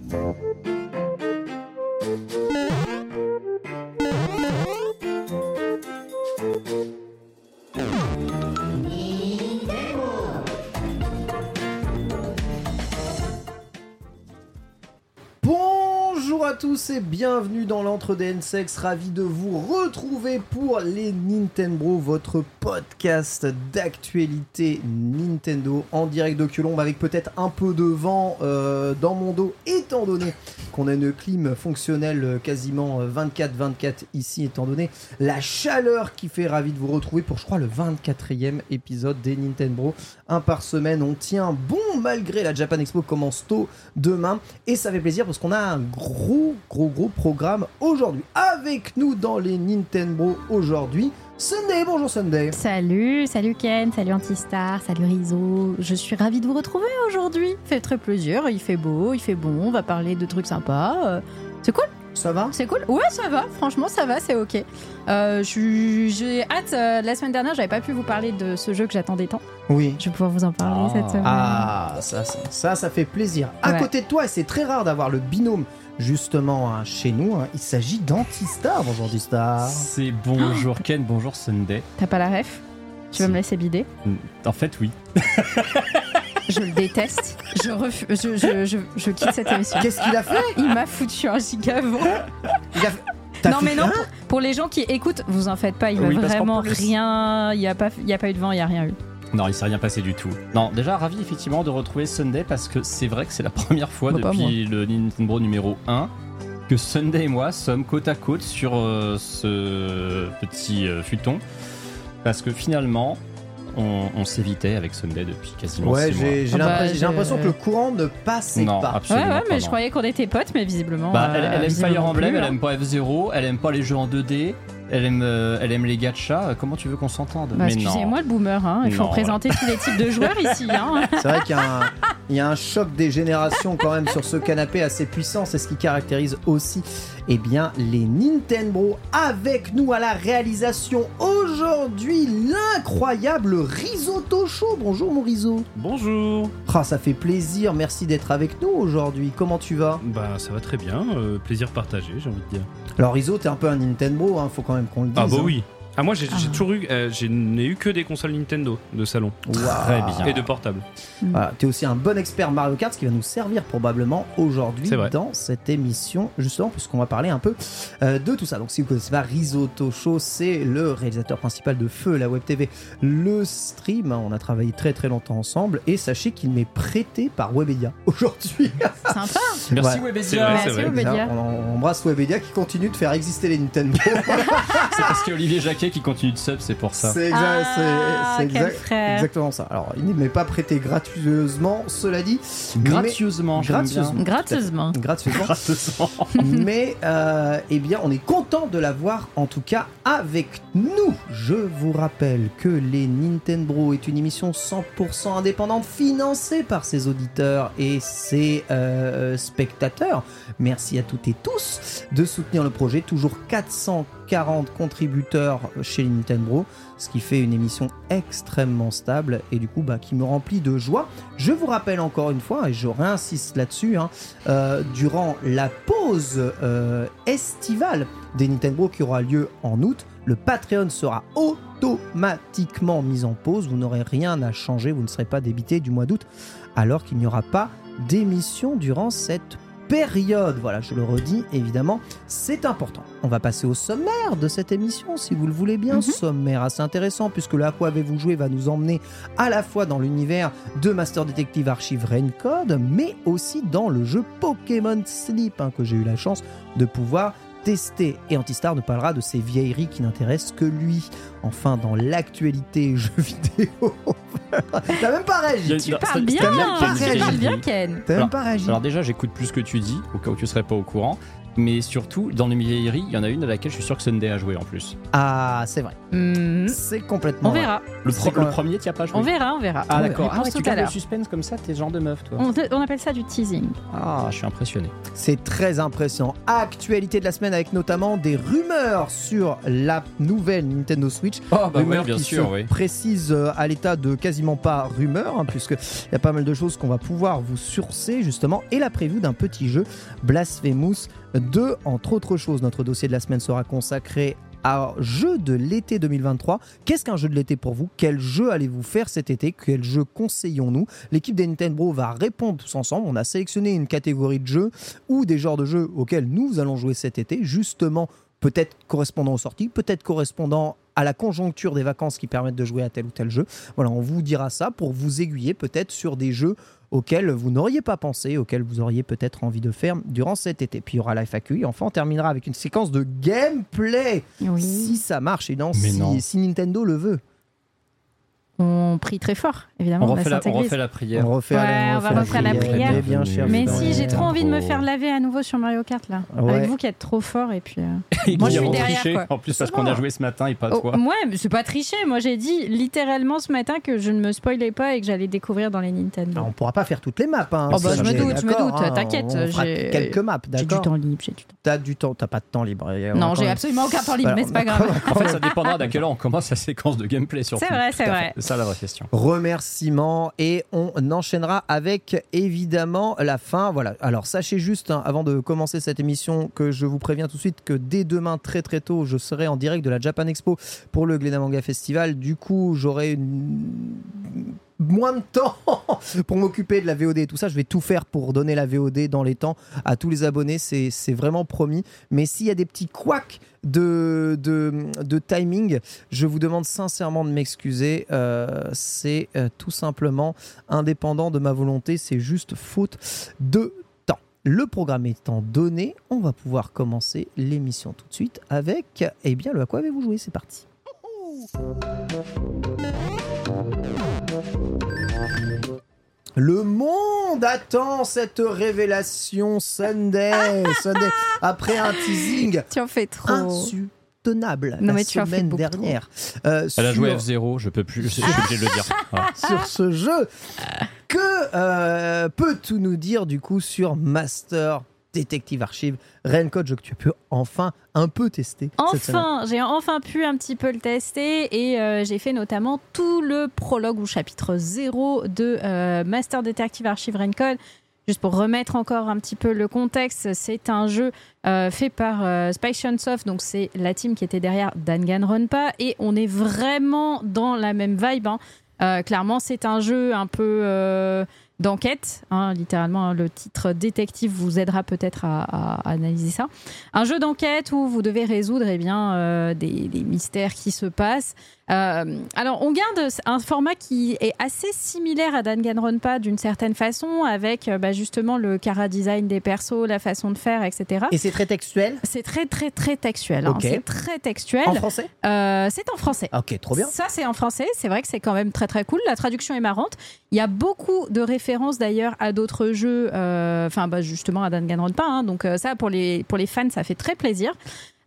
Bonjour tous et bienvenue dans l'entre des N-Sex, ravi de vous retrouver pour les Nintendo, votre podcast d'actualité Nintendo en direct de Colombe avec peut-être un peu de vent euh, dans mon dos étant donné qu'on a une clim fonctionnelle quasiment 24-24 ici étant donné la chaleur qui fait ravi de vous retrouver pour je crois le 24e épisode des Nintendo. Un par semaine, on tient bon malgré la Japan Expo commence tôt demain et ça fait plaisir parce qu'on a un gros gros gros programme aujourd'hui. Avec nous dans les Nintendo aujourd'hui, Sunday, bonjour Sunday. Salut, salut Ken, salut Antistar, salut Rizzo. Je suis ravie de vous retrouver aujourd'hui. Fait très plaisir, il fait beau, il fait bon, on va parler de trucs sympas. euh, C'est cool, Ça va? C'est cool. Ouais, ça va, franchement, ça va, c'est ok. Euh, J'ai hâte, euh, la semaine dernière, j'avais pas pu vous parler de ce jeu que j'attendais tant. Oui. Je vais pouvoir vous en parler Ah. cette semaine. Ah, ça, ça, ça, ça fait plaisir. À Ouais. côté de toi, et c'est très rare d'avoir le binôme justement hein, chez nous, hein, il s'agit d'Antistar. Bonjour Antistar. C'est bonjour Ken, bonjour Sunday. T'as pas la ref? Tu vas me laisser bider? En fait, oui. Je le déteste. Je, refu- je, je, je, je quitte cette émission. Qu'est-ce qu'il a fait? Il m'a foutu un gigavon. Il a fait- Non mais non, pour, pour les gens qui écoutent, vous en faites pas, il Oui, parce qu'en vraiment rien, il y a pas, il y a pas eu de vent, il y a rien eu. Non, il s'est rien passé du tout. Non, déjà ravi effectivement de retrouver Sunday parce que c'est vrai que c'est la première fois Bah, depuis le Nintendo numéro 1 que Sunday et moi sommes côte à côte sur euh, ce petit euh, futon. Parce que finalement, on, on s'évitait avec Sunday depuis quasiment Ouais, six mois. j'ai j'ai Ah bah, l'impression j'ai l'impression que le courant ne passait Non, pas. Ouais absolument ouais, mais je croyais qu'on était potes, mais visiblement. Bah, elle, euh, elle aime visiblement Fire Emblem, plus, elle aime pas F0, elle aime pas les jeux en 2D, elle aime, euh, elle aime les gachas. Comment tu veux qu'on s'entende Bah, excusez-moi le boomer, hein. il faut Non, présenter tous les types de joueurs ici. Hein. C'est vrai qu'il y a un choc des générations quand même sur ce canapé assez puissant. C'est ce qui caractérise aussi eh bien, les Nintendo. Avec nous à la réalisation aujourd'hui, l'incroyable Risotto Show. Bonjour mon Riso. Bonjour Ah, ça fait plaisir. Merci d'être avec nous aujourd'hui. Comment tu vas? Bah ça va très bien, euh, plaisir partagé j'ai envie de dire. Alors Riso, t'es un peu un Nintendo. Hein, faut quand même qu'on le dise. Ah bah hein. oui Ah moi j'ai Ah. toujours eu, euh, je n'ai eu que des consoles Nintendo de salon. Très bien. et de portables. Voilà, tu es aussi un bon expert Mario Kart, ce qui va nous servir probablement aujourd'hui dans cette émission, justement, puisqu'on va parler un peu euh, de tout ça. Donc, si vous ne connaissez pas Risotto Show, c'est le réalisateur principal de Feu, la web TV, le stream. On a travaillé très très longtemps ensemble et sachez qu'il m'est prêté par Webedia aujourd'hui. Sympa. Merci Ouais. Webedia. Vrai, Merci. On, on embrasse Webedia qui continue de faire exister les Nintendo. C'est parce qu'Olivier Jacquet Qui continue de sub, c'est pour ça. C'est exact- Ah, c'est- c'est quel exact- frère. exactement ça. Alors, il n'est pas prêté gratuitement, cela dit. Gracieusement, j'aime bien. Gracieusement. Gracieusement. Gratuitement. Gracieusement. Mais euh, eh bien, on est content de l'avoir en tout cas avec nous. Je vous rappelle que les Nintendo est une émission 100% indépendante financée par ses auditeurs et ses euh, spectateurs. Merci à toutes et tous de soutenir le projet. Toujours 440 contributeurs chez Nintendo, ce qui fait une émission extrêmement stable et du coup bah, qui me remplit de joie. Je vous rappelle encore une fois, et je réinsiste là-dessus, hein, euh, durant la pause euh, estivale des Nintendo qui aura lieu en août, le Patreon sera automatiquement mis en pause. Vous n'aurez rien à changer, vous ne serez pas débité du mois d'août, alors qu'il n'y aura pas d'émission durant cette période. Voilà, je le redis, évidemment, c'est important. On va passer au sommaire de cette émission, si vous le voulez bien. Mhm. Sommaire assez intéressant, puisque le À quoi avez-vous joué va nous emmener à la fois dans l'univers de Master Detective Archive Raincode, mais aussi dans le jeu Pokémon Sleep, hein, que j'ai eu la chance de pouvoir tester. Et Antistar nous parlera de ces vieilleries qui n'intéressent que lui. Enfin, dans l'actualité jeux vidéo. T'as même pas réagi. Tu parles bien, bien Ken, tu c'est parles bien. bien, Ken. T'as même Alors- pas réagi. Alors déjà, j'écoute plus ce que tu dis, au cas où tu serais pas au courant. Mais surtout, dans les vieilleries, il y en a une à laquelle je suis sûr que Sunday a joué en plus. Ah, c'est vrai. Mhm. C'est complètement On vrai. verra, Le, pro- le premier, t'y as pas joué on verra, on verra. Ah d'accord. Ah ouais, tu gardes le suspense comme ça, t'es genre de meuf, toi. On, on appelle ça du teasing. Ah, je suis impressionné. C'est très impressionnant. Actualité de la semaine avec notamment des rumeurs sur la nouvelle Nintendo Switch. Oh bah rumeurs ouais, bien qui sûr, se oui. précisent euh, à l'état de quasiment pas rumeur, hein, puisque il y a pas mal de choses qu'on va pouvoir vous sourcer justement, et la preview d'un petit jeu Blasphemous 2, entre autres choses. Notre dossier de la semaine sera consacré à jeu de l'été 2023. Qu'est-ce qu'un jeu de l'été pour vous? Quel jeu allez-vous faire cet été? Quel jeu conseillons-nous? L'équipe des Nintendo va répondre tous ensemble. On a sélectionné une catégorie de jeux ou des genres de jeux auxquels nous allons jouer cet été, justement peut-être correspondant aux sorties, peut-être correspondant à la conjoncture des vacances qui permettent de jouer à tel ou tel jeu. Voilà, on vous dira ça pour vous aiguiller peut-être sur des jeux auxquels vous n'auriez pas pensé, auxquels vous auriez peut-être envie de faire durant cet été. Puis il y aura la FAQ et enfin on terminera avec une séquence de gameplay. Oui. Si ça marche et non, Mais si, non. si Nintendo le veut. On prie très fort, évidemment. On on refait, la, on refait la prière. On refait, Ouais, on va refaire la prière. Mais bien, cher Mais si, j'ai trop envie de me Oh. faire laver à nouveau sur Mario Kart là. Ouais. Avec vous qui êtes trop fort et puis. euh, Moi, je suis derrière, triché, quoi. En plus, parce qu'on a joué ce matin et pas Oh, toi. moi, mais c'est pas triché. Moi, j'ai dit littéralement ce matin que je ne me spoilais pas et que j'allais découvrir dans les Nintendo. Ah, on pourra pas faire toutes les maps. Hein, Oh, bah, je me doute, je me d'accord, doute, hein, t'inquiète, j'ai- quelques maps, J'ai du d'accord temps libre, j'ai du temps. T'as du temps, t'as pas de temps libre. Non, j'ai absolument aucun temps libre, Voilà, mais c'est pas grave. En fait, ça dépendra d'à quelle heure on commence la séquence de gameplay surtout. C'est vrai, c'est vrai. La vraie question. remerciements et on enchaînera avec évidemment la fin. Voilà. Alors sachez juste hein, avant de commencer cette émission que je vous préviens tout de suite que dès demain très très tôt je serai en direct de la Japan Expo pour le Glenamanga Festival. Du coup j'aurai une- moins de temps pour m'occuper de la VOD et tout ça. Je vais tout faire pour donner la VOD dans les temps à tous les abonnés. C'est vraiment promis. Mais s'il y a des petits couacs de, de, de timing, je vous demande sincèrement de m'excuser. Euh, c'est euh, tout simplement indépendant de ma volonté. C'est juste faute de temps. Le programme étant donné, on va pouvoir commencer l'émission tout de suite avec, eh bien, le à quoi avez-vous joué? C'est parti. Le monde attend cette révélation Sunday. Sunday. Après un teasing Tu en fais trop. insoutenable Non, la mais tu en fais semaine dernière. Euh, Elle a joué F0, je peux plus, je suis obligé de le dire. Voilà. sur ce jeu. Que euh, peux-tu nous dire du coup sur Master Detective Archive Raincode, jeu que tu peux enfin un peu tester Enfin, j'ai enfin pu un petit peu le tester et euh, j'ai fait notamment tout le prologue ou chapitre 0 de euh, Master Detective Archive Raincode. Juste pour remettre encore un petit peu le contexte, c'est un jeu euh, fait par euh, Spike Chunsoft, donc c'est la team qui était derrière Danganronpa et on est vraiment dans la même vibe. hein. Euh, clairement, c'est un jeu un peu d'enquête. hein, littéralement, hein, le titre détective vous aidera peut-être à, à analyser ça. Un jeu d'enquête où vous devez résoudre eh bien, euh, des, des mystères qui se passent. Euh, alors, on garde un format qui est assez similaire à Danganronpa d'une certaine façon, avec euh, bah, justement le cara design des persos, la façon de faire, etc. Et c'est très textuel? C'est très, très, très textuel. hein. Ok. C'est très textuel. En français? Euh, c'est en français. Ok, trop bien. Ça, c'est en français. C'est vrai que c'est quand même très très cool. La traduction est marrante. Il y a beaucoup de références d'ailleurs à d'autres jeux. euh, Enfin, bah, justement à Danganronpa. Hein, donc euh, ça, pour les pour les fans, ça fait très plaisir.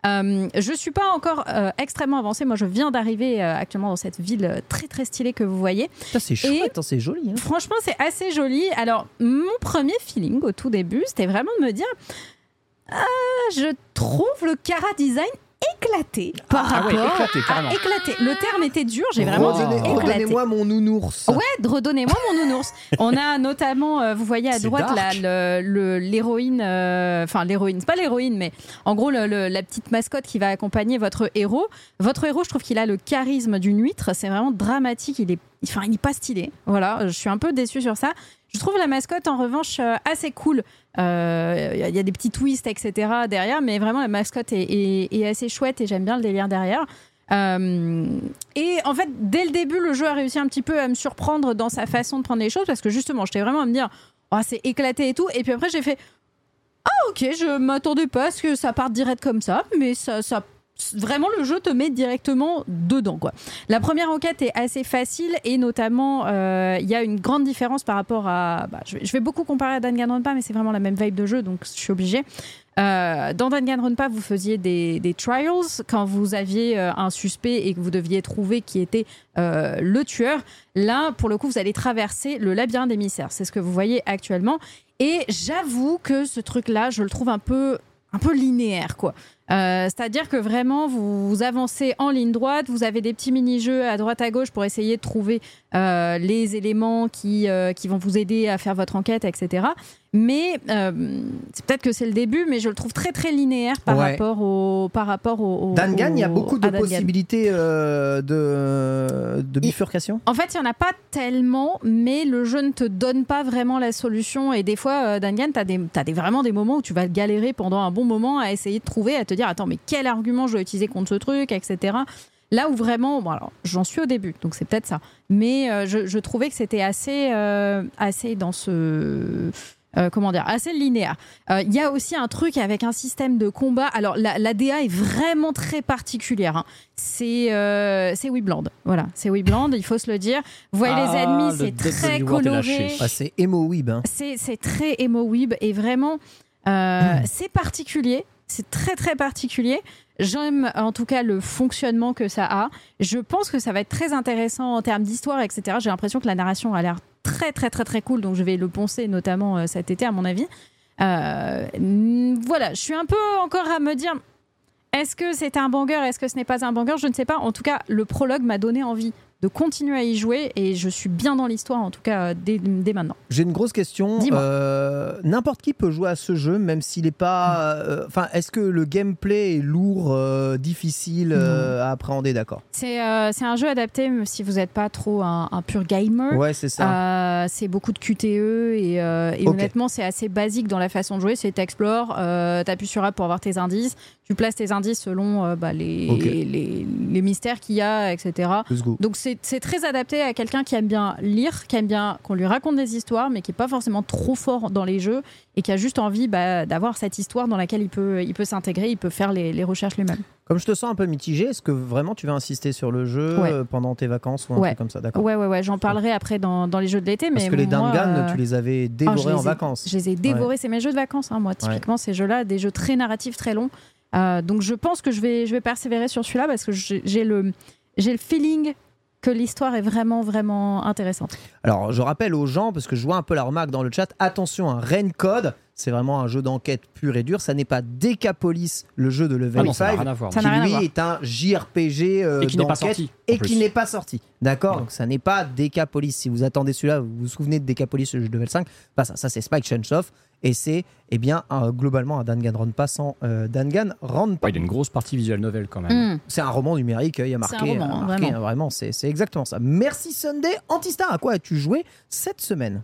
Euh, je suis pas encore euh, extrêmement avancée. Moi, je viens d'arriver euh, actuellement dans cette ville très très stylée que vous voyez. C'est chouette, hein, c'est joli. hein. Franchement, c'est assez joli. Alors, mon premier feeling au tout début, c'était vraiment de me dire Ah, je trouve le Cara design éclaté par Ah ouais, rapport éclaté, à éclaté. Le terme était dur, j'ai vraiment dit éclaté. Redonnez-moi mon nounours. Ouais, redonnez-moi mon nounours. On a notamment, euh, vous voyez à droite dark. l'héroïne, euh, enfin l'héroïne, c'est pas l'héroïne, mais en gros le- le- la petite mascotte qui va accompagner votre héros. Votre héros, je trouve qu'il a le charisme d'une huître. C'est vraiment dramatique. Il est, enfin, il est pas stylé. Voilà, je suis un peu déçue sur ça. Je trouve la mascotte en revanche euh, assez cool. Euh, Il il y a des petits twists, etc. derrière, mais vraiment la mascotte est, assez chouette et j'aime bien le délire derrière. Euh, et en fait, dès le début, le jeu a réussi un petit peu à me surprendre dans sa façon de prendre les choses parce que justement, j'étais vraiment à me dire, oh, c'est éclaté et tout. Et puis après, j'ai fait, ah ok, je m'attendais pas à ce que ça parte direct comme ça, mais ça vraiment le jeu te met directement dedans quoi. La première enquête est assez facile et notamment euh, il y a une grande différence par rapport à bah, je, vais, beaucoup comparer à Danganronpa mais c'est vraiment la même vibe de jeu donc je suis obligée. Euh, dans Danganronpa, vous faisiez des, des trials quand vous aviez euh, un suspect et que vous deviez trouver qui était euh, le tueur. Là, pour le coup, vous allez traverser le labyrinthe des mystères. C'est ce que vous voyez actuellement. Et j'avoue que ce truc-là, je le trouve un peu, un peu linéaire, quoi. Euh, C'est-à-dire que vraiment, vous, vous avancez en ligne droite, vous avez des petits mini-jeux à droite à gauche pour essayer de trouver euh, les éléments qui, euh, qui vont vous aider à faire votre enquête, etc. Mais c'est peut-être que c'est le début, mais je le trouve très très linéaire par Ouais. rapport au par rapport au. au- Dangan, il y a au- beaucoup de possibilités de, de bifurcation? En fait, il n'y en a pas tellement, mais le jeu ne te donne pas vraiment la solution. Et des fois, Dangan, tu as, des, t'as des, vraiment des moments où tu vas galérer pendant un bon moment à essayer de trouver, à te dire, attends, mais quel argument je dois utiliser contre ce truc, etc. Là où vraiment, bon alors j'en suis au début, donc c'est peut-être ça. Mais euh, je, je trouvais que c'était assez, euh, assez dans ce... euh, comment dire, assez linéaire. Euh, Il y a aussi un truc avec un système de combat. Alors, la, la DA est vraiment très particulière. hein. C'est euh, c'est Webland. Voilà, c'est Webland, il faut se le dire. Vous voyez les Ah, ennemis, le c'est très coloré. Ah, c'est emo weeb. hein. C'est c'est très emo weeb et vraiment, euh, c'est particulier. C'est très très particulier. J'aime en tout cas le fonctionnement que ça a. Je pense que ça va être très intéressant en termes d'histoire, etc. J'ai l'impression que la narration a l'air très très très très cool, donc je vais le poncer notamment euh, cet été à mon avis. Euh, voilà, je suis un peu encore à me dire, est-ce que c'est un banger, est-ce que ce n'est pas un banger? Je ne sais pas. En tout cas, le prologue m'a donné envie de continuer à y jouer et je suis bien dans l'histoire en tout cas dès, dès maintenant. J'ai une grosse question. Euh, N'importe qui peut jouer à ce jeu, même s'il n'est pas. euh, Enfin, est-ce que le gameplay est lourd, euh, difficile euh, à appréhender D'accord. C'est euh, un jeu adapté même si vous n'êtes pas trop un, un pur gamer. Ouais, c'est ça. Euh, c'est beaucoup de QTE et, euh, honnêtement c'est assez basique dans la façon de jouer. C'est t'explores, euh, t'appuies sur A pour avoir tes indices, tu places tes indices selon euh, bah, les, les, les mystères qu'il y a, etc. Let's go. Donc c'est très adapté à quelqu'un qui aime bien lire, qui aime bien qu'on lui raconte des histoires, mais qui est pas forcément trop fort dans les jeux et qui a juste envie bah, d'avoir cette histoire dans laquelle il peut, il peut s'intégrer, il peut faire les, les recherches lui-même. Comme je te sens un peu mitigé, est-ce que vraiment tu vas insister sur le jeu Ouais. euh, pendant tes vacances ou un Ouais. truc comme ça D'accord. Ouais, ouais, ouais, j'en parlerai après dans, dans les jeux de l'été. Parce mais que les Dangan, euh, tu les avais je dévorés en ai- vacances. Je les ai dévorés, c'est mes jeux de vacances, hein, moi, typiquement, ces jeux-là, des jeux très narratifs, très longs. Euh, donc je pense que je vais, je vais persévérer sur celui-là parce que j'ai le, j'ai le feeling que l'histoire est vraiment, vraiment intéressante. Alors, je rappelle aux gens, parce que je vois un peu la remarque dans le chat, attention, un Rain Code, c'est vraiment un jeu d'enquête pur et dur. Ça n'est pas Decapolis, le jeu de Level Ah non, ça n'a 5, rien à voir. Ça qui à lui est un JRPG euh, Et qui n'est pas d'enquête sorti. et qui n'est pas sorti. D'accord Ouais. Donc ça n'est pas Decapolis. Si vous attendez celui-là, vous vous souvenez de Decapolis, le jeu de level 5, pas ça. Ça, c'est Spike Chunsoft. Et c'est eh bien un- globalement un Danganronpa sans euh, Danganronpa. Ouais, il y a une grosse partie visuelle novel quand même. Hmm. C'est un roman numérique, il y a C'est marqué. un roman, euh, marqué, vraiment. euh, vraiment, c'est c'est exactement ça. Merci Sunday. Antistar, à quoi as-tu joué cette semaine?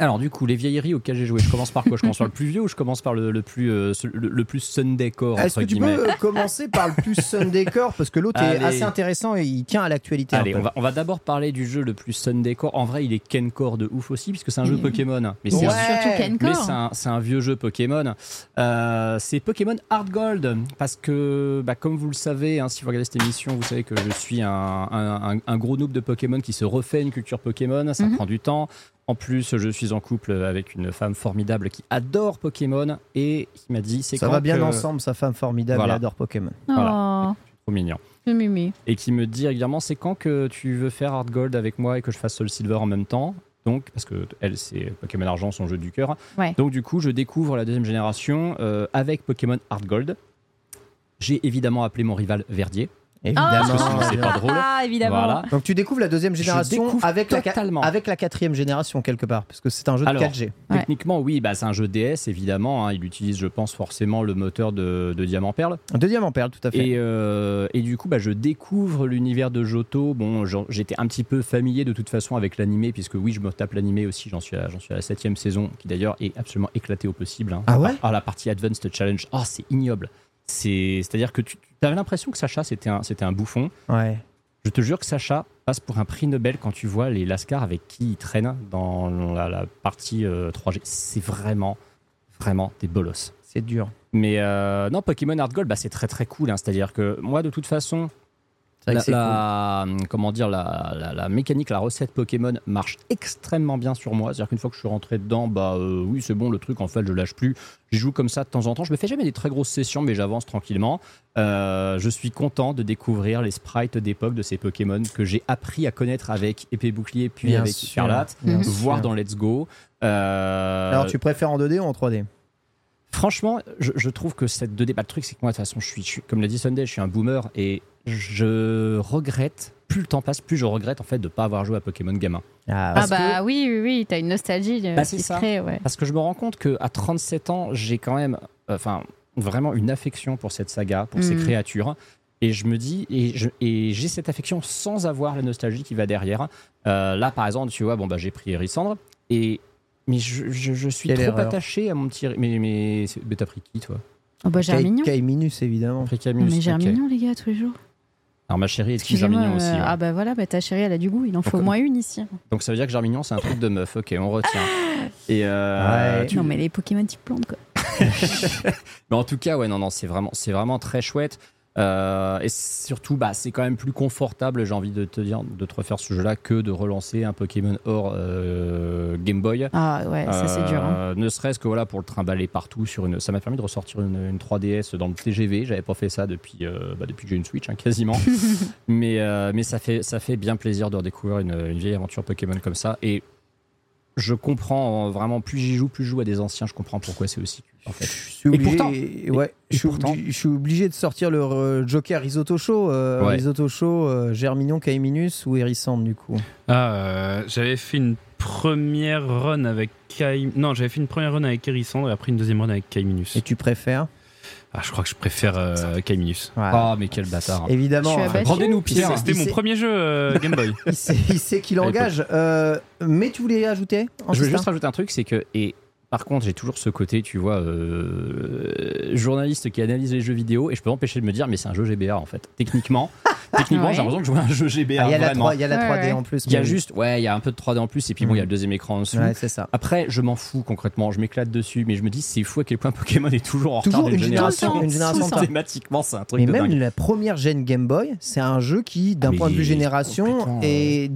Alors du coup, les vieilleries auxquelles j'ai joué, je commence par quoi? Je commence par le plus vieux ou je commence par le, le plus, euh, le, le plus Sunday core Est-ce que tu guillemets? peux euh, commencer par le plus Sunday Core? Parce que l'autre est assez intéressant et il tient à l'actualité. un Allez, peu. on va, on va d'abord parler du jeu le plus Sunday core. En vrai, il est Ken core de ouf aussi, puisque c'est un jeu Pokémon. Mais c'est Ouais. un Surtout Mais Kencor. c'est un, vieux jeu Pokémon. Euh, c'est Pokémon Hard Gold. Parce que, bah, comme vous le savez, hein, si vous regardez cette émission, vous savez que je suis un, un- un- un gros noob de Pokémon qui se refait une culture Pokémon. Ça Mhm. prend du temps. En plus, je suis en couple avec une femme formidable qui adore Pokémon et qui m'a dit c'est Ça quand va bien que- ensemble, sa femme formidable Voilà. elle adore Pokémon. Voilà. Oh, Trop mignon. mimi. Et qui me dit régulièrement c'est quand que tu veux faire Hard Gold avec moi et que je fasse Soul Silver en même temps? Donc, parce que elle, c'est Pokémon Argent, son jeu du cœur. Ouais. Donc, du coup, je découvre la deuxième génération euh, avec Pokémon Hard Gold. J'ai évidemment appelé mon rival Verdier. Évidemment. Sinon, c'est pas drôle. Ah, évidemment. Voilà. Donc tu découvres la deuxième génération avec la, avec quatrième génération quelque part, parce que c'est un jeu de Alors, 4G. Ouais. Techniquement, oui, bah, c'est un jeu DS, évidemment. hein. Il utilise, je pense, forcément le moteur de, de Diamant Perle. Un deuxième en perle, tout à fait. Et, euh, et du coup, bah, je découvre l'univers de Johto. Bon, j'étais un petit peu familier de toute façon avec l'animé, puisque oui, je me tape l'animé aussi. J'en suis, à- j'en suis à la septième saison, qui d'ailleurs est absolument éclatée au possible. hein. Ah ouais? Ah, la partie Advanced Challenge, oh, c'est ignoble. C'est- C'est-à-dire que tu avais l'impression que Sacha, c'était un, bouffon. Ouais. Je te jure que Sacha passe pour un prix Nobel quand tu vois les Lascars avec qui il traîne dans la, la partie euh, 3G. C'est vraiment, vraiment des bolosses. C'est dur. Mais euh, non, Pokémon Hard Gold, bah, c'est très très cool. hein. C'est-à-dire que moi, de toute façon, La, la- comment dire, la, la- la mécanique, la recette Pokémon marche extrêmement bien sur moi. C'est-à-dire qu'une fois que je suis rentré dedans, bah euh, oui, c'est bon, le truc, en fait, je lâche plus. J'y joue comme ça de temps en temps. Je me fais jamais des très grosses sessions, mais j'avance tranquillement. Euh, je suis content de découvrir les sprites d'époque de ces Pokémon que j'ai appris à connaître avec Épée Bouclier, puis Bien avec sûr, Écarlate, bien voir sûr. dans Let's Go. Euh, Alors tu préfères en 2D ou en 3D Franchement, je, je trouve que cette 2D, bah, le truc c'est que moi de toute façon, je suis, je suis- comme l'a dit Sunday, je suis un boomer et je regrette, plus le temps passe, plus je regrette en fait de pas avoir joué à Pokémon gamin. Ah Parce bah oui, oui, oui, t'as une nostalgie euh, Bah, c'est qui se ça. crée, ouais. Parce que je me rends compte qu'à 37 ans, j'ai quand même, euh, enfin, vraiment une affection pour cette saga, pour ces Mhm. créatures. Et je me dis, et j'ai cette affection sans avoir la nostalgie qui va derrière. Euh, là, par exemple, tu vois, bon, bah, j'ai pris Hérissandre, et mais je, je- je suis Quelle trop erreur. attaché à mon petit. Mais, mais, t'as pris qui, toi? Oh bah Germignon. Kai Minus évidemment. Non, Camus mais. Germignon, les gars, tous les jours. Alors ma chérie est. Germignon aussi. euh, ouais. Ah bah voilà, bah ta chérie, elle a du goût. Il en faut au moins une ici. Donc ça veut dire que Germignon c'est un truc de meuf. Ok, on retient. Et euh, Ouais. tu- Non, mais les Pokémon type plante, quoi. Mais en tout cas, ouais, non, non, c'est vraiment, c'est vraiment très chouette. Euh, et surtout, bah, c'est quand même plus confortable, j'ai envie de te dire, de te refaire ce jeu-là que de relancer un Pokémon hors euh, Game Boy. Ah ouais, ça c'est dur. hein. Euh, Ne serait-ce que voilà pour le trimballer partout sur une. Ça m'a permis de ressortir une, une 3DS dans le TGV. J'avais pas fait ça depuis bah, depuis que j'ai une Switch hein, quasiment. mais mais ça fait ça fait bien plaisir de redécouvrir une, une vieille aventure Pokémon comme ça. Et je comprends vraiment plus j'y joue, plus je joue à des anciens. Je comprends pourquoi c'est aussi culte, en fait. Je suis Et obligé, ouais, et je, suis pourtant- obligé, je suis obligé de sortir le euh, Joker Risotto Show, euh, Ouais. Risotto Show, euh, Germignon, Kaiminus ou Hérissandre du coup. Ah, euh, j'avais fait une première run avec Kai... Non, j'avais fait une première run avec Hérissandre et après une deuxième run avec Kaiminus. Et tu préfères? Ah, je crois que je préfère euh. Voilà. Ah mais quel bâtard. Évidemment, Je suis abattue. Rendez-nous Pierre. C'était mon premier jeu euh, Game Boy. il sait, il sait qu'il engage. Euh, mais tu voulais ajouter Je veux juste rajouter un truc, c'est que et par contre, j'ai toujours ce côté, tu vois, euh, journaliste qui analyse les jeux vidéo, et je peux m'empêcher de me dire, mais c'est un jeu GBA en fait. Techniquement, techniquement, Ouais. j'ai l'impression de jouer à un jeu GBA. Ah, Il y a la, vraiment. 3, il y a la Ouais, 3D ouais. en plus. Il y a juste, ouais, il y a un peu de 3D en plus, et puis bon, il y a le deuxième écran en dessous. Ouais, c'est ça. Après, je m'en fous concrètement, je m'éclate dessus, mais je me dis, c'est fou à quel point Pokémon est toujours en Toujours retard d'une une génération. une génération c'est un truc Mais de même dingue. la première gêne Game Boy, c'est un jeu qui, d'un Ah, mais point de vue génération, euh, est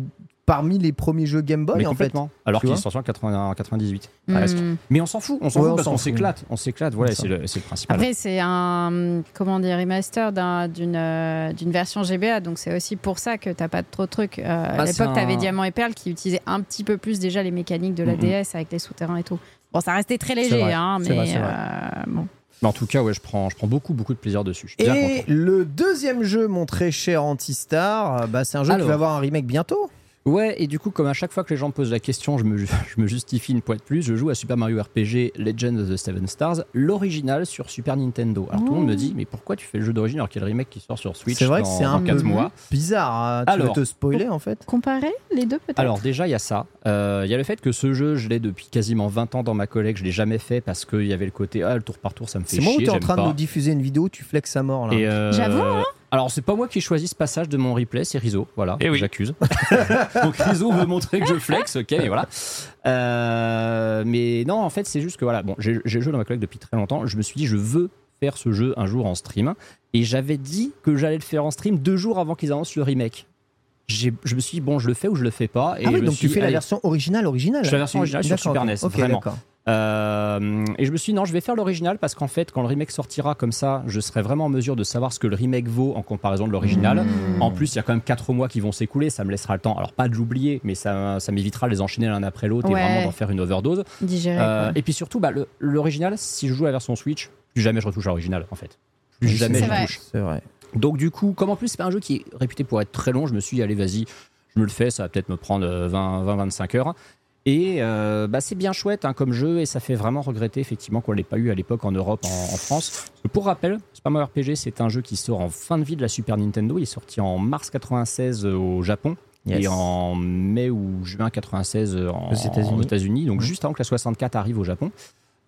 parmi les premiers jeux Game Boy mais en fait. complètement. Alors qu'il est sorti en 80 en 98. presque. Hmm. Mais on s'en fout, on s'en Ouais, fout on parce qu'on s'éclate, on s'éclate, voilà, C'est le, le principal. Après, c'est un comment dire remaster euh, d'une version GBA, donc c'est aussi pour ça que t'as pas trop de trucs. Euh, à Bah, c'est l'époque, t'avais un- Diamant et Perle qui utilisaient un petit peu plus déjà les mécaniques de la. DS avec les souterrains et tout. Bon, ça restait très léger, vrai, hein, mais vrai, euh, bon. Mais en tout cas, ouais, je prends, je prends beaucoup, beaucoup de plaisir dessus. Je suis bien Et le deuxième jeu, mon très cher Antistar, bah, c'est un jeu Alors. qui va avoir un remake bientôt. Ouais, et du coup, comme à chaque fois que les gens me posent la question, je me, je me justifie une pointe plus. Je joue à Super Mario RPG Legend of the Seven Stars, l'original sur Super Nintendo. Alors tout le monde me dit, mais pourquoi tu fais le jeu d'origine alors qu'il y a le remake qui sort sur Switch C'est vrai que dans, c'est un dans 4 peu mois bizarre. hein. Tu Alors. veux te spoiler en fait Comparer les deux peut-être? Alors déjà, il y a ça. Euh, Il y a le fait que ce jeu, je l'ai depuis quasiment 20 ans dans ma collecte. Je l'ai jamais fait parce qu'il y avait le côté, ah, le tour par tour, ça me fait C'est moi où chier. t'es en train de pas. nous diffuser une vidéo, tu flexes à mort là. Euh, J'avoue, hein Alors, c'est pas moi qui ai choisi ce passage de mon replay, c'est Rizzo. Voilà, Eh oui. j'accuse. Donc, Rizzo veut montrer que je flex, ok, mais voilà. Euh, mais non, en fait, c'est juste que voilà, bon, j'ai j'ai joué dans ma collecte depuis très longtemps. Je me suis dit, je veux faire ce jeu un jour en stream. Et j'avais dit que j'allais le faire en stream deux jours avant qu'ils annoncent le remake. J'ai- Je me suis dit, bon, je le fais ou je le fais pas. Et ah oui, donc suis tu fais la version originale originale. Je fais la version originale sur Super. NES, Ok, vraiment. Euh, et je me suis dit, non, je vais faire l'original parce qu'en fait, quand le remake sortira comme ça, je serai vraiment en mesure de savoir ce que le remake vaut en comparaison de l'original. Mmh. En plus, il y a quand même 4 mois qui vont s'écouler, ça me laissera le temps, alors pas de l'oublier, mais ça, ça m'évitera de les enchaîner l'un après l'autre Ouais. et vraiment d'en faire une overdose. Digéré. Euh, et puis surtout, bah, le- l'original, si je joue la version Switch, plus jamais je retouche à l'original en fait. Plus jamais je vrai. touche. C'est vrai. Donc du coup, comme en plus c'est pas un jeu qui est réputé pour être très long, je me suis dit, allez vas-y, je me le fais, ça va peut-être me prendre 20-25 heures. Et euh, bah, c'est bien chouette hein, comme jeu et ça fait vraiment regretter effectivement qu'on l'ait pas eu à l'époque en Europe, en, en France. Pour rappel, Mario RPG c'est un jeu qui sort en fin de vie de la Super Nintendo. Il est sorti en mars 96 au Japon Yes. et en mai ou juin 96 en, Aux États-Unis. donc Mhm. juste avant que la 64 arrive au Japon.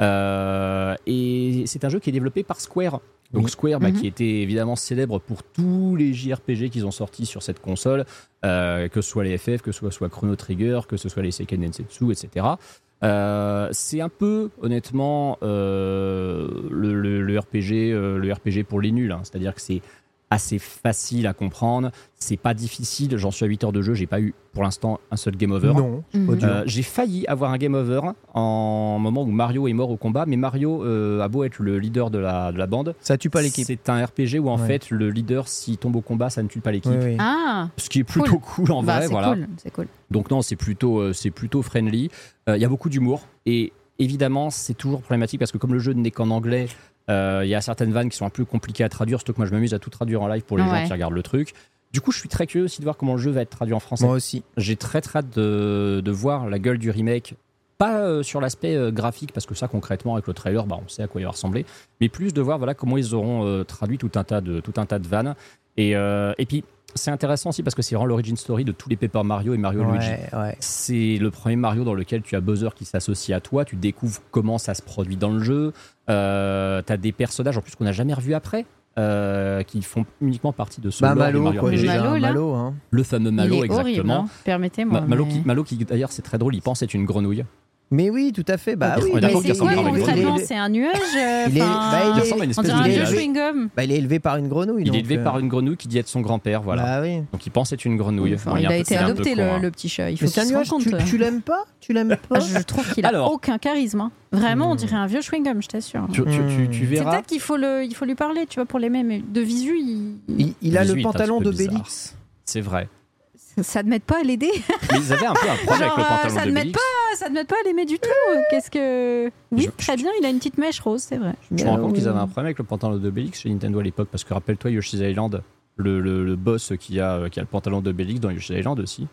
Euh, et c'est un jeu qui est développé par Square. Donc Oui. Square, bah, Mhm. qui était évidemment célèbre pour tous les JRPG qu'ils ont sortis sur cette console, euh, que ce soit les FF, que ce soit, soit Chrono Trigger, que ce soit les Seiken Densetsu, etc. Euh, c'est un peu, honnêtement, euh, le, le- le RPG, le RPG pour les nuls. hein. C'est-à-dire que c'est assez facile à comprendre, c'est pas difficile. J'en suis à 8 heures de jeu, j'ai pas eu pour l'instant un seul game over. Non, Mhm. Euh, j'ai failli avoir un game over en moment où Mario est mort au combat, mais Mario euh, a beau être le leader de la, de la bande. Ça tue pas l'équipe. C'est un RPG où en Ouais. fait le leader, s'il tombe au combat, ça ne tue pas l'équipe. Oui, oui. Ah, Ce qui est plutôt cool, en bah, vrai. c'est Voilà. cool, c'est cool. Donc non, c'est plutôt, euh, c'est plutôt friendly. Euh, Il y a beaucoup d'humour et évidemment, c'est toujours problématique parce que comme le jeu n'est qu'en anglais, il y a certaines vannes qui sont un peu compliquées à traduire, surtout que moi je m'amuse à tout traduire en live pour les Ouais. gens qui regardent le truc. Du coup, je suis très curieux aussi de voir comment le jeu va être traduit en français. Moi aussi. J'ai très très hâte de, de voir la gueule du remake. Pas euh, sur l'aspect euh, graphique, parce que ça concrètement avec le trailer, bah, on sait à quoi il va ressembler, mais plus de voir voilà comment ils auront euh, traduit tout un tas de tout un tas de vannes. Et, euh, et puis c'est intéressant aussi parce que c'est vraiment l'origin story de tous les Paper Mario et Mario Luigi. Ouais, ouais. C'est le premier Mario dans lequel tu as Bowser qui s'associe à toi, tu découvres comment ça se produit dans le jeu, euh, tu as des personnages en plus qu'on n'a jamais revus après, euh, qui font uniquement partie de ce Bah Malo, Mario quoi, déjà. Malo, là. Malo, hein. Le fameux Malo, il est exactement. horrible, hein. permettez-moi. Ma- Malo, mais- qui, Malo qui, d'ailleurs, c'est très drôle, il pense être une grenouille. Mais oui, tout à fait. Bah On est oui. c'est ressemble quoi concrètement il est- C'est un nuage euh, Il est- bah, il Il est- ressemble à une On dirait un de vieux chewing-gum. Bah, il est élevé par une grenouille. Il est élevé euh, par une grenouille qui dit être son grand-père, voilà. Bah oui. Donc il pense être une grenouille. Enfin, il a été peu adopté, con, le, hein. le petit chat. Il faut c'est un qu'il se nuage, rende tu, compte. tu l'aimes pas? Tu l'aimes pas? Je trouve qu'il a Alors. aucun charisme. hein. Vraiment, on Hmm. dirait un vieux chewing-gum, je t'assure. Tu, tu- tu- tu C'est peut-être qu'il faut, le, il faut lui parler, tu vois, pour les mêmes. mais De visu, il... Il, il a Visu, le pantalon peu d'Obélix. C'est vrai. ça ne m'aide pas à l'aider. Mais ils avaient un peu un Genre, avec le euh, pantalon ça de ne m'aide Bélix. Ça ne m'aide pas à l'aimer du tout. Qu'est-ce que. Oui, Je- très bien, il a une petite mèche rose, c'est vrai. Je me rends compte qu'ils avaient un problème avec le pantalon de Bélix chez Nintendo à l'époque, parce que rappelle-toi Yoshi's Island, le, le- le boss qui a, qui a le pantalon de Bélix dans Yoshi's Island aussi.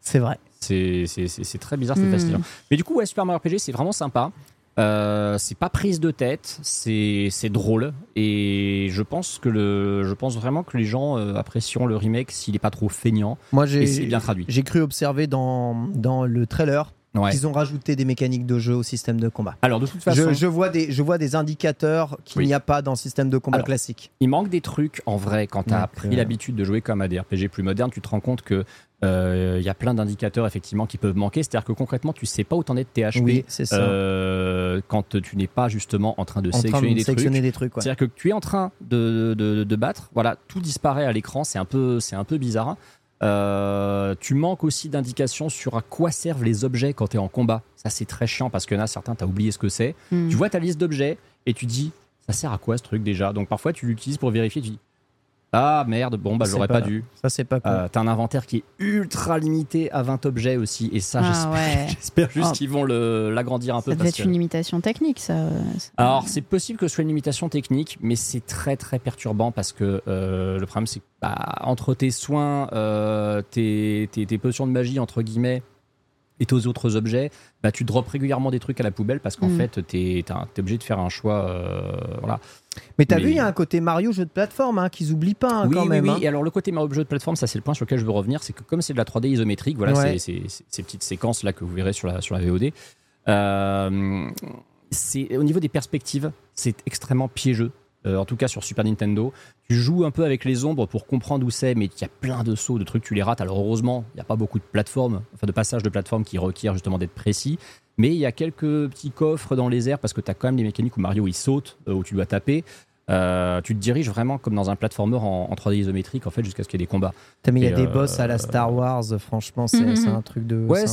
C'est vrai. C'est c'est- c'est- c'est très bizarre, c'est Hmm. fascinant. Mais du coup, ouais, Super Mario RPG, c'est vraiment sympa. Euh, c'est pas prise de tête, c'est c'est drôle et je pense que le, je pense vraiment que les gens euh, apprécieront le remake s'il est pas trop feignant Moi, j'ai bien traduit. j'ai cru observer dans, dans le trailer Ouais. qu'ils ont rajouté des mécaniques de jeu au système de combat. Alors de toute façon, Je, je vois des, je vois des indicateurs qu'il Oui. n'y a pas dans le système de combat Alors, classique. il manque des trucs en vrai quand tu as Donc, pris euh, l'habitude de jouer comme à des RPG plus modernes, tu te rends compte que euh, il y a plein d'indicateurs effectivement qui peuvent manquer. C'est-à-dire que concrètement, tu sais pas où t'en es de tes HP Oui, c'est ça. euh, quand tu n'es pas justement en train de en train de des trucs. sélectionner des trucs. ouais. C'est-à-dire que tu es en train de, de- de battre, voilà, tout disparaît à l'écran, c'est un peu, c'est un peu bizarre. Euh, tu manques aussi d'indications sur à quoi servent les objets quand tu es en combat. Ça, c'est très chiant parce qu'il y en a certains, tu as oublié ce que c'est. Hmm. Tu vois ta liste d'objets et tu dis, ça sert à quoi ce truc déjà? Donc parfois, tu l'utilises pour vérifier, tu dis, Ah merde, bon bah j'aurais pas- pas dû. Ça, c'est pas cool. Euh, T'as un inventaire qui est ultra limité à 20 objets aussi, et ça Ah j'espère, ouais. juste Oh. qu'ils vont le- l'agrandir un peu. Ça que- une limitation technique, ça. Alors c'est possible que ce soit une limitation technique, mais c'est très très perturbant parce que euh, le problème c'est que bah, entre tes soins, euh, tes, tes, tes potions de magie entre guillemets et tes autres objets, bah, tu drops régulièrement des trucs à la poubelle parce qu'en Mm. fait t'es t'es un- t'es obligé de faire un choix. euh, voilà. Mais t'as mais- vu, il y a un côté Mario jeu de plateforme hein, qu'ils oublient pas hein, oui, quand oui, même. oui. hein. Et alors le côté Mario jeu de plateforme, ça c'est le point sur lequel je veux revenir, c'est que comme c'est de la 3D isométrique, voilà, Ouais. c'est- ces petites séquences là que vous verrez sur la, sur la VOD. euh, c'est au niveau des perspectives, c'est extrêmement piégeux. Euh, en tout cas sur Super Nintendo, tu joues un peu avec les ombres pour comprendre où c'est, mais il y a plein de sauts, de trucs, tu les rates. Alors heureusement, il n'y a pas beaucoup de plateformes, enfin de passages de plateformes qui requièrent justement d'être précis. Mais il y a quelques petits coffres dans les airs parce que tu as quand même des mécaniques où Mario il saute, euh, où tu dois taper. Euh, tu te diriges vraiment comme dans un platformer en, en 3D isométrique en fait jusqu'à ce qu'il y ait des combats. Putain, mais il y a des euh, boss à la Star Wars, franchement, c'est Mhm. un truc de. Ouais,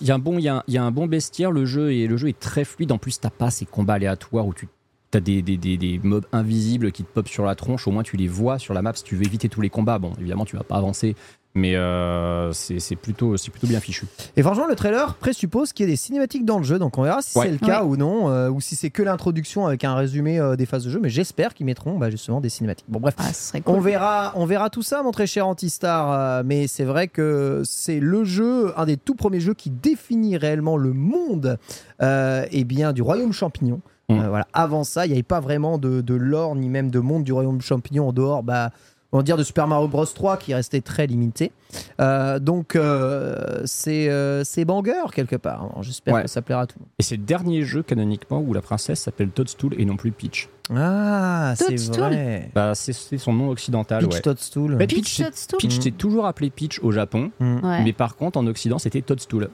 il y a un bon il y a un, il y a un bon bestiaire le jeu et le jeu est très fluide en plus t'as pas ces combats aléatoires où tu as des, des, des, des mobs invisibles qui te popent sur la tronche au moins tu les vois sur la map si tu veux éviter tous les combats bon évidemment tu vas pas avancer mais euh, c'est plutôt c'est plutôt bien fichu Et franchement, le trailer présuppose qu'il y ait des cinématiques dans le jeu, donc on verra si Ouais. c'est le cas Ouais. ou non, euh, ou si c'est que l'introduction avec un résumé euh, des phases de jeu, mais j'espère qu'ils mettront bah, justement des cinématiques. Bon, bref. Ah, cool. On verra, on verra tout ça, mon très cher Antistar. euh, mais c'est vrai que c'est le jeu, un des tout premiers jeux qui définit réellement le monde, euh, et bien du royaume champignon. Mm. Euh, voilà. Avant ça, il n'y avait pas vraiment de, de lore ni même de monde du royaume champignon en dehors. Bah, on va dire de Super Mario Bros 3 qui restait très limité. Euh, donc euh, c'est euh, c'est banger quelque part. Alors, J'espère Ouais. que ça plaira à tout le monde. et c'est le dernier jeu canoniquement où la princesse s'appelle Toadstool et non plus Peach Ah, c'est vrai. bah c'est c'est son nom occidental Peach ouais Toadstool. Mais Peach Peach, c'est- Toadstool. Peach s'est toujours appelé Peach au Japon Mm. Ouais. mais par contre en occident c'était Toadstool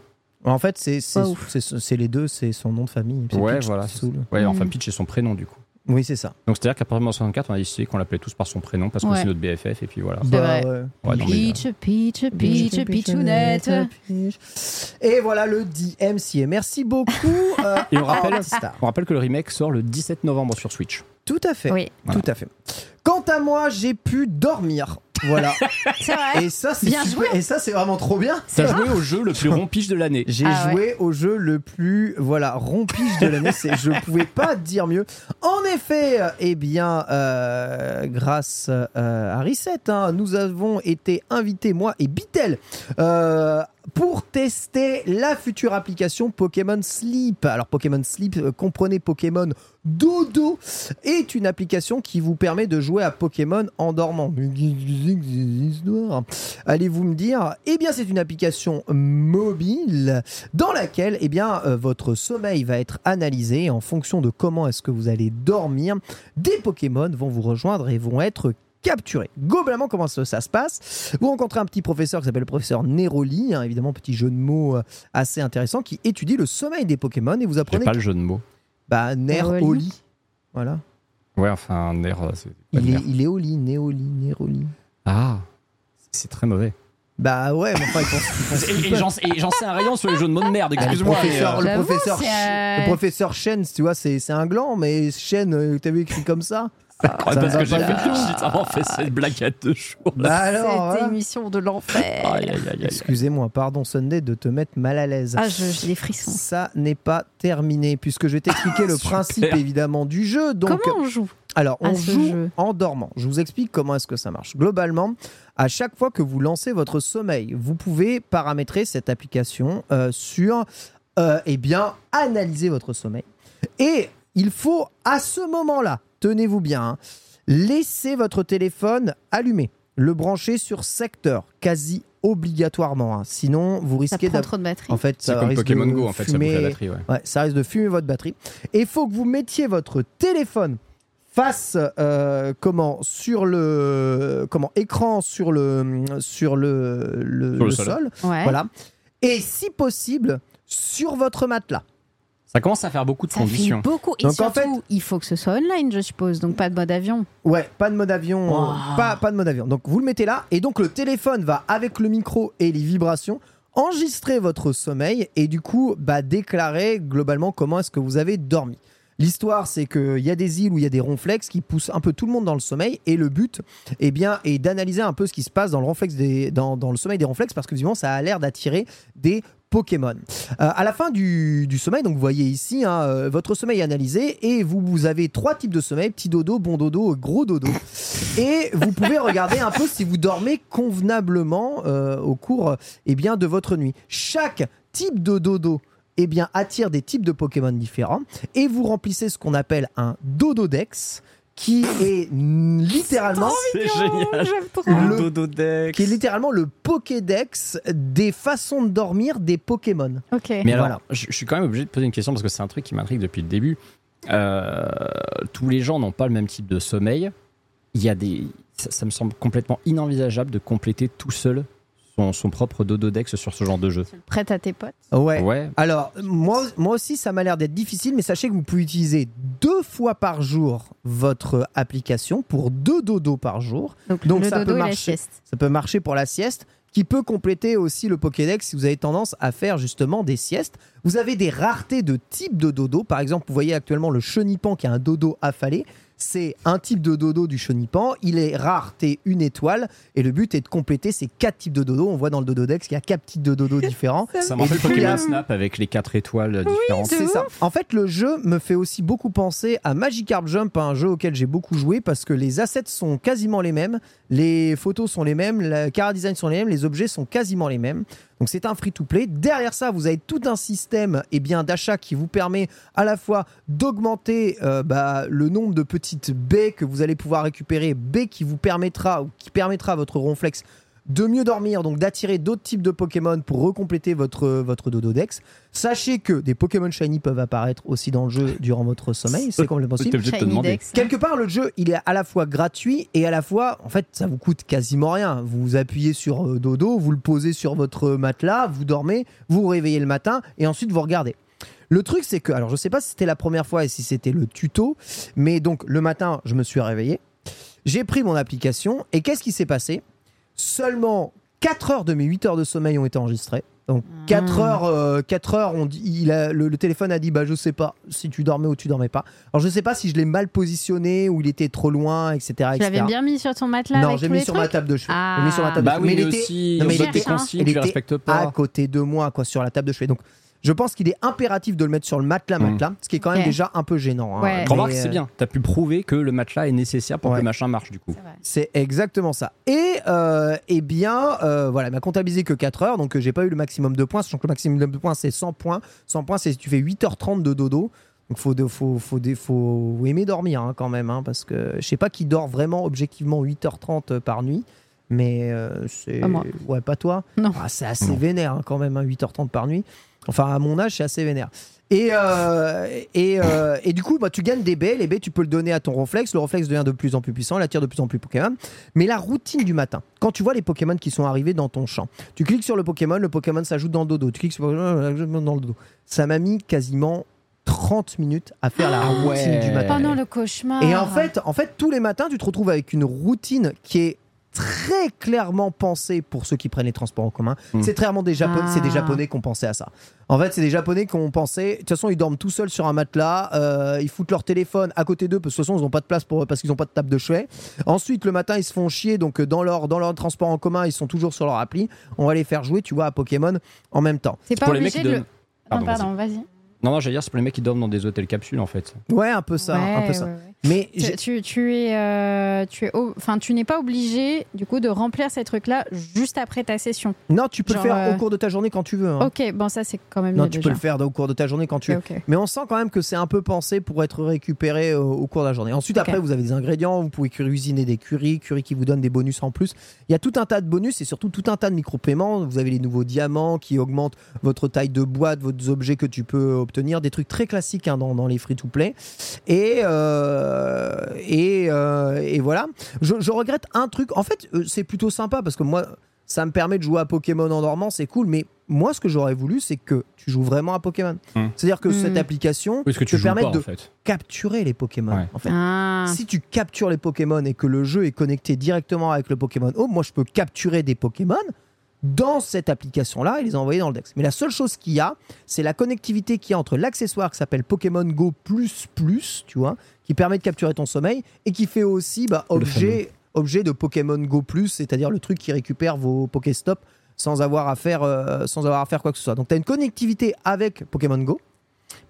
En fait, c'est les deux, c'est son nom de famille. C'est Ouais, Peach voilà, Toadstool. ouais enfin Mm. Peach c'est son prénom du coup Oui, c'est ça. Donc c'est-à-dire qu'à partir de 1964, on a décidé qu'on l'appelait tous par son prénom parce que Ouais. c'est notre BFF et puis voilà. C'est Bah, vrai. ouais. Peach, Peach, Peach, Peachounette. Et voilà le DMCA. Merci beaucoup. euh, Et on rappelle, on rappelle que le remake sort le 17 novembre sur Switch. Tout à fait. Oui, Voilà. Tout à fait. Quant à moi, j'ai pu dormir. Voilà. c'est vrai. Et ça, c'est Bien super- Et ça, c'est vraiment trop bien. T'as joué au jeu le plus rompiche de l'année. J'ai Ah ouais. joué au jeu le plus voilà rompiche de l'année. C'est, je pouvais pas dire mieux. En effet, euh, eh bien, euh, grâce euh, à Reset, hein, nous avons été invités moi et Bitel euh, pour tester la future application Pokémon Sleep. Alors Pokémon Sleep, euh, comprenez Pokémon Dodo, est une application qui vous permet de jouer à Pokémon en dormant. Allez-vous me dire? Eh bien, c'est une application mobile dans laquelle eh bien, euh, votre sommeil va être analysé en fonction de comment est-ce que vous allez dormir. Des Pokémon vont vous rejoindre et vont être capturés. Globalement, comment ça, ça se passe? Vous rencontrez un petit professeur qui s'appelle le professeur Neroli, hein, évidemment, petit jeu de mots euh, assez intéressant, qui étudie le sommeil des Pokémon et vous apprenez pas le jeu de mots. bah, Neroli. Voilà. Ouais, enfin, air. euh, Il est, il est au lit, Néoli, Neroli. Ah, c'est très mauvais. Bah ouais, mais enfin, ils pensent- ils pensent qu'ils Et, j'en et j'en sais un rayon sur les jeux de mots de merde, Bah, le excuse-moi. euh, le professeur, euh, le professeur Chen, tu vois, c'est c'est un gland, mais Chen, euh, t'as vu écrit comme ça parce va que j'ai fait, cette blague deux jours. Bah alors, Cette voilà. émission de l'enfer. Excusez-moi, pardon Sunday de te mettre mal à l'aise. Ah, je- j'ai des frissons. Ça n'est pas terminé puisque je vais t'expliquer le Super. principe évidemment du jeu. Donc, Comment on joue alors on joue jeu en dormant. Je vous explique comment est-ce que ça marche. Globalement, à chaque fois que vous lancez votre sommeil, vous pouvez paramétrer cette application euh, sur, euh, eh bien, analyser votre sommeil. Et il faut à ce moment-là, tenez-vous bien, hein, laisser votre téléphone allumé, le brancher sur secteur, quasi obligatoirement. hein. Sinon, vous risquez d'avoir trop de batterie. en fait, C'est ça comme risque Pokémon de Go, en fait, ça la batterie. Ouais. Ouais, ça risque de fumer votre batterie. Et il faut que vous mettiez votre téléphone face euh, comment sur le comment écran sur le sur le, le, Sur le le sol. sol, Ouais. voilà. Et si possible sur votre matelas. Ça commence à faire beaucoup de Ça fait conditions. beaucoup. Et Donc, en surtout, il faut que ce soit online, je suppose. Donc pas de mode avion. Ouais, pas de mode avion, Wow. euh, pas, pas de mode avion. Donc vous le mettez là et donc le téléphone va avec le micro et les vibrations enregistrer votre sommeil et du coup bah, déclarer globalement comment est-ce que vous avez dormi. L'histoire, c'est qu'il y a des îles où il y a des ronflex qui poussent un peu tout le monde dans le sommeil. Et le but, eh bien, est d'analyser un peu ce qui se passe dans le, ronflex des, dans, dans le sommeil des ronflex parce que visiblement, ça a l'air d'attirer des Pokémon. Euh, à la fin du, du sommeil, donc vous voyez ici, hein, euh, votre sommeil analysé et vous, vous avez trois types de sommeil petit dodo, bon dodo, gros dodo. Et vous pouvez regarder un peu si vous dormez convenablement euh, au cours eh bien, de votre nuit. Chaque type de dodo eh bien, attire des types de Pokémon différents et vous remplissez ce qu'on appelle un dododex qui est littéralement C'est génial. Le- Dododex. qui est littéralement le Pokédex des façons de dormir des Pokémon. Ok. Mais alors, Voilà. je, je suis quand même obligé de poser une question parce que c'est un truc qui m'intrigue depuis le début. Euh, tous les gens n'ont pas le même type de sommeil. Il y a des, ça, ça me semble complètement inenvisageable de compléter tout seul son, son propre dododex sur ce genre de jeu. Prête à tes potes. Ouais. Ouais. Alors, moi, moi aussi, ça m'a l'air d'être difficile, mais sachez que vous pouvez utiliser deux fois par jour votre application pour deux dodos par jour. Donc, Donc le ça dodo peut et la marcher. sieste. Ça peut marcher pour la sieste, qui peut compléter aussi le Pokédex si vous avez tendance à faire justement des siestes. Vous avez des raretés de type de dodo. Par exemple, vous voyez actuellement le chenipan qui a un dodo affalé. C'est un type de dodo du chenipan. Il est rareté une étoile. Et le but est de compléter ces quatre types de dodo. On voit dans le dododex qu'il y a quatre types de dodo différents. Ça me rappelle du coup, il y a- Pokémon Snap avec les quatre étoiles différentes. C'est ça. En fait, le jeu me fait aussi beaucoup penser à Magikarp Jump, un jeu auquel j'ai beaucoup joué parce que les assets sont quasiment les mêmes, les photos sont les mêmes, le cara design sont les mêmes, les objets sont quasiment les mêmes. Donc c'est un free-to-play. Derrière ça, vous avez tout un système eh bien d'achat qui vous permet à la fois d'augmenter euh, bah, le nombre de petites baies que vous allez pouvoir récupérer, baies qui vous permettra ou qui permettra votre ronflex de mieux dormir, donc d'attirer d'autres types de Pokémon pour recompléter votre, votre Dododex. Sachez que des Pokémon Shiny peuvent apparaître aussi dans le jeu durant votre sommeil, c'est complètement T'es possible. obligé de te Shiny demander. Dex. Quelque part, le jeu, il est à la fois gratuit et à la fois, en fait, ça vous coûte quasiment rien. Vous appuyez sur euh, dodo, vous le posez sur votre matelas, vous dormez, vous vous réveillez le matin et ensuite vous regardez. Le truc, c'est que, alors je sais pas si c'était la première fois et si c'était le tuto, mais donc le matin, je me suis réveillé, j'ai pris mon application et qu'est-ce qui s'est passé? Seulement 4 heures de mes 8 heures de sommeil ont été enregistrées. Donc 4 heures, euh, 4 heures on dit, il a, le, le téléphone a dit bah je sais pas si tu dormais ou tu dormais pas. Alors je sais pas si je l'ai mal positionné ou il était trop loin, etc. Tu etc. l'avais bien mis sur ton matelas non, j'ai mis sur ma table de chevet. Ah. J'ai mis sur ma table Bah de oui, chevet. mais il était aussi, non, mais on il consignes, il tu était respectes à pas. côté de moi, quoi, sur la table de chevet. Donc je pense qu'il est impératif de le mettre sur le matelas, Mm. matelas, ce qui est quand même déjà un peu gênant. hein. Ouais. Remarque, euh, c'est bien. T'as pu prouver que le matelas est nécessaire pour Ouais. que le machin marche du coup. C'est exactement ça. Et euh, eh bien, euh, voilà, il m'a comptabilisé que 4 heures, donc euh, j'ai pas eu le maximum de points, sachant que le maximum de points c'est 100 points. 100 points, c'est si tu fais 8h30 de dodo. Donc faut, de- faut, faut, faut aimer dormir hein, quand même, hein, parce que je sais pas qui dort vraiment objectivement 8h30 par nuit. Mais euh, c'est. Pas moi. Ouais, pas toi Non. Ah, C'est assez Non. vénère hein, quand même, hein, 8h30 par nuit. Enfin, à mon âge, c'est assez vénère. Et, euh, et, euh, et du coup, bah, tu gagnes des baies. Les baies, tu peux le donner à ton reflex. Le reflex devient de plus en plus puissant, il attire de plus en plus Pokémon. Mais la routine du matin, quand tu vois les Pokémon qui sont arrivés dans ton champ, tu cliques sur le Pokémon, le Pokémon s'ajoute dans le dodo. Tu cliques sur le Pokémon, dans le dodo. Ça m'a mis quasiment 30 minutes à faire la Ah routine ouais. du matin. Oh non, le cauchemar. Et en fait, en fait, tous les matins, tu te retrouves avec une routine qui est très clairement pensée pour ceux qui prennent les transports en commun. Mm. C'est très rarement des Japonais, c'est des Ah. Japonais qui ont pensé à ça. En fait, c'est des Japonais qui ont pensé. De toute façon, ils dorment tout seuls sur un matelas. euh, ils foutent leur téléphone à côté d'eux parce que de toute façon, ils n'ont pas de place pour parce qu'ils n'ont pas de table de chevet. Ensuite, le matin, ils se font chier. Donc, euh, dans leur dans leur transport en commun, ils sont toujours sur leur appli. On va les faire jouer, tu vois, à Pokémon en même temps. c'est pas pour les mecs de. Non, Pardon, pardon, vas-y. Non, non, j'allais dire, c'est pour les mecs qui dorment dans des hôtels capsules en fait. Ouais, un peu ça, un Ouais, peu ça. ouais, ouais. Mais Tu, j'ai- tu, tu es, euh, tu es, au- enfin, tu n'es pas obligé du coup de remplir ces trucs-là juste après ta session. non, tu peux genre, le faire euh, au cours de ta journée quand tu veux. hein. Ok, bon ça c'est quand même Non, tu déjà. peux le faire au cours de ta journée quand tu veux. Mais on sent quand même que c'est un peu pensé pour être récupéré euh, au cours de la journée. Ensuite, après, vous avez des ingrédients, vous pouvez cuisiner des currys, curry qui vous donnent des bonus en plus. Il y a tout un tas de bonus et surtout tout un tas de micro-paiements. Vous avez les nouveaux diamants qui augmentent votre taille de boîte, vos objets que tu peux obtenir, des trucs très classiques hein, dans, dans les free-to-play. Et, euh, et, euh, et voilà. Je, je regrette un truc. En fait, euh, c'est plutôt sympa parce que moi, ça me permet de jouer à Pokémon en dormant, c'est cool. Mais moi, ce que j'aurais voulu, c'est que tu joues vraiment à Pokémon. Hmm. C'est-à-dire que Hmm. cette application Oui, ce que tu te permet pas de en fait. capturer les Pokémon. Ouais. En fait. Ah. Si tu captures les Pokémon et que le jeu est connecté directement avec le Pokémon Home, moi je peux capturer des Pokémon dans cette application-là et les envoyer dans le Dex. Mais la seule chose qu'il y a, c'est la connectivité qu'il y a entre l'accessoire qui s'appelle Pokémon Go Plus Plus, tu vois, qui permet de capturer ton sommeil et qui fait aussi bah, objet, objet de Pokémon Go Plus, c'est-à-dire le truc qui récupère vos Pokéstop sans avoir à faire, euh, sans avoir à faire quoi que ce soit. Donc tu as une connectivité avec Pokémon Go,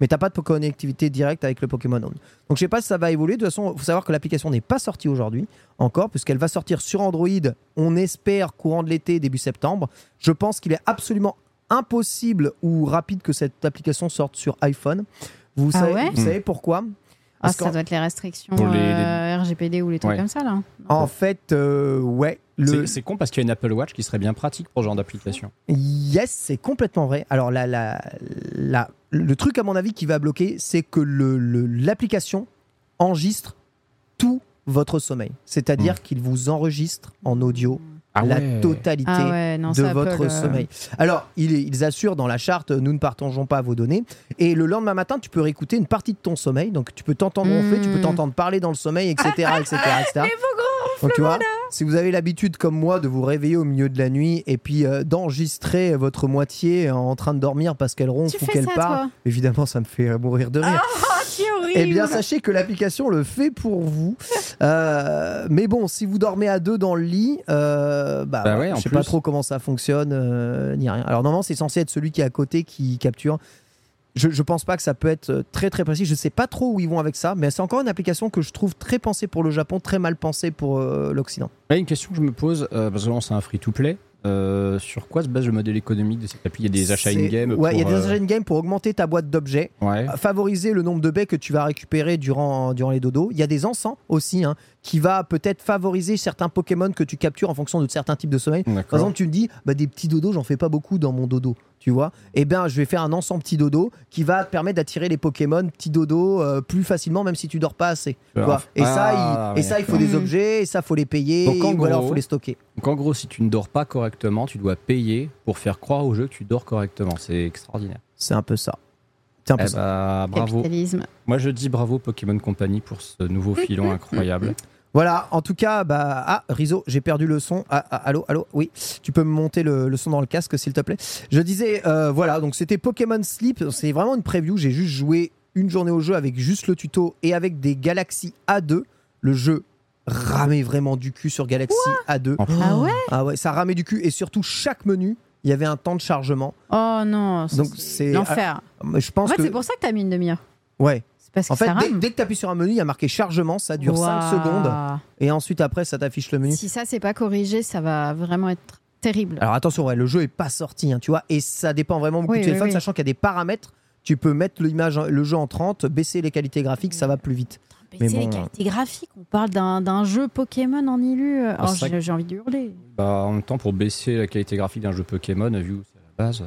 mais t'as pas de connectivité directe avec le Pokémon Home. Donc je sais pas si ça va évoluer. De toute façon, il faut savoir que l'application n'est pas sortie aujourd'hui encore, puisqu'elle va sortir sur Android, on espère, courant de l'été, début septembre. Je pense qu'il est absolument impossible ou rapide que cette application sorte sur iPhone. Vous, Ah savez, ouais? vous savez pourquoi? Ah, Parce ça doit être les restrictions les- euh, RGPD ou les trucs Ouais. comme ça, là. En fait, euh, ouais. Le... C'est- con parce qu'il y a une Apple Watch qui serait bien pratique pour ce genre d'application. Yes, c'est complètement vrai. Alors, la, la, la- le truc, à mon avis, qui va bloquer, c'est que le- le- l'application enregistre tout votre sommeil. C'est-à-dire qu'il vous enregistre en audio Ah la ouais. totalité Ah ouais, non, de votre Apple, euh, sommeil. Alors, ils, ils assurent dans la charte, nous ne partageons pas vos données. Et le lendemain matin, tu peux réécouter une partie de ton sommeil. Donc, tu peux t'entendre ronfler, tu peux Mm. t'entendre parler dans le sommeil, etc. etc., etc. Donc, tu vois, si vous avez l'habitude, comme moi, de vous réveiller au milieu de la nuit et puis euh, d'enregistrer votre moitié en train de dormir parce qu'elle ronfle Tu ou fais qu'elle ça, parle, toi? évidemment, ça me fait mourir de rire. C'est horrible Eh bien, sachez que l'application le fait pour vous. Euh, mais bon, si vous dormez à deux dans le lit, euh, bah, Bah ouais, je sais pas trop comment ça fonctionne, euh, ni rien. Alors, normalement, c'est censé être celui qui est à côté qui capture. Je, je pense pas que ça peut être euh, très très précis. Je sais pas trop où ils vont avec ça, mais c'est encore une application que je trouve très pensée pour le Japon, très mal pensée pour euh, l'Occident. Une question que je me pose, euh, parce que là, c'est un free-to-play. Euh, sur quoi se base le modèle économique de cette appli? Il y a des achats in-game Ouais, il y a des euh, achats in-game pour augmenter ta boîte d'objets. Ouais. favoriser le nombre de baies que tu vas récupérer durant, durant les dodos. Il y a des encens aussi, hein, qui va peut-être favoriser certains Pokémon que tu captures en fonction de certains types de sommeil. Par exemple, tu me dis, bah, des petits dodos, j'en fais pas beaucoup dans mon dodo, tu vois. Eh bien, je vais faire un encens petit dodo qui va te permettre d'attirer les Pokémon petits dodos euh, plus facilement, même si tu dors pas assez. tu Ah, vois. Et, ça, il, et ça, il faut des objets, et ça, faut les payer, Donc, en ou alors gros- faut les stocker. Donc en gros, si tu ne dors pas correctement, tu dois payer pour faire croire au jeu que tu dors correctement. C'est extraordinaire. C'est un peu ça. C'est un peu Eh ça. bah, bravo. Capitalisme. Moi, je dis bravo Pokémon Company pour ce nouveau filon incroyable. Voilà, en tout cas, bah, ah, Rizo, j'ai perdu le son. Ah, ah, allô, allô, oui, tu peux me monter le, le son dans le casque, s'il te plaît. Je disais, euh, voilà, donc c'était Pokémon Sleep, c'est vraiment une preview. J'ai juste joué une journée au jeu avec juste le tuto et avec des Galaxy A2. Le jeu ramait vraiment du cul sur Galaxy A2. En plus. Ah ouais Ah ouais, ça ramait du cul et surtout chaque menu, il y avait un temps de chargement. Oh non, Donc, c'est l'enfer. Je En fait, que c'est pour ça que t'as mis une demi-heure. ouais. C'est parce que En fait, ça dès, rame. dès que tu appuies sur un menu, il y a marqué chargement, ça dure 5 Waouh. secondes et ensuite après ça t'affiche le menu. Si ça, c'est pas corrigé, ça va vraiment être terrible. Alors attention, ouais, le jeu est pas sorti, hein, tu vois, et ça dépend vraiment beaucoup Oui, du oui, téléphone, oui. sachant qu'il y a des paramètres. Tu peux mettre l'image, le jeu en 30, baisser les qualités graphiques, ça va plus vite. Mais les bon, qualités graphiques, on parle d'un d'un jeu Pokémon en illu. Ah, Oh, vrai j'ai envie de hurler. Bah, en même temps, pour baisser la qualité graphique d'un jeu Pokémon, vu où c'est à la base.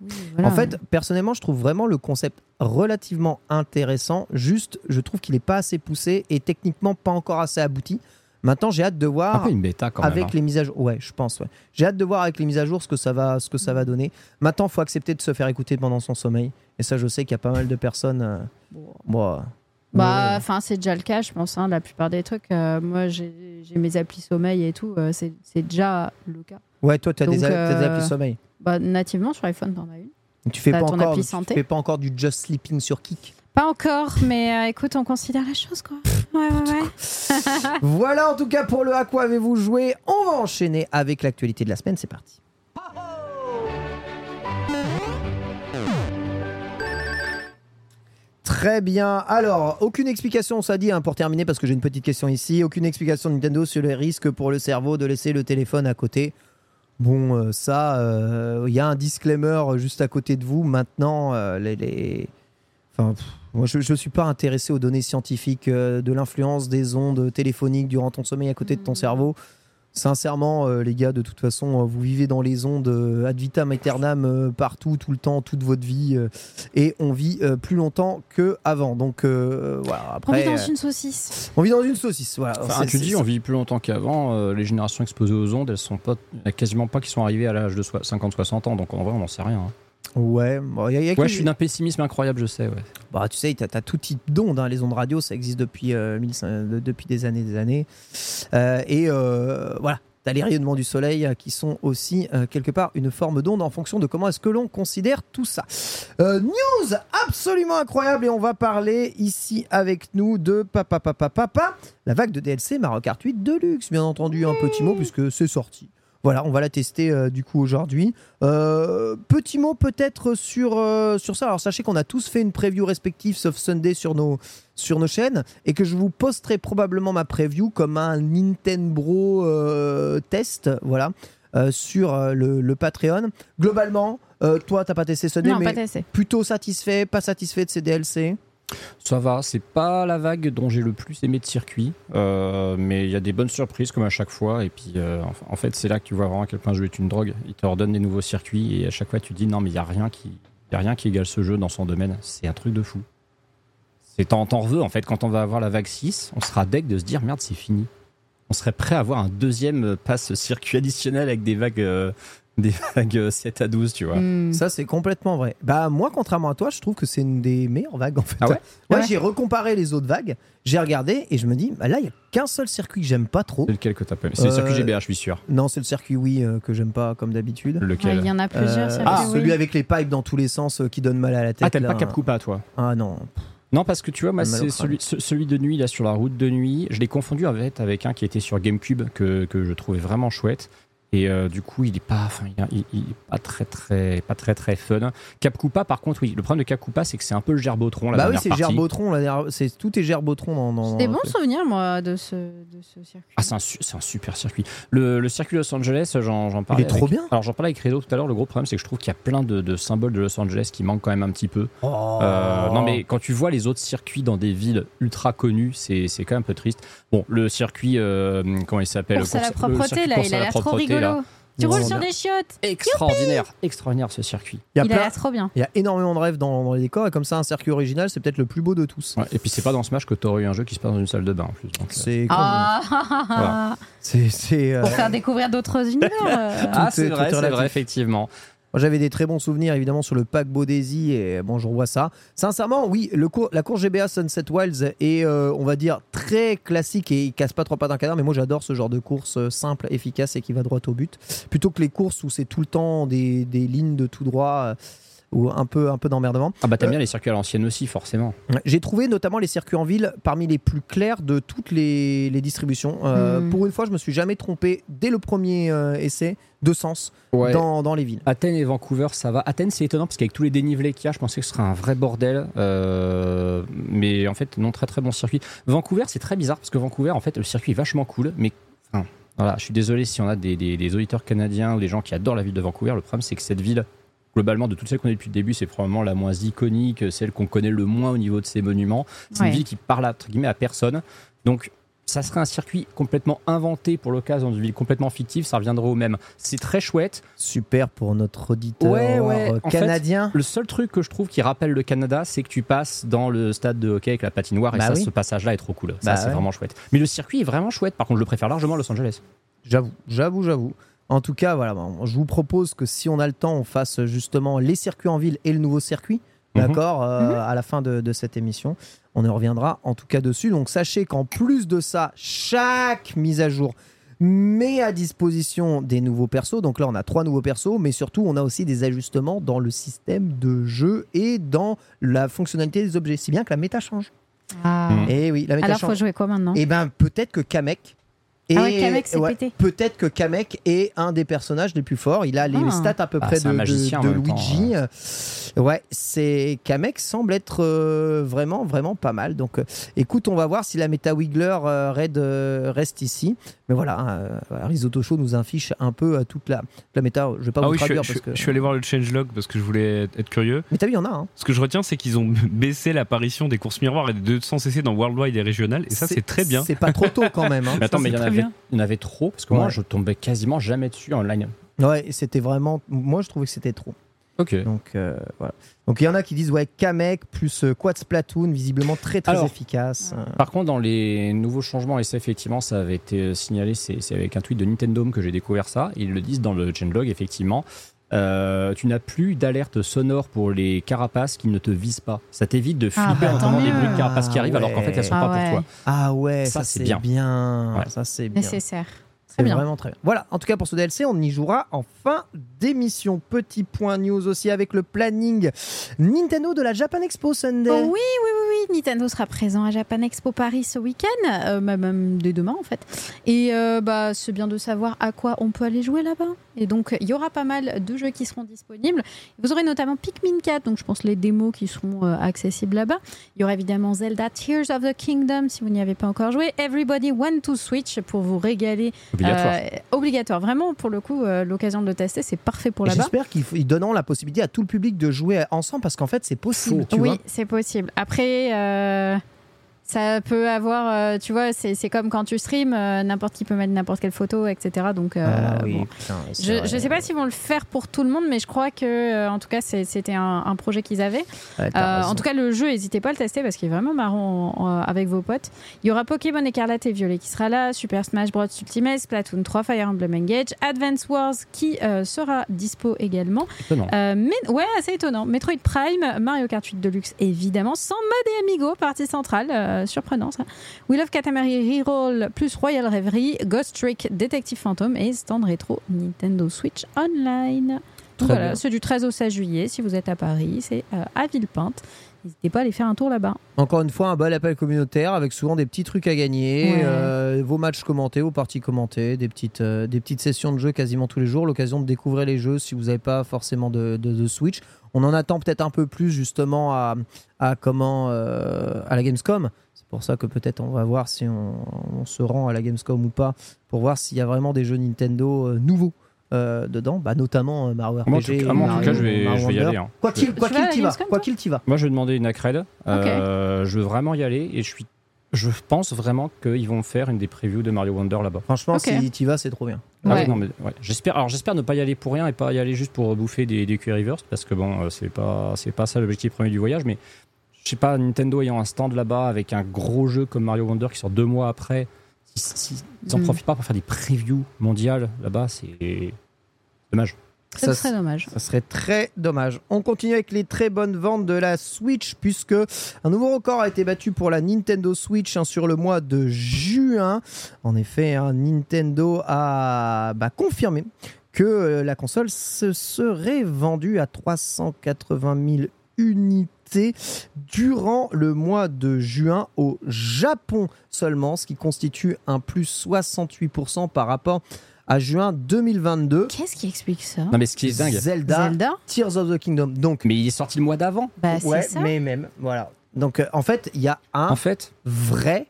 Oui, voilà. En fait, personnellement, je trouve vraiment le concept relativement intéressant. Juste, je trouve qu'il est pas assez poussé et techniquement pas encore assez abouti. Maintenant, j'ai hâte de Un voir peu une bêta quand même. avec hein. les mises à jour. Ouais, je pense. Ouais. J'ai hâte de voir avec les mises à jour ce que ça va, ce que ça va donner. Maintenant, faut accepter de se faire écouter pendant son sommeil. Et ça, je sais qu'il y a pas mal de personnes. euh, bon, Bah, enfin, c'est déjà le cas, je pense. hein, la plupart des trucs. euh, moi, j'ai j'ai mes applis sommeil et tout. euh, c'est c'est déjà le cas. Ouais, toi, tu as, Donc, des, a- t'as des euh, applis sommeil. Bah, nativement, sur iPhone, t'en as une. Tu fais t'as pas ton encore, appli tu santé. fais pas encore du just sleeping sur Kik. Pas encore, mais euh, écoute, on considère la chose, quoi. Ouais, ouais, ouais. voilà, en tout cas pour le à quoi avez-vous joué? On va enchaîner avec l'actualité de la semaine. C'est parti. Très bien. Alors, aucune explication, ça dit, hein, pour terminer, parce que j'ai une petite question ici. Aucune explication de Nintendo sur les risques pour le cerveau de laisser le téléphone à côté. Bon, euh, ça, euh, il y a un disclaimer juste à côté de vous. Maintenant, euh, les, les- Enfin, pff, moi, je ne suis pas intéressé aux données scientifiques euh, de l'influence des ondes téléphoniques durant ton sommeil à côté de ton cerveau. Sincèrement, euh, les gars, de toute façon, euh, vous vivez dans les ondes euh, ad vitam aeternam euh, partout, tout le temps, toute votre vie, euh, et on vit euh, plus longtemps que avant. Donc euh, voilà. On Après, vit dans euh, une saucisse. on vit dans une saucisse. Voilà. Enfin, tu dis, on vit plus longtemps qu'avant. euh, les générations exposées aux ondes, elles sont pas, il y a quasiment pas qui sont arrivées à l'âge de 50-60 ans. Donc en vrai, on n'en sait rien. hein. Ouais, bon, y a- y a que- Ouais, je suis d'un pessimisme incroyable, je sais. Ouais. Bah, tu sais, tu as, tout type d'ondes. hein. Les ondes radio, ça existe depuis, euh, 1500 de- depuis des années des années. Euh, et euh, voilà. T'as les rayonnements du soleil qui sont aussi euh, quelque part une forme d'onde en fonction de comment est-ce que l'on considère tout ça. Euh, news absolument incroyable et on va parler ici avec nous de papa papa papa la vague de DLC Mario Kart 8 Deluxe bien entendu un petit mot puisque c'est sorti. Voilà, on va la tester euh, du coup aujourd'hui. Euh, petit mot peut-être sur, euh, sur ça. Alors sachez qu'on a tous fait une preview respective sauf Sunday sur nos, sur nos chaînes et que je vous posterai probablement ma preview comme un Nintendo test, voilà, sur le, le Patreon. Globalement, toi t'as pas testé Sunday, Non, mais pas testé. plutôt satisfait, pas satisfait de ces DLC. Ça va, c'est pas la vague dont j'ai le plus aimé de circuit, euh, mais il y a des bonnes surprises comme à chaque fois. Et puis, euh, en- en fait, c'est là que tu vois vraiment à quel point jeu une drogue. Il te redonne des nouveaux circuits et à chaque fois, tu dis non, mais il y a rien qui, égale ce jeu dans son domaine. C'est un truc de fou. C'est t'en t'en en fait quand on va avoir la vague 6, on sera deg de se dire merde, c'est fini. On serait prêt à avoir un deuxième pass circuit additionnel avec des vagues, euh, des vagues euh, 7 à 12, tu vois. Hmm. Ça, c'est complètement vrai. Bah, moi, contrairement à toi, je trouve que c'est une des meilleures vagues en fait. Ah ouais? Ouais, Ouais. j'ai recomparé les autres vagues, j'ai regardé et je me dis, bah là, il y a qu'un seul circuit que j'aime pas trop. C'est lequel que t'as pas aimé C'est le Euh, circuit GBA, je suis sûr. Non, c'est le circuit oui euh, que j'aime pas comme d'habitude. Lequel? Il y en a plusieurs. Euh, circuits, ah, oui. celui avec les pipes dans tous les sens euh, qui donne mal à la tête. Ah, t'aimes pas Cap Coupa, toi? Ah non. Non, parce que tu vois, moi, c'est celui, ce- celui de nuit, là, sur la route de nuit. Je l'ai confondu en fait avec un qui était sur GameCube, que, que je trouvais vraiment chouette. Et euh, du coup, il est pas, enfin, il, il- il est pas très, très, pas très, très fun. Cap Coupa, par contre, oui. Le problème de Cap Coupa, c'est que c'est un peu le gerbotron, la bah oui, dernière c'est partie. Gerbotron. c'est tout est Gerbotron dans. dans J'ai des bons souvenirs, moi, de ce, de ce circuit. Ah, c'est un, su- c'est un super circuit. Le, le circuit Los Angeles, j'en j'en Il parlais. est trop avec- bien. Alors, j'en parlais avec Rezo tout à l'heure. Le gros problème, c'est que je trouve qu'il y a plein de, de symboles de Los Angeles qui manquent quand même un petit peu. Oh. Euh, non mais quand tu vois les autres circuits dans des villes ultra connues, c'est c'est quand même un peu triste. Bon, le circuit, euh, comment il s'appelle? Course à la propreté, là, il a la l'air trop propreté, rigolo. là. Tu Non, roules sur des chiottes. Extraordinaire, extraordinaire ce circuit. Il y a Il a plein- l'air trop bien. il y a énormément de rêves dans, dans les décors et comme ça, un circuit original, c'est peut-être le plus beau de tous. Ouais, et puis c'est pas dans Smash que t'aurais eu un jeu qui se passe dans une salle de bain en plus. donc, euh. C'est comme- Ah, c'est c'est. euh, Pour faire découvrir d'autres univers. euh. Ah, tout est- c'est vrai, est c'est relatif. vrai, effectivement. J'avais des très bons souvenirs évidemment sur le pack Bodesi et bon, je revois ça. Sincèrement, oui, la course GBA Sunset Wilds est, euh, on va dire, très classique et il casse pas trois pattes d'un canard. Mais moi, j'adore ce genre de course euh, simple, efficace et qui va droit au but, plutôt que les courses où c'est tout le temps des, des lignes de tout droit. euh, ou un peu, un peu d'emmerdement. Ah bah t'aimes Euh, bien les circuits à l'ancienne aussi, forcément. J'ai trouvé notamment les circuits en ville parmi les plus clairs de toutes les, les distributions. Euh, Hmm. Pour une fois, je me suis jamais trompé dès le premier euh, essai de sens Ouais. dans, dans les villes. Athènes et Vancouver, ça va. Athènes, c'est étonnant parce qu'avec tous les dénivelés qu'il y a, je pensais que ce serait un vrai bordel. Euh, mais en fait, non, très très bon circuit. Vancouver, c'est très bizarre parce que Vancouver, en fait, le circuit est vachement cool. Mais enfin, voilà, je suis désolé si on a des, des- des auditeurs canadiens ou des gens qui adorent la ville de Vancouver. Le problème, c'est que cette ville, globalement, de toutes celles qu'on a depuis le début, c'est probablement la moins iconique, celle qu'on connaît le moins au niveau de ses monuments. C'est Ouais. une ville qui parle entre guillemets à personne. Donc, ça serait un circuit complètement inventé pour l'occasion, dans une ville complètement fictive, ça reviendrait au même. C'est très chouette. Super pour notre auditeur Ouais, ouais, en fait, canadien. Le seul truc que je trouve qui rappelle le Canada, c'est que tu passes dans le stade de hockey avec la patinoire et Bah ça, oui. ce passage-là est trop cool. Ça, Bah c'est ouais. vraiment chouette. Mais le circuit est vraiment chouette. Par contre, je le préfère largement à Los Angeles. J'avoue, j'avoue, j'avoue. En tout cas, voilà, bon, je vous propose que si on a le temps, on fasse justement les circuits en ville et le nouveau circuit. Mhm. D'accord euh, À la fin de, de cette émission. On y reviendra en tout cas dessus. Donc sachez qu'en plus de ça, chaque mise à jour met à disposition des nouveaux persos. Donc là, on a trois nouveaux persos, mais surtout, on a aussi des ajustements dans le système de jeu et dans la fonctionnalité des objets. Si bien que la méta change. Ah. Et oui, la méta Alors, change. faut jouer quoi maintenant? Et ben peut-être que Kamek. Ah ouais, Kamek, c'est pété. Peut-être que Kamek est un des personnages les plus forts. Il a les Ah. stats à peu Bah, près de, temps, Luigi. Ouais, c'est Kamek semble être euh, vraiment vraiment pas mal. Donc, euh, écoute, on va voir si la méta Wiggler euh, Red euh, reste ici. Mais voilà, euh, voilà, Risotto Show nous affiche un peu euh, toute la, la méta. Je vais pas Ah vous oui, je, traduire suis- parce je- que. je suis allé voir le changelog parce que je voulais être, curieux. Mais t'as vu, il y en a. Hein. Ce que je retiens, c'est qu'ils ont baissé l'apparition des courses miroirs et des 200 cc dans Worldwide et régional. Et ça, c'est très bien. C'est pas trop tôt quand même. hein. Mais attends, Ça, mais il y, en avait, il y en avait trop parce que moi, je tombais quasiment jamais dessus en ligne. Ouais, c'était vraiment. Moi, je trouvais que c'était trop. Ok. Donc euh, voilà. Donc il y en a qui disent ouais Kamek plus euh, Quad Splatoon visiblement très très Alors, efficace. Euh, Par contre, dans les nouveaux changements, et ça, effectivement, ça avait été signalé, c'est c'est avec un tweet de Nintendo que j'ai découvert ça. Ils le disent dans le changelog, effectivement. Euh, tu n'as plus d'alerte sonore pour les carapaces qui ne te visent pas. Ça t'évite de Ah, flipper bah, en entendant des bruits de carapaces qui arrivent alors qu'en fait elles sont Ah pas ouais. pour toi. Ah ouais, ça, Ça, c'est c'est bien. bien. Ouais. Ça c'est bien. Nécessaire. C'est bien. vraiment très bien. Voilà, en tout cas pour ce DLC, on y jouera en fin d'émission. Petit point news aussi avec le planning Nintendo de la Japan Expo Sunday. Oh oui, oui, oui, oui, Nintendo sera présent à Japan Expo Paris ce week-end, euh, bah, même dès demain en fait. Et euh, bah, c'est bien de savoir à quoi on peut aller jouer là-bas. Et donc, il y aura pas mal de jeux qui seront disponibles. Vous aurez notamment Pikmin 4, donc je pense les démos qui seront euh, accessibles là-bas. Il y aura évidemment Zelda Tears of the Kingdom si vous n'y avez pas encore joué. Everybody Want to Switch pour vous régaler. Obligatoire. Euh, obligatoire. Vraiment, pour le coup, euh, l'occasion de le tester, c'est parfait pour là-bas. J'espère qu'ils donneront la possibilité à tout le public de jouer ensemble parce qu'en fait c'est possible. Tu oui, c'est possible. Après, euh, ça peut avoir, euh, tu vois, c'est comme quand tu streams, euh, n'importe qui peut mettre n'importe quelle photo, etc. Donc, euh, Ah oui, bon. putain, c'est Je, je sais pas s'ils vont le faire pour tout le monde, mais je crois que, en tout cas, c'était un, un projet qu'ils avaient. En tout cas, le jeu, n'hésitez pas à le tester parce qu'il est vraiment marrant en- en- avec vos potes. Il y aura Pokémon Écarlate et Violet qui sera là, Super Smash Bros Ultimate, Splatoon 3, Fire Emblem Engage, Advance Wars qui sera dispo également. Mais, ouais, assez étonnant. Metroid Prime, Mario Kart 8 Deluxe évidemment, sans mode et Amigo, partie centrale, euh, surprenant ça. We Love Katamari Reroll plus Royal Reverie, Ghost Trick, Detective Phantom et Stand Retro Nintendo Switch Online. Très voilà, c'est du 13 au 16 juillet. Si vous êtes à Paris, c'est euh, à Villepinte. N'hésitez pas à aller faire un tour là-bas. Encore une fois, un bel appel communautaire avec souvent des petits trucs à gagner, Ouais. euh, vos matchs commentés, vos parties commentées, des petites, euh, des petites sessions de jeu quasiment tous les jours, l'occasion de découvrir les jeux si vous n'avez pas forcément de, de- de Switch. On en attend peut-être un peu plus justement à, à comment euh, à la Gamescom. C'est pour ça que peut-être on va voir si on, on se rend à la Gamescom ou pas pour voir s'il y a vraiment des jeux Nintendo nouveaux. Euh, dedans, bah, notamment euh, Mario RPG. Moi, en tout cas- moi, en tout Mario- cas, je vais- Mario je vais y Wonder. aller, hein. Quoi qu'il t'y va, Gamescom, quoi toi qu'il t'y va. Moi, je vais demander une accred. Euh, je veux vraiment y aller et je suis. Je pense vraiment qu'ils vont faire une des previews de Mario Wonder là-bas. Franchement, Ok. si t'y vas, c'est trop bien. Ah Ouais. oui, non, mais, ouais. J'espère. Alors j'espère ne pas y aller pour rien et pas y aller juste pour bouffer des, des query reverse parce que bon, euh, c'est pas c'est pas ça l'objectif premier du voyage. Mais je sais pas, Nintendo ayant un stand là-bas avec un gros jeu comme Mario Wonder qui sort deux mois après, si, si- ils en Mm. profitent pas pour faire des previews mondiales là-bas, c'est dommage. C'est Ça, très dommage. Ça serait très dommage. On continue avec les très bonnes ventes de la Switch puisque un nouveau record a été battu pour la Nintendo Switch hein, sur le mois de juin. En effet, hein, Nintendo a bah, confirmé que euh, la console se serait vendue à 380 000 unités durant le mois de juin au Japon seulement, ce qui constitue un plus 68% par rapport à juin 2022. Qu'est-ce qui explique ça? Non mais ce qui est dingue. Zelda, Zelda? Tears of the Kingdom. Donc, Mais il est sorti le mois d'avant. Bah, ouais, ça. mais même, voilà. Donc, euh, en fait, il y a un En fait, vrai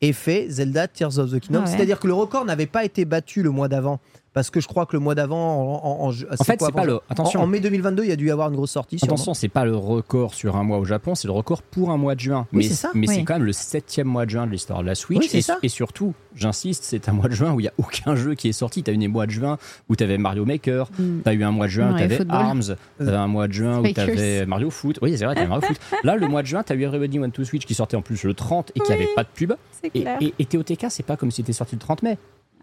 effet Zelda Tears of the Kingdom. Ah ouais. C'est-à-dire que le record n'avait pas été battu le mois d'avant. Parce que je crois que le mois d'avant, en, en, en- en c'est fait, c'est pas le. Attention. En, en mai 2022, il y a dû y avoir une grosse sortie. sûrement. Attention, c'est pas le record sur un mois au Japon, c'est le record pour un mois de juin. Oui, mais c'est ça. mais Oui. c'est quand même le septième mois de juin de l'histoire de la Switch. Oui, c'est et, ça. et surtout, j'insiste, c'est un mois de juin où il n'y a aucun jeu qui est sorti. Tu as eu des mois de juin où tu avais Mario Maker, Mm. tu as eu un mois de juin où Ouais, tu avais football. Arms, tu un mois de juin où tu Strikers. avais Mario Foot. Oui, c'est vrai, tu avais Mario Foot. Là, le mois de juin, tu as eu Everybody Want to Switch qui sortait en plus le 30 et qui avait pas de pub. C'est Et, clair. et, et TOTK, c'est pas comme si c'était sorti le 30 mai.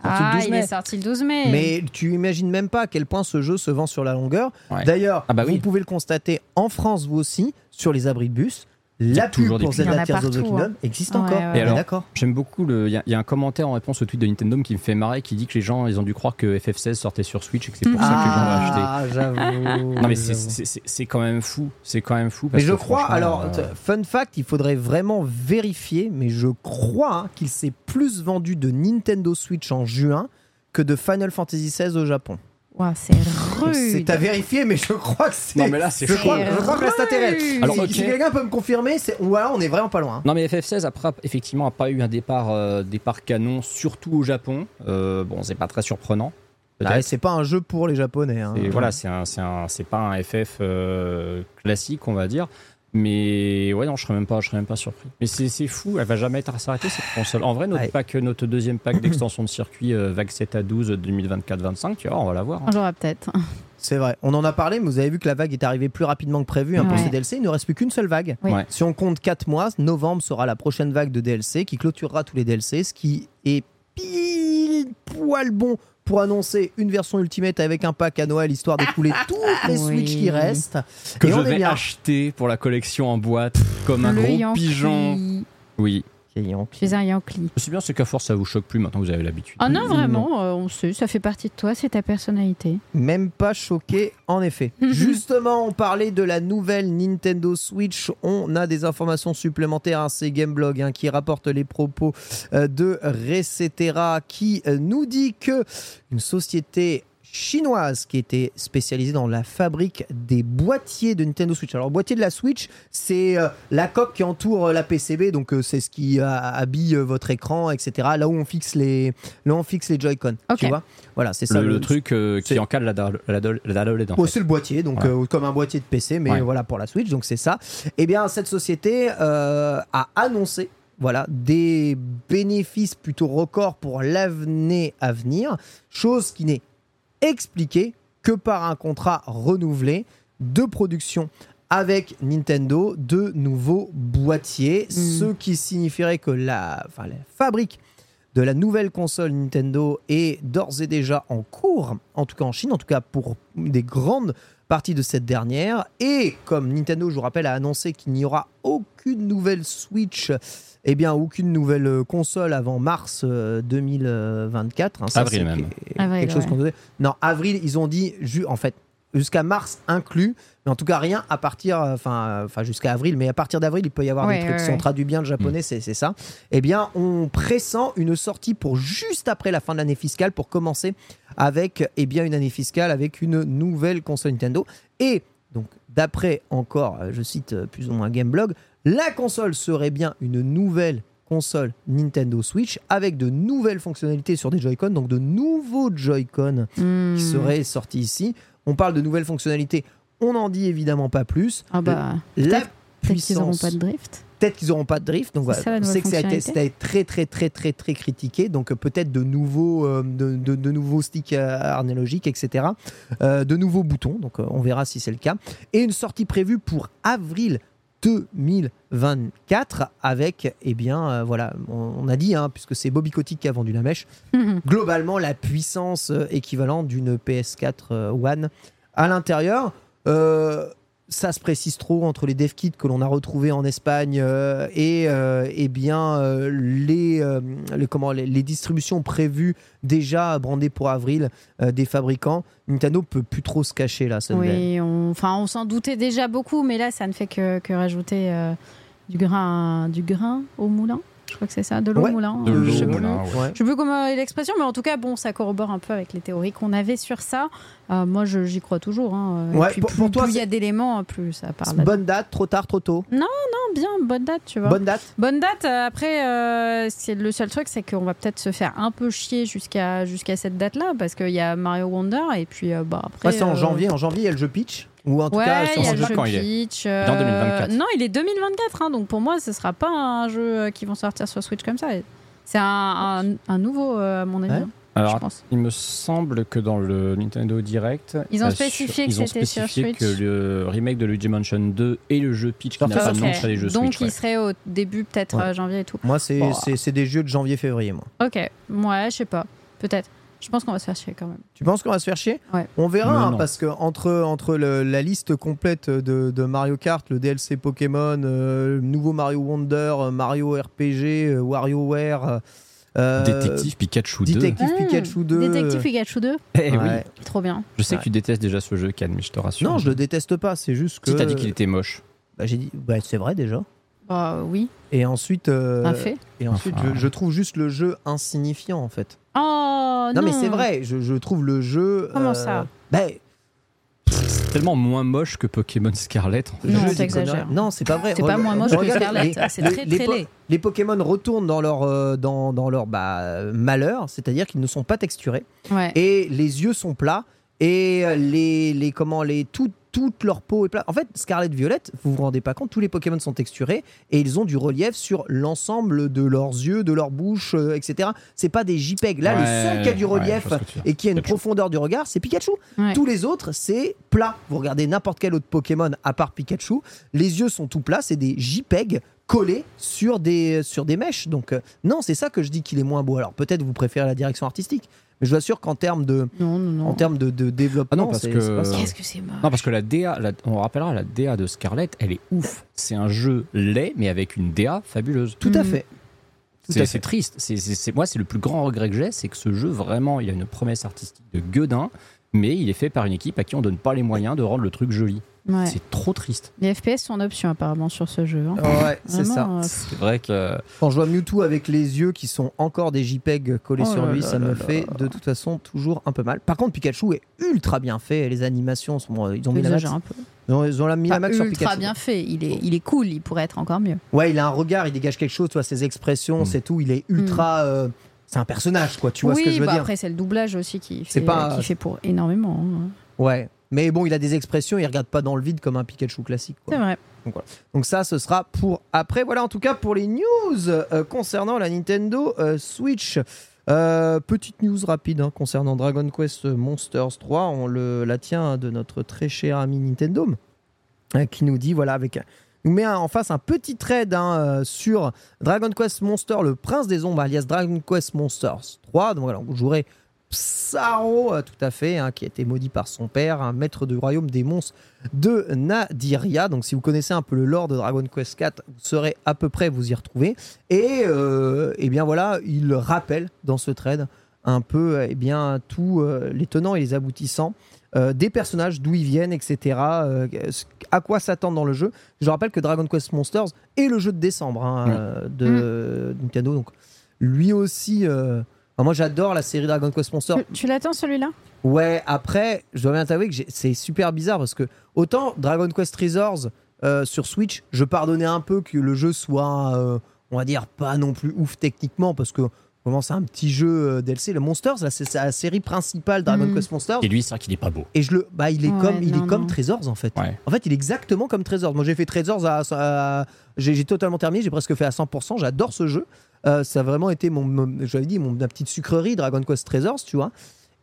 Le Ah, 12 il mai. est sorti le 12 mai. Mais tu imagines même pas à quel point ce jeu se vend sur la longueur. Ouais. D'ailleurs, Ah bah vous pouvez le constater en France, vous aussi, sur les abris de bus. La pub toujours des pour Zelda Tears of the Kingdom hein. existe Ouais, encore. ouais, ouais. d'accord. J'aime beaucoup le. Il y, a- il y a un commentaire en réponse au tweet de Nintendo qui me fait marrer qui dit que les gens ils ont dû croire que FF16 sortait sur Switch et que c'est pour ça que les gens l'ont acheté. Ah, j'avoue. Non mais c'est- quand même fou, c'est quand même fou. Mais je que crois, alors, euh, fun fact, il faudrait vraiment vérifier, mais je crois hein, qu'il s'est plus vendu de Nintendo Switch en juin que de Final Fantasy XVI au Japon. C'est rude. C'est à vérifier, mais je crois que c'est. Non, mais là, c'est je chaud. crois, je crois que là, c'est. Alors, si, ok. si quelqu'un peut me confirmer, c'est ou alors on est vraiment pas loin. Non mais FF16 après effectivement a pas eu un départ euh, départ canon surtout au Japon. Euh, bon c'est pas très surprenant. Bah, c'est pas un jeu pour les Japonais. hein. Voilà c'est un c'est un c'est pas un FF euh, classique on va dire. Mais ouais non je serais même pas je serais même pas surpris. Mais c'est c'est fou elle va jamais être s'arrêter cette console. En vrai notre Ouais. pack notre deuxième pack d'extension de circuit euh, VAG 7 à 12 2024-25 tu vois on va la voir. hein. On l'aura peut-être. C'est vrai. On en a parlé, mais vous avez vu que la vague est arrivée plus rapidement que prévu hein, pour ces DLC. Il ne reste plus qu'une seule vague. Oui. Ouais. Si on compte 4 mois, novembre sera la prochaine vague de DLC qui clôturera tous les DLC, ce qui est pile poil bon pour annoncer une version Ultimate avec un pack à Noël, histoire d'écouler toutes les Oui. Switch qui restent. Que Et je on vais acheter pour la collection en boîte comme un Le gros Yankee. pigeon. Oui Suis un Yankee. C'est bien, c'est qu'à force, ça vous choque plus maintenant que vous avez l'habitude. Ah non, vraiment, euh, on sait, ça fait partie de toi, c'est ta personnalité. Même pas choqué, en effet. Justement, on parlait de la nouvelle Nintendo Switch. On a des informations supplémentaires. hein, C'est Gameblog hein, qui rapporte les propos euh, de Recetera qui euh, nous dit que une société chinoise qui était spécialisée dans la fabrique des boîtiers de Nintendo Switch. Alors, le boîtier de la Switch, c'est euh, la coque qui entoure euh, la PCB, donc euh, c'est ce qui euh, habille euh, votre écran, etc. Là où on fixe les, là où on fixe les Joy-Con. Ok. Tu vois? Voilà, c'est ça Le, le truc euh, c'est- qui encadre la dalle la dalle- la Oh, c'est le boîtier, donc euh, comme un boîtier de PC, mais Ouais. voilà pour la Switch, donc c'est ça. Eh bien, cette société euh, a annoncé voilà, des bénéfices plutôt records pour l'avenir à venir, chose qui n'est expliquée que par un contrat renouvelé de production avec Nintendo de nouveaux boîtiers, ce qui signifierait que la, enfin, la fabrique de la nouvelle console Nintendo est d'ores et déjà en cours, en tout cas en Chine, en tout cas pour des grandes parties de cette dernière. Et comme Nintendo, je vous rappelle, a annoncé qu'il n'y aura aucune nouvelle Switch, eh bien aucune nouvelle euh, console avant mars euh, 2024. hein, ça, Avril c'est même. Avril, quelque chose ouais. qu'on Non, avril, ils ont dit, en fait, jusqu'à mars inclus, mais en tout cas rien à partir, euh, enfin, euh, enfin jusqu'à avril, mais à partir d'avril, il peut y avoir Ouais, des trucs, ouais, si on traduit bien le japonais, c'est c'est ça. Eh bien, on pressent une sortie pour juste après la fin de l'année fiscale pour commencer avec eh bien, une année fiscale avec une nouvelle console Nintendo. Et donc, d'après encore, euh, je cite euh, plus ou moins Gameblog, la console serait bien une nouvelle console Nintendo Switch avec de nouvelles fonctionnalités sur des Joy-Con, donc de nouveaux Joy-Con Hmm. qui seraient sortis ici. On parle de nouvelles fonctionnalités, on n'en dit évidemment pas plus. Ah bah, La peut-être qu'ils n'auront puissance pas de drift. peut-être qu'ils n'auront pas de drift. Donc voilà, on sait que ça a, été, fonctionnalité ça a été très très très très très critiqué. Donc euh, peut-être de nouveaux euh, de, de- de nouveaux sticks euh, analogiques, etc. Euh, de nouveaux boutons. Donc euh, on verra si c'est le cas. Et une sortie prévue pour avril 2024 avec, eh bien, euh, voilà, on, on a dit, hein, puisque c'est Bobby Kotick qui a vendu la mèche, globalement la puissance euh, équivalente d'une PS4 euh, One à l'intérieur. Euh, ça se précise trop entre les dev kits que l'on a retrouvés en Espagne euh, et, euh, eh bien euh, les, les, comment, les, les distributions prévues déjà brandées pour avril des fabricants. Nintendo peut plus trop se cacher là. ça Oui, on, enfin, on s'en doutait déjà beaucoup, mais là, ça ne fait que, que rajouter du, grain, du grain au moulin. Je crois que c'est ça, de l'eau Ouais, moulin. de euh, l'eau je sais au plus. moulin, ouais. Sais plus comment est l'expression, mais en tout cas, bon, ça corrobore un peu avec les théories qu'on avait sur ça. Euh, moi, je- j'y crois toujours. hein. Et Ouais, puis, pour- plus, pour toi, plus il y a d'éléments, plus ça parle. Bonne date, trop tard, trop tôt. Non, bien, bonne date, tu vois. Bonne date. Bonne date. euh, Après, euh, c'est le seul truc, c'est qu'on va peut-être se faire un peu chier jusqu'à jusqu'à cette date-là, parce qu'il y a Mario Wonder et puis euh, bah après. Ouais, c'est en janvier. En janvier, il y a le jeu Pitch. Ou en tout Ouais, cas, il y a sur- le sait jeu quand il est. Peach. Il est en 2024. Non, il est 2024, hein, donc pour moi, ce sera pas un jeu euh, qui vont sortir sur Switch comme ça. C'est un, un- un nouveau, euh, à mon avis. Ouais. hein, je Alors, pense. il me semble que dans le Nintendo Direct, Ils ont euh, spécifié que ils ont c'était sur spécifié Switch. que le remake de Luigi Mansion 2 et le jeu Peach qui n'a pas de sur nom Ok. seraient les jeux Donc, Switch. il ouais. serait au début, peut-être Ouais. euh, janvier et tout. Moi, c'est Bon. c'est- c'est des jeux de janvier-février, moi. Ok, ouais, je sais pas. Peut-être. Je pense qu'on va se faire chier quand même. Tu penses qu'on va se faire chier? Ouais. On verra, hein, parce que entre, entre le- la liste complète de, de Mario Kart, le DLC Pokémon, euh, le nouveau Mario Wonder, euh, Mario RPG, euh, WarioWare, euh, Détective Pikachu 2. Détective Ah, Pikachu 2. Détective Pikachu 2, Eh oui. Ouais. trop bien. Je sais Ouais. que tu détestes déjà ce jeu, Can, mais je te rassure. Non, je le déteste pas, c'est juste que. Si t'as dit qu'il était moche. Bah, j'ai dit, bah, c'est vrai déjà. Bah oui, Et ensuite, euh, un fait. et ensuite Enfin. je, je trouve juste le jeu insignifiant en fait. Oh non, non, mais c'est vrai, je, je trouve le jeu. Comment euh, ça bah, C'est tellement moins moche que Pokémon Scarlet. en fait. Non, t'exagères. Non, c'est pas vrai. C'est pas moins moche que regarde, Scarlet, les- c'est les- très les très po- laid. Les Pokémon retournent dans leur, euh, dans, dans leur bah, malheur, c'est-à-dire qu'ils ne sont pas texturés Ouais. et les yeux sont plats et euh, les, les comment les tout, toute leur peau est plate. En fait, Scarlet Violet, vous vous rendez pas compte, tous les Pokémon sont texturés et ils ont du relief sur l'ensemble de leurs yeux, de leur bouche, euh, etc. C'est pas des JPEG. Là, le seul qui a du relief et qui a une Pikachu. profondeur du regard, c'est Pikachu. Ouais. Tous les autres, c'est plat. Vous regardez n'importe quel autre Pokémon à part Pikachu, les yeux sont tout plats, c'est des JPEG collés sur des, sur des mèches. Donc, euh, non, c'est ça que je dis qu'il est moins beau. Alors, peut-être vous préférez la direction artistique, mais je vous assure qu'en termes de, Non, non, non. en termes de, de développement, Ah non, parce c'est- que- c'est pas ça. Qu'est-ce que c'est moche. Non, parce que la DA, la- on rappellera, la DA de Scarlet, elle est ouf. C'est un jeu laid, mais avec une DA fabuleuse. Tout à Mm. fait. Tout à C'est triste. C'est c'est- c'est- moi, c'est le plus grand regret que j'ai, c'est que ce jeu, vraiment, il a une promesse artistique de gueudin, mais il est fait par une équipe à qui on donne pas les moyens de rendre le truc joli. Ouais. C'est trop triste. Les FPS sont en option apparemment sur ce jeu. hein. Ouais, c'est ça. Euh, C'est vrai que. Quand je vois Mewtwo avec les yeux qui sont encore des JPEG collés Oh sur lui, là ça là me là. fait de toute façon toujours un peu mal. Par contre, Pikachu est ultra bien fait. Les animations sont. Ils ont mis la max. exagère un peu. Ils ont, ils ont la- mis la max sur ultra Pikachu. bien fait. Il est, il est cool. Il pourrait être encore mieux. Ouais, il a un regard, il dégage quelque chose. Tu vois, ses expressions, Mm. c'est tout. Il est ultra. euh, c'est un personnage, quoi. Tu vois oui, ce que je veux bah dire après c'est le doublage aussi qui fait, pas- qui fait pour énormément. hein. Ouais. Mais bon, il a des expressions. Il regarde pas dans le vide comme un Pikachu classique. C'est vrai. Donc ça, ce sera pour après. Voilà, en tout cas pour les news euh, concernant la Nintendo euh, Switch. Euh, petite news rapide hein, concernant Dragon Quest Monsters 3. On le, la tient de notre très cher ami Nintendo qui nous dit voilà avec nous met en face un petit trade hein, euh, sur Dragon Quest Monster, le prince des ombres, alias Dragon Quest Monsters 3. Donc voilà, vous jouerez Psaro, euh, tout à fait, hein, qui a été maudit par son père, un maître du royaume des monstres de Nadiria. Donc si vous connaissez un peu le lore de Dragon Quest 4, vous saurez à peu près vous y retrouver. Et, euh, eh bien voilà, il rappelle dans ce trade un peu eh bien tous euh, les tenants et les aboutissants euh, des personnages, d'où ils viennent, etc. euh, à quoi s'attendre dans le jeu. Je rappelle que Dragon Quest Monsters est le jeu de décembre hein, de Nintendo. Donc lui aussi. euh, enfin, moi j'adore la série Dragon Quest Monsters. Tu, tu l'attends celui-là? Ouais, après, je dois bien t'avouer que c'est super bizarre parce que autant Dragon Quest Treasures euh, sur Switch, je pardonnais un peu que le jeu soit, euh, on va dire, pas non plus ouf techniquement parce que vraiment c'est un petit jeu euh, DLC. Le Monsters, là, c'est la série principale Dragon Mhm. Quest Monsters. Et lui, c'est vrai qu'il est pas beau. Et je le, bah, il est Ouais, comme, il non, est comme. Treasures en fait. Ouais. En fait, il est exactement comme Treasures. Moi, j'ai fait Treasures à, à- j'ai totalement terminé. J'ai presque fait à 100%. J'adore ce jeu. Euh, ça a vraiment été mon, mon- j'avais dit mon ma petite sucrerie Dragon Quest Treasures, tu vois.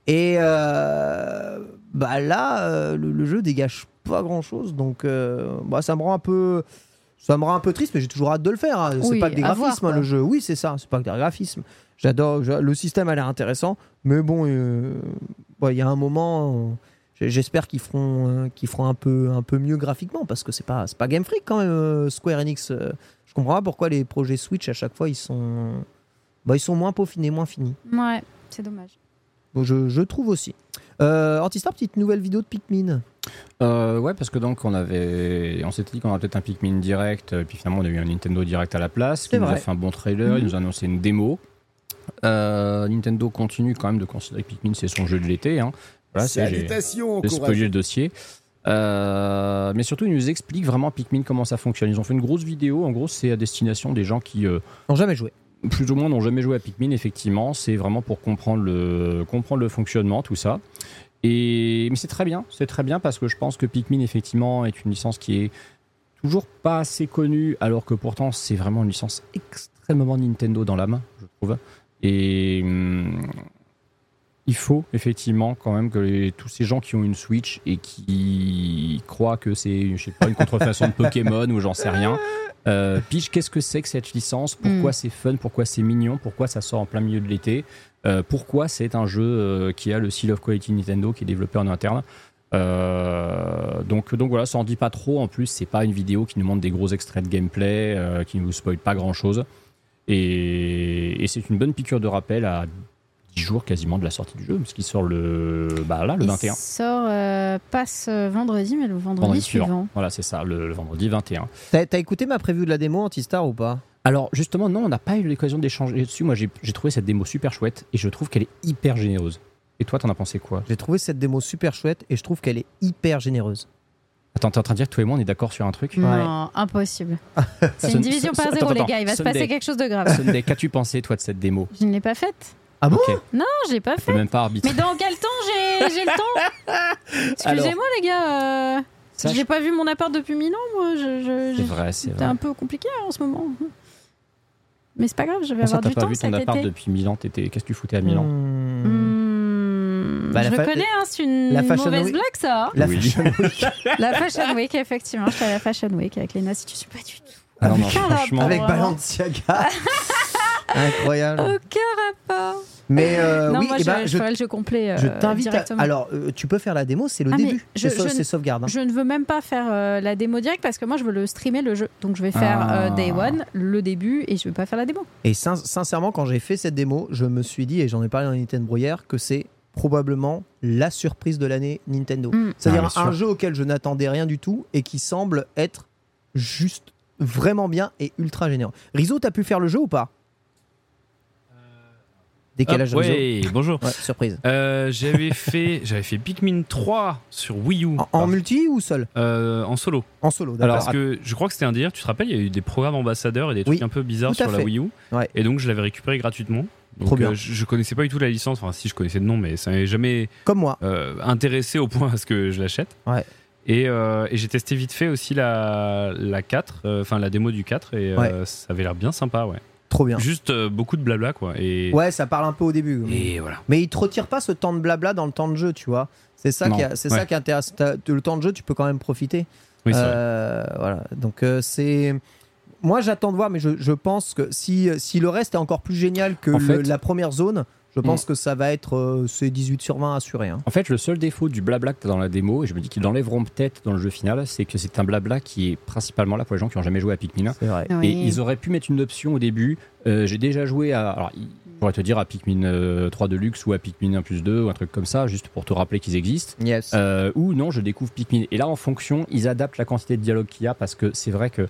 Et euh, bah là, le, le jeu dégage pas grand chose, donc euh, bah, ça me rend un peu, ça me rend un peu triste, mais j'ai toujours hâte de le faire. hein. C'est Oui, pas que des voir, graphismes hein, le jeu. Oui, c'est ça. C'est pas que des graphismes. J'adore. Le système a l'air intéressant, mais bon, euh, bon, il y a un moment. euh, J'espère qu'ils feront, euh, qu'ils feront un peu, un peu mieux graphiquement parce que c'est pas, c'est pas Game Freak quand même. euh, Square Enix. euh, je comprends pas pourquoi les projets Switch à chaque fois ils sont, bah, ils sont moins peaufinés, moins finis. Ouais, c'est dommage. Bon, je, je trouve aussi. Euh, Antistar, petite nouvelle vidéo de Pikmin. Euh, ouais, parce que donc on avait, on s'était dit qu'on aurait peut-être un Pikmin direct, puis finalement on a eu un Nintendo direct à la place, C'est qui nous vrai. a fait un bon trailer, Mhm. il nous a annoncé une démo. Euh, Nintendo continue quand même de considérer que Pikmin c'est son jeu de l'été. Hein. Voilà, Salutations, j'ai le dossier. Euh, mais surtout, ils nous expliquent vraiment Pikmin comment ça fonctionne. Ils ont fait une grosse vidéo. En gros, c'est à destination des gens qui, euh, N'ont jamais joué. plus ou moins, n'ont jamais joué à Pikmin. Effectivement, c'est vraiment pour comprendre le, comprendre le fonctionnement, tout ça. Et mais c'est très bien, c'est très bien parce que je pense que Pikmin effectivement est une licence qui est toujours pas assez connue, alors que pourtant c'est vraiment une licence extrêmement Nintendo dans l'âme, je trouve. Et hum, il faut effectivement quand même que les- tous ces gens qui ont une Switch et qui croient que c'est, je sais pas, une contrefaçon de Pokémon ou j'en sais rien, euh, Peach, qu'est-ce que c'est que cette licence? Pourquoi Mm. c'est fun? Pourquoi c'est mignon? Pourquoi ça sort en plein milieu de l'été? Euh, Pourquoi c'est un jeu euh, qui a le Seal of Quality Nintendo qui est développé en interne? Euh, donc, donc voilà, ça en dit pas trop. En plus, c'est pas une vidéo qui nous montre des gros extraits de gameplay, qui ne vous spoil pas grand chose. Et, et c'est une bonne piqûre de rappel à 10 jours quasiment de la sortie du jeu, parce qu'il sort le, bah là, le Il 21. sort euh, passe euh, vendredi, mais le vendredi, Vendredi suivant. suivant. Voilà, c'est ça, le, le vendredi 21. T'as t'as écouté ma preview de la démo Antistar ou pas? Alors justement, non, on n'a pas eu l'occasion d'échanger dessus. Moi, j'ai trouvé cette démo super chouette et je trouve qu'elle est hyper généreuse. Et toi, t'en as pensé quoi? J'ai trouvé cette démo super chouette et je trouve qu'elle est hyper généreuse. Attends, t'es en train de dire que toi et moi, on est d'accord sur un truc Non, impossible. C'est Sun- une division par zéro, attends, les gars. Il va se passer quelque chose de grave. Sunday, qu'as-tu pensé, toi, de cette démo Je ne l'ai pas faite. Ah bon Non, je l'ai pas je peux faite. même pas arbitrer. Mais dans quel temps j'ai le temps Excusez-moi, les gars. euh, Sache- J'ai pas vu mon appart depuis mille ans, moi. Je, je- C'est vrai, c'est C'était vrai. un peu compliqué hein, en ce moment. Mais c'est pas grave, je vais ça, avoir t'as du pas temps vu cet ton appart été. depuis Milan T'étais- Qu'est-ce que tu foutais à Milan. Hmm, Bah, la je fa- connais, hein, c'est une la Fashion mauvaise Week- blague, ça. La Oui. Fashion Week. La Fashion Week, effectivement. Je suis à la Fashion Week avec Léna, si tu suis pas du tout. Ah non, non, Aucun franchement. Avec vraiment. Balenciaga. Incroyable. Aucun rapport. Mais euh, non, oui, moi eh je, ben, je je, ferai le jeu complet. euh, je t'invite. Alors, euh, tu peux faire la démo, c'est le Ah, début. je- C'est sau- je c'est ne- sauvegarde. hein. Je ne veux même pas faire euh, la démo direct parce que moi je veux le streamer le jeu. Donc je vais faire Ah. euh, Day One, le début, et je vais pas faire la démo. Et sin- sincèrement, quand j'ai fait cette démo, je me suis dit, et j'en ai parlé dans Nintendo hier, que c'est probablement la surprise de l'année Nintendo. Mm. C'est-à-dire Ah, un jeu auquel je n'attendais rien du tout et qui semble être juste vraiment bien et ultra généreux. Rizzo, t'as pu faire le jeu ou pas? Décalage Hop, Rizzo ouais, bonjour. Ouais, surprise. Euh, j'avais fait j'avais fait Pikmin 3 sur Wii U En, en multi ou seul? Euh, en solo. En solo, d'accord. Parce que je crois que c'était un délire, tu te rappelles, il y a eu des programmes ambassadeurs et des Oui, trucs un peu bizarres sur la. Wii U. Ouais. Et donc je l'avais récupéré gratuitement. Donc, Trop bien. euh, je, je connaissais pas du tout la licence, enfin si je connaissais le nom, mais ça m'avait jamais Comme moi. euh, intéressé au point à ce que je l'achète. Ouais. Et, euh, et j'ai testé vite fait aussi la, la 4, euh, enfin la démo du 4, et Ouais. ça avait l'air bien sympa, ouais. Trop bien. Juste euh, beaucoup de blabla, quoi. Et, Ouais, ça parle un peu au début. et voilà. Mais il te retire pas ce temps de blabla dans le temps de jeu, tu vois. C'est ça, Non. qui, est- c'est Ouais. ça qui. T'as- Le temps de jeu, tu peux quand même profiter. Oui, c'est vrai. Euh, voilà. Donc euh, c'est. Moi, j'attends de voir, mais je, je pense que si, si le reste est encore plus génial que En le- fait- la première zone, je pense Mm. que ça va être euh, c'est 18 sur 20 assuré. hein. En fait, le seul défaut du blabla que tu as dans la démo, et je me dis qu'ils l'enlèveront peut-être dans le jeu final, c'est que c'est un blabla qui est principalement là pour les gens qui n'ont jamais joué à Pikmin. C'est vrai. Et ils auraient pu mettre une option au début. euh, J'ai déjà joué à. Alors, il pourrait te dire à Pikmin euh, 3 Deluxe ou à Pikmin 1 plus 2 ou un truc comme ça, juste pour te rappeler qu'ils existent. Yes. Euh, ou non, je découvre Pikmin. Et là, en fonction, ils adaptent la quantité de dialogue qu'il y a parce que c'est vrai que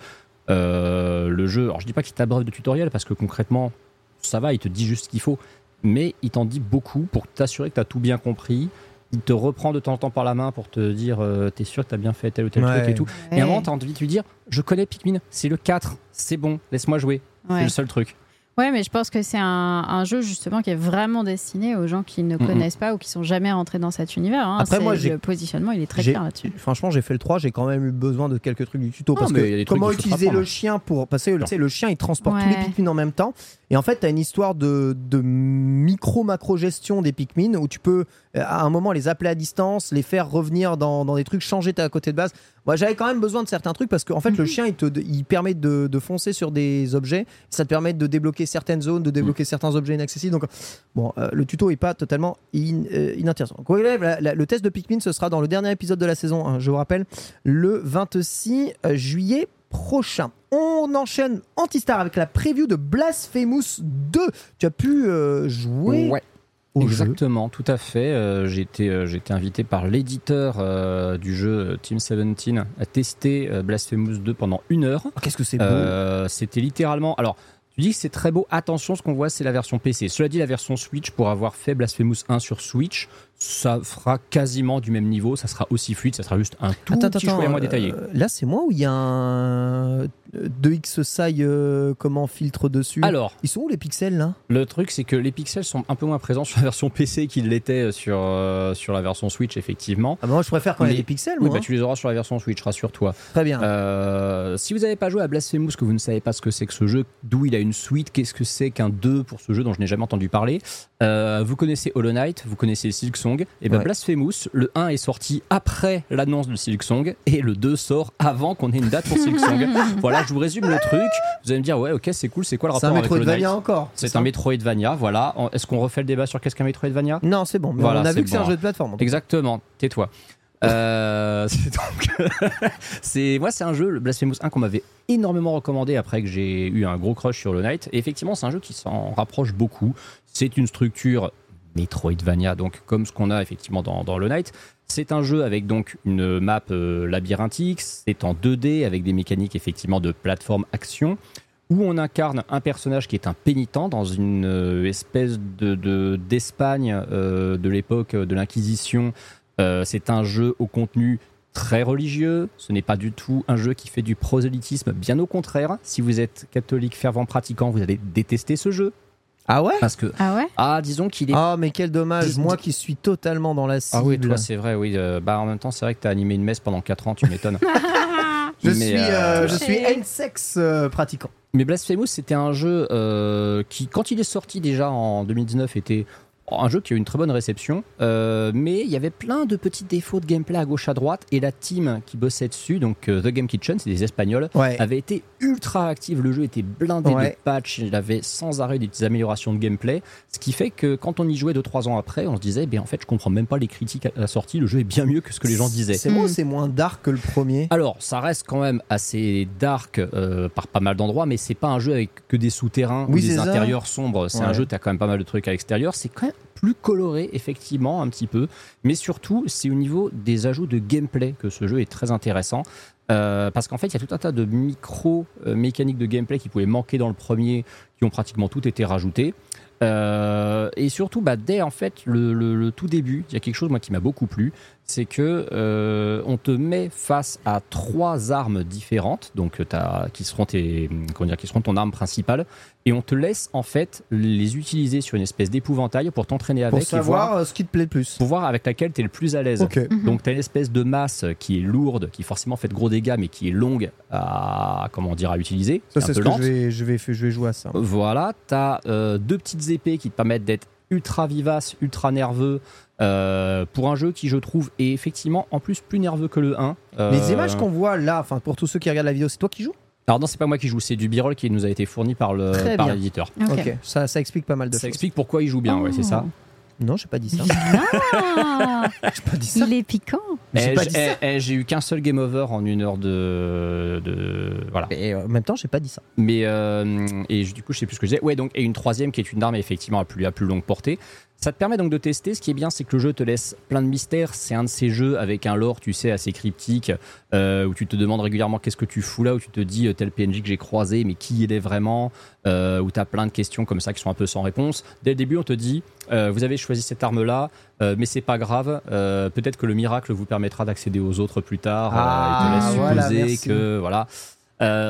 euh, le jeu. Alors, je dis pas qu'il t'abreuve de tutoriel parce que concrètement, ça va, il te dit juste ce qu'il faut. Mais il t'en dit beaucoup pour t'assurer que tu as tout bien compris. Il te reprend de temps en temps par la main pour te dire euh, T'es sûr que t'as bien fait tel ou tel Ouais. truc et tout. Et à un moment, t'as envie de lui dire Je connais Pikmin, c'est le 4, c'est bon, laisse-moi jouer. C'est le seul truc. Ouais, mais je pense que c'est un, un jeu justement qui est vraiment destiné aux gens qui ne connaissent pas ou qui sont jamais rentrés dans cet univers. hein. Après, C'est- moi, le positionnement, il est très clair là-dessus. Franchement, j'ai fait le 3, j'ai quand même eu besoin de quelques trucs du tuto. Parce que comment utiliser le chien pour. Parce que le chien, il transporte tous les Pikmin en même temps. Et en fait, tu as une histoire de, de micro-macro-gestion des Pikmin où tu peux, euh, à un moment, les appeler à distance, les faire revenir dans, dans des trucs, changer ta côté de base. Moi, j'avais quand même besoin de certains trucs parce qu'en fait, le Mhm. chien, il, te, il permet de, de foncer sur des objets. Ça te permet de débloquer certaines zones, de débloquer Mhm. certains objets inaccessibles. Donc, bon, euh, le tuto est pas totalement in- euh, inintéressant. La- la- le test de Pikmin, ce sera dans le dernier épisode de la saison, je vous rappelle, le 26 juillet prochain. On enchaîne Antistar avec la preview de Blasphemous 2. Tu as pu euh, jouer Ouais. Au jeu. Exactement, tout à fait. Euh, j'ai été, euh, été invité par l'éditeur euh, du jeu euh, Team 17 à tester euh, Blasphemous 2 pendant une heure. Oh, Qu'est-ce que c'est beau Euh, C'était littéralement. Alors, tu dis que c'est très beau. Attention, ce qu'on voit, c'est la version PC. Cela dit, la version Switch, pour avoir fait Blasphemous 1 sur Switch, ça fera quasiment du même niveau. Ça sera aussi fluide. Ça sera juste un tout petit choix moins euh, détaillé. Là, c'est moi où il y a un 2x Sai euh, comment filtre dessus? Alors, Ils sont où les pixels là? Le truc, c'est que les pixels sont un peu moins présents sur la version PC qu'ils l'étaient sur, euh, sur la version Switch, effectivement. ah bah Moi, je préfère quand il y a Mais- des pixels. Oui, bah, hein. tu les auras sur la version Switch, rassure-toi. Très bien. Euh, si vous n'avez pas joué à Blasphemous, que vous ne savez pas ce que c'est que ce jeu, d'où il a une suite, qu'est-ce que c'est qu'un 2 pour ce jeu dont je n'ai jamais entendu parler, euh, vous connaissez Hollow Knight, vous connaissez Et ben Ouais. Blasphemous, le 1 est sorti après l'annonce de Silksong, et le 2 sort avant qu'on ait une date pour Silksong. voilà, je vous résume le truc. Vous allez me dire, ouais, ok, c'est cool, c'est quoi le C'est un rapport avec Hollow Knight Metroidvania encore. C'est un Metroidvania, voilà. Est-ce qu'on refait le débat sur qu'est-ce qu'un Metroidvania? Non, c'est bon. Mais Voilà, on a c'est vu que c'est un jeu de plateforme. Exactement, tais-toi. Euh, c'est donc, c'est moi, c'est un jeu, le Blasphemous 1, qu'on m'avait énormément recommandé après que j'ai eu un gros crush sur le Knight. Et effectivement, c'est un jeu qui s'en rapproche beaucoup. C'est une structure Metroidvania, donc comme ce qu'on a effectivement dans, le Knight. C'est un jeu avec donc une map euh, labyrinthique. C'est en 2D avec des mécaniques effectivement de plateforme action où on incarne un personnage qui est un pénitent dans une euh, espèce de de- d'Espagne euh, de l'époque de l'Inquisition. C'est un jeu au contenu très religieux. Ce n'est pas du tout un jeu qui fait du prosélytisme. Bien au contraire, si vous êtes catholique fervent pratiquant, vous allez détester ce jeu Ah ouais parce que Ah ouais ah disons qu'il est Ah, mais quel dommage. Dis- Moi qui suis totalement dans la cible. ah oui, toi c'est vrai, oui. euh, bah en même temps, c'est vrai que tu as animé une messe pendant 4 ans, tu m'étonnes. je, Mais, suis, euh, euh, je suis Touché. N-sex euh, pratiquant. Mais Blasphemous, c'était un jeu euh, qui, quand il est sorti déjà en 2019, était un jeu qui a eu une très bonne réception, euh, mais il y avait plein de petits défauts de gameplay à gauche à droite et la team qui bossait dessus, donc euh, The Game Kitchen, c'est des Espagnols, Ouais. avait été ultra active. Le jeu était blindé Ouais. de patchs, il avait sans arrêt des petites améliorations de gameplay, ce qui fait que quand on y jouait 2-3 ans après, on se disait, ben en fait, je comprends même pas les critiques à la sortie, le jeu est bien mieux que ce que les gens disaient. C'est moins dark que le premier Alors, ça reste quand même assez dark euh, par pas mal d'endroits, mais c'est pas un jeu avec que des souterrains Oui, ou des ça. intérieurs sombres. C'est Ouais. un jeu, t'as quand même pas mal de trucs à l'extérieur. C'est quand même plus coloré, effectivement, un petit peu. Mais surtout, c'est au niveau des ajouts de gameplay que ce jeu est très intéressant. Euh, parce qu'en fait, il y a tout un tas de micro-mécaniques de gameplay qui pouvaient manquer dans le premier, qui ont pratiquement tout été rajoutées. Euh, et surtout, bah, dès en fait le, le- le tout début, il y a quelque chose moi qui m'a beaucoup plu, c'est que euh, on te met face à trois armes différentes, donc t'as- qui seront tes, comment dire, qui seront ton arme principale, et on te laisse en fait les utiliser sur une espèce d'épouvantail pour t'entraîner Pour avec et voir, savoir euh, ce qui te plaît le plus. pour voir avec laquelle tu es le plus à l'aise. Ok. Donc tu as une espèce de masse qui est lourde, qui forcément fait de gros dégâts, mais qui est longue à comment dire à utiliser, Ça, c'est ce que lente. je vais, je, vais, je vais jouer à ça. Voilà, tu as deux petites épées qui te permettent d'être ultra vivace, ultra nerveux. euh, pour un jeu qui, je trouve, est effectivement en plus plus nerveux que le 1. Euh, Les images qu'on voit là, enfin pour tous ceux qui regardent la vidéo, c'est toi qui joues? Alors, non, c'est pas moi qui joue, c'est du b-roll qui nous a été fourni par le l'éditeur. Ok. Ça, ça explique pas mal de Ça choses. explique pourquoi il joue bien, ouais, c'est ça. Non, j'ai pas dit ça. Ah, j'ai pas dit ça. il est piquant. J'ai Eh, pas j'- dit ça. eh, eh, J'ai eu qu'un seul game over en une heure de. de voilà. Et euh, en même temps, j'ai pas dit ça. Mais euh, et je- du coup, je sais plus ce que je disais. Ouais, donc et une troisième qui est une arme effectivement à plus à plus longue portée. Ça te permet donc de tester. Ce qui est bien, c'est que le jeu te laisse plein de mystères. C'est un de ces jeux avec un lore, tu sais, assez cryptique, euh, où tu te demandes régulièrement qu'est-ce que tu fous là, où tu te dis tel PNJ que j'ai croisé, mais qui il est vraiment, euh, où tu as plein de questions comme ça qui sont un peu sans réponse. Dès le début, on te dit euh, vous avez choisi cette arme-là, euh, mais c'est pas grave. euh, Peut-être que le miracle vous permettra d'accéder aux autres plus tard. Ah, il te laisse voilà, supposer merci. que voilà.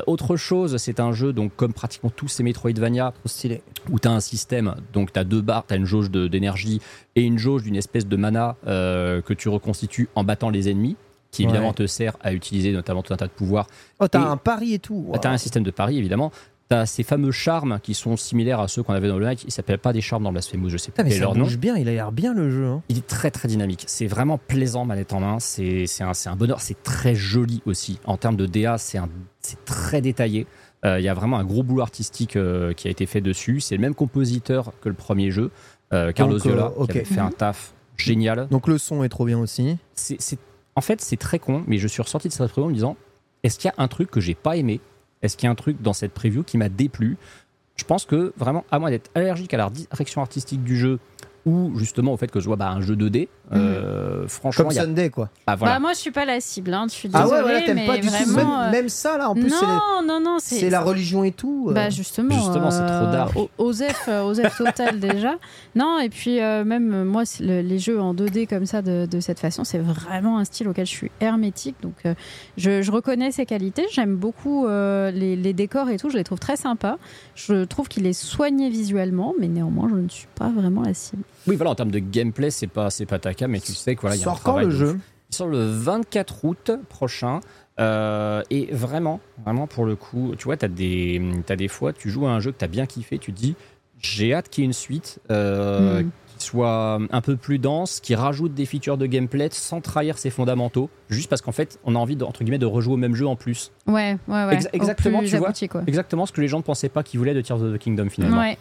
Autre chose, c'est un jeu, donc comme pratiquement tous ces Metroidvania, Trop stylé. où tu as un système, donc tu as deux barres, tu as une jauge d'énergie et une jauge d'une espèce de mana que tu reconstitues en battant les ennemis, qui évidemment Ouais. te sert à utiliser notamment tout un tas de pouvoirs. Oh, t'as un pari et tout. Tu as un système de pari, évidemment. Tu as ces fameux charmes qui sont similaires à ceux qu'on avait dans le Night. Ils s'appellent pas des charmes dans Blasphemous, je sais Putain, pas mais ça leur nom. bouge bien, il a l'air bien le jeu. hein. Il est très très dynamique. C'est vraiment plaisant manette en main. C'est un, un bonheur. C'est très joli aussi. En termes de DA, c'est très détaillé. Euh, Il y a vraiment un gros boulot artistique euh, qui a été fait dessus. C'est le même compositeur que le premier jeu, euh, Carlos Viola, ok. qui avait fait un taf génial. Donc le son est trop bien aussi. C'est- c'est- en fait, c'est très con, mais je suis ressorti de cette preview en me disant est-ce qu'il y a un truc que j'ai pas aimé Est-ce qu'il y a un truc dans cette preview qui m'a déplu? Je pense que vraiment, à moins d'être allergique à la direction artistique du jeu ou justement au fait que je vois bah, un jeu 2D, euh, franchement, Comme y a Sunday, quoi. ah, voilà. Bah, moi, je suis pas la cible. Hein. Je suis Ah désolée, ouais, voilà, t'aimes mais pas du tout. vraiment. Même, euh, même ça, là, en plus, c'est non, non, non, c'est la religion et tout. euh. Bah justement, Justement, c'est trop euh, dark. O- Osef, Osef total déjà. Non, et puis euh, même moi, le- les jeux en 2D comme ça, de, de cette façon, c'est vraiment un style auquel je suis hermétique. Donc euh, je, je reconnais ses qualités. J'aime beaucoup euh, les, les décors et tout. Je les trouve très sympas. Je trouve qu'il est soigné visuellement, mais néanmoins, je ne suis pas vraiment la cible. Oui, voilà, en termes de gameplay, c'est pas, c'est pas mais tu sais que voilà, il y a un Sort quand travail le de jeu ouf. Il sort le 24 août prochain. euh, et vraiment, vraiment pour le coup, tu vois, t'as des, t'as des fois, tu joues à un jeu que t'as bien kiffé, tu te dis, j'ai hâte qu'il y ait une suite euh, Mm. qui soit un peu plus dense, qui rajoute des features de gameplay sans trahir ses fondamentaux, juste parce qu'en fait, on a envie de, entre guillemets de rejouer au même jeu en plus. Ouais, ouais, ouais. Ex- exactement, tu vois. abouti. Exactement ce que les gens ne pensaient pas qu'ils voulaient de Tears of the Kingdom finalement. Ouais.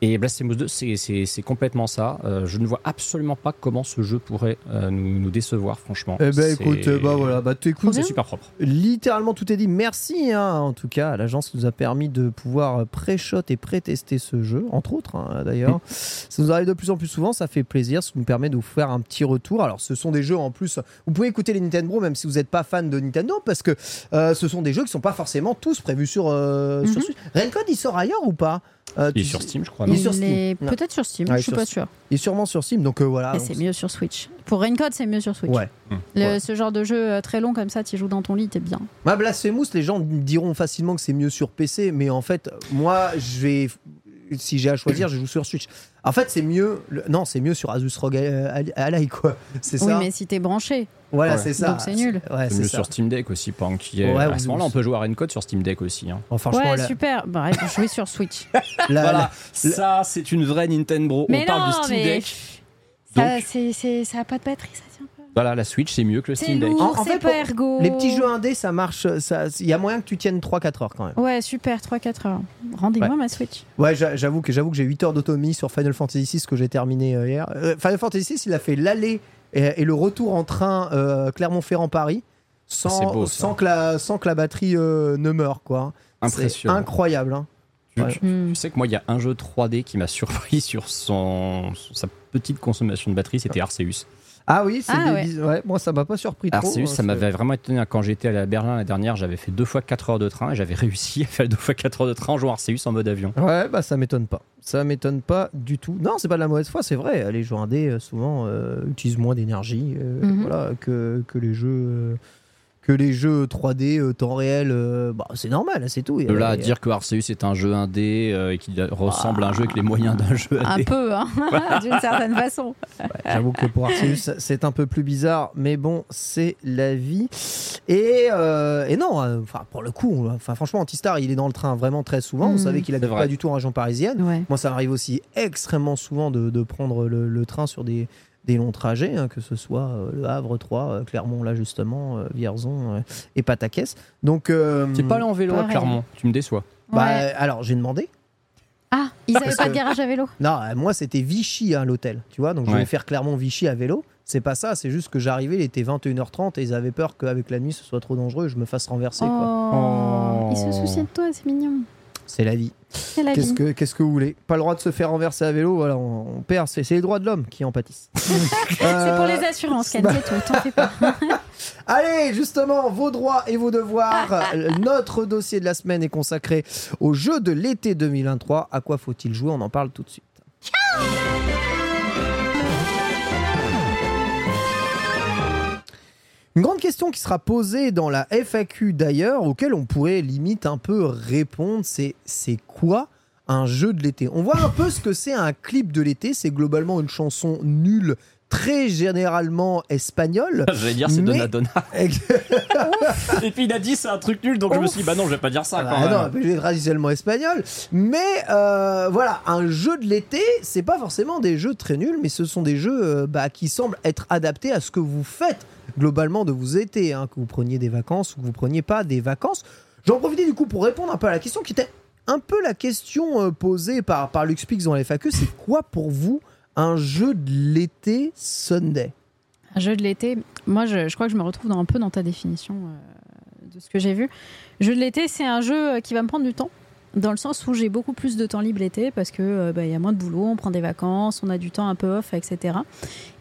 Et Blasphemous 2, c'est- c'est c'est complètement ça. Euh, je ne vois absolument pas comment ce jeu pourrait euh, nous, nous décevoir, franchement. Eh ben C'est- écoute, euh, bah voilà, bah t'écoutes. C'est super propre. Littéralement tout est dit. Merci hein, en tout cas. L'agence nous a permis de pouvoir pré-shot et pré-tester ce jeu, entre autres hein, d'ailleurs. Ça nous arrive de plus en plus souvent, ça fait plaisir. Ça nous permet de vous faire un petit retour. Alors ce sont des jeux en plus. Vous pouvez écouter les Nintendo même si vous n'êtes pas fan de Nintendo parce que euh, ce sont des jeux qui sont pas forcément tous prévus sur, euh, sur. Switch. Railcode il sort ailleurs ou pas? Euh, Il est sur Steam, je crois. Il est sur Steam. peut-être sur Steam, Ouais, je suis pas sûre. Il est sûrement sur Steam donc euh, voilà. Mais c'est mieux sur Switch. Pour Raincode, c'est mieux sur Switch. Ouais. Le- Ouais. Ce genre de jeu euh, très long comme ça, tu joues dans ton lit, t'es bien. Moi, Blasphemous, les gens diront facilement que c'est mieux sur PC, mais en fait, moi, je vais. Si j'ai à choisir, je joue sur Switch. En fait, c'est mieux. le- Non, c'est mieux sur Asus ROG Ally, quoi. C'est Oui, ça mais si t'es branché. Voilà, Ouais. c'est ça. Donc c'est nul. Ouais, C'est c'est mieux ça. sur Steam Deck aussi, y ait- Ouais, à ce moment-là, on peut jouer à Raincoat sur Steam Deck aussi. hein. Bon, franchement, ouais, la- super. Bah, jouer sur Switch. la- voilà, ça c'est une vraie Nintendo. mais on parle de Steam mais Deck. ça, Donc- c'est, c'est- ça a pas de batterie, ça tient pas. Voilà, la Switch c'est mieux que le C'est Steam Deck. lourd, En- en c'est fait, pas pour- ergo. Les petits jeux indés, ça marche. ça- Il y a moyen que tu tiennes 3-4 heures quand même. Ouais, super, 3-4 heures. Rendez-moi Ouais. ma Switch. Ouais, j'a- j'avoue que j'avoue que j'ai 8 heures d'autonomie sur Final Fantasy VI que j'ai terminé euh, hier. Euh, Final Fantasy VI, il a fait l'aller et, et le retour en train euh, Clermont-Ferrand-Paris sans, beau, que la, sans que la batterie euh, ne meure. quoi. Impressionnant. incroyable. hein. Tu, Ouais. tu- tu sais que moi, il y a un jeu 3D qui m'a surpris sur son, sa petite consommation de batterie, c'était Arceus. Ah oui, c'est Ah des ouais. bis- ouais, moi ça m'a pas surpris trop. Arceus, hein, ça m'avait vraiment étonné. Quand j'étais à Berlin la dernière, j'avais fait deux fois 4 heures de train et j'avais réussi à faire deux fois 4 heures de train en jouant Arceus en mode avion. Ouais, bah ça m'étonne pas. Ça m'étonne pas du tout. Non, c'est pas de la mauvaise foi, c'est vrai. Les jeux indés, euh, souvent, euh, utilisent moins d'énergie euh, Mhm. voilà, que, que les jeux. Euh, que les jeux 3D euh, temps réel, euh, bah, c'est normal, c'est tout. De là à dire que Arceus est un jeu indé euh, et qu'il ressemble à un jeu avec les moyens d'un jeu Un peu, hein, d'une certaine façon. J'avoue que pour Arceus, c'est un peu plus bizarre, mais bon, c'est la vie. Et, euh, et non, euh, enfin pour le coup, on- enfin franchement, Antistar, il est dans le train vraiment très souvent. Vous Mhm. savez qu'il vrai. pas du tout en région parisienne. Ouais. Moi, ça m'arrive aussi extrêmement souvent de, de prendre le, le train sur des, des longs trajets, hein, que ce soit euh, Le Havre, Troyes, euh, Clermont, là justement, euh, Vierzon euh, et Pataquès. Donc, euh, C'est pas allé en vélo à Pareil. Clermont, tu me déçois. bah, Ouais. alors j'ai demandé. Ah, ils avaient Parce pas que- de garage à vélo Non, euh, moi c'était Vichy à l'hôtel, tu vois. Donc je Ouais. vais faire Clermont-Vichy à vélo. C'est pas ça, c'est juste que j'arrivais, il était 21h30 et ils avaient peur qu'avec la nuit ce soit trop dangereux et je me fasse renverser. quoi. Oh, quoi. Ils se soucient de toi, c'est mignon. C'est la vie. Qu'est-ce que, qu'est-ce que vous voulez? Pas le droit de se faire renverser à vélo, voilà, on, on perd. C'est, c'est les droits de l'homme qui en pâtissent. C'est pour les assurances, Ken, bah- c'est tout, t'en fais pas. Allez, justement, vos droits et vos devoirs. Notre dossier de la semaine est consacré au jeu de l'été 2023. À quoi faut-il jouer? On en parle tout de suite. Une grande question qui sera posée dans la FAQ d'ailleurs, auquel on pourrait limite un peu répondre, c'est c'est quoi un jeu de l'été? On voit un peu ce que c'est un clip de l'été, c'est globalement une chanson nulle, très généralement espagnole. J'allais dire c'est Mais- Donadonna. Et puis il a dit c'est un truc nul, donc je me suis dit bah non, je vais pas dire ça quand Ah même. non, mais j'ai traditionnellement espagnol. Mais euh, voilà, un jeu de l'été, c'est pas forcément des jeux très nuls, mais ce sont des jeux euh, bah, qui semblent être adaptés à ce que vous faites globalement de vos étés, hein, que vous preniez des vacances ou que vous preniez pas des vacances. J'en profitais du coup pour répondre un peu à la question qui était un peu la question euh, posée par, par LuxPix dans les FAQ, c'est quoi pour vous un jeu de l'été Sunday Un jeu de l'été, moi je, crois que je me retrouve dans, un peu dans ta définition euh, de ce que j'ai vu. Jeu de l'été, c'est un jeu euh, qui va me prendre du temps. Dans le sens où j'ai beaucoup plus de temps libre l'été parce que euh, bah, il y a moins de boulot, on prend des vacances, on a du temps un peu off, etc.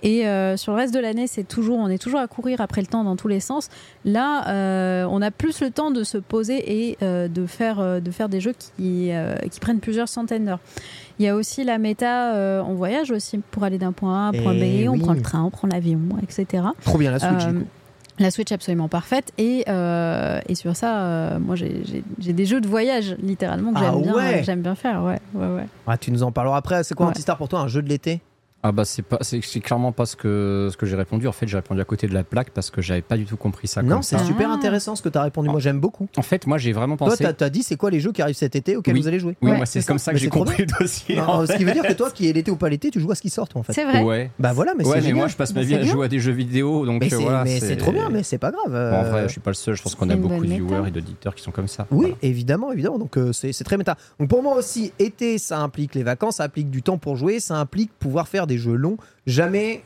Et euh, sur le reste de l'année, c'est toujours, on est toujours à courir après le temps dans tous les sens. Là, euh, on a plus le temps de se poser et euh, de faire, de faire des jeux qui, qui prennent plusieurs centaines d'heures. Il y a aussi la méta, euh, on voyage aussi pour aller d'un point A à un point B, Eh on oui. prend le train, on prend l'avion, etc. Trop bien la Switch. Euh, du coup. La Switch absolument parfaite et, euh, et sur ça euh, moi j'ai- des jeux de voyage littéralement que Ah j'aime bien ouais j'aime bien faire ouais ouais ouais Ah, tu nous en parleras après. C'est quoi. Antistar pour toi un jeu de l'été? Ah bah c'est pas c'est clairement pas ce que ce que j'ai répondu. En fait, j'ai répondu à côté de la plaque parce que j'avais pas du tout compris ça Non, c'est super Ah. intéressant ce que tu as répondu. Moi, j'aime beaucoup. En fait, moi j'ai vraiment Toi, pensé t'as as dit c'est quoi les jeux qui arrivent cet été auxquels Oui. vous allez jouer Oui, Ouais, moi c'est comme ça. ça que j'ai compris le dossier. Non, en Ce qui veut dire que toi, qui est l'été ou pas l'été, tu joues à ce qui sort, toi, en fait. c'est vrai Ouais. Bah voilà, mais ouais, c'est mais moi je passe ma vie à jouer à des jeux vidéo, donc Mais euh, c'est voilà. mais c'est trop bien, mais c'est pas grave. Bon, en euh, vrai, je suis pas le seul. Je pense qu'on a beaucoup de viewers et d'auditeurs qui sont comme ça. Oui, évidemment, évidemment. Donc euh, c'est c'est très méta. Donc pour moi aussi, été, ça implique les vacances, ça implique du temps pour jouer, ça implique pouvoir faire des jeux longs. Jamais,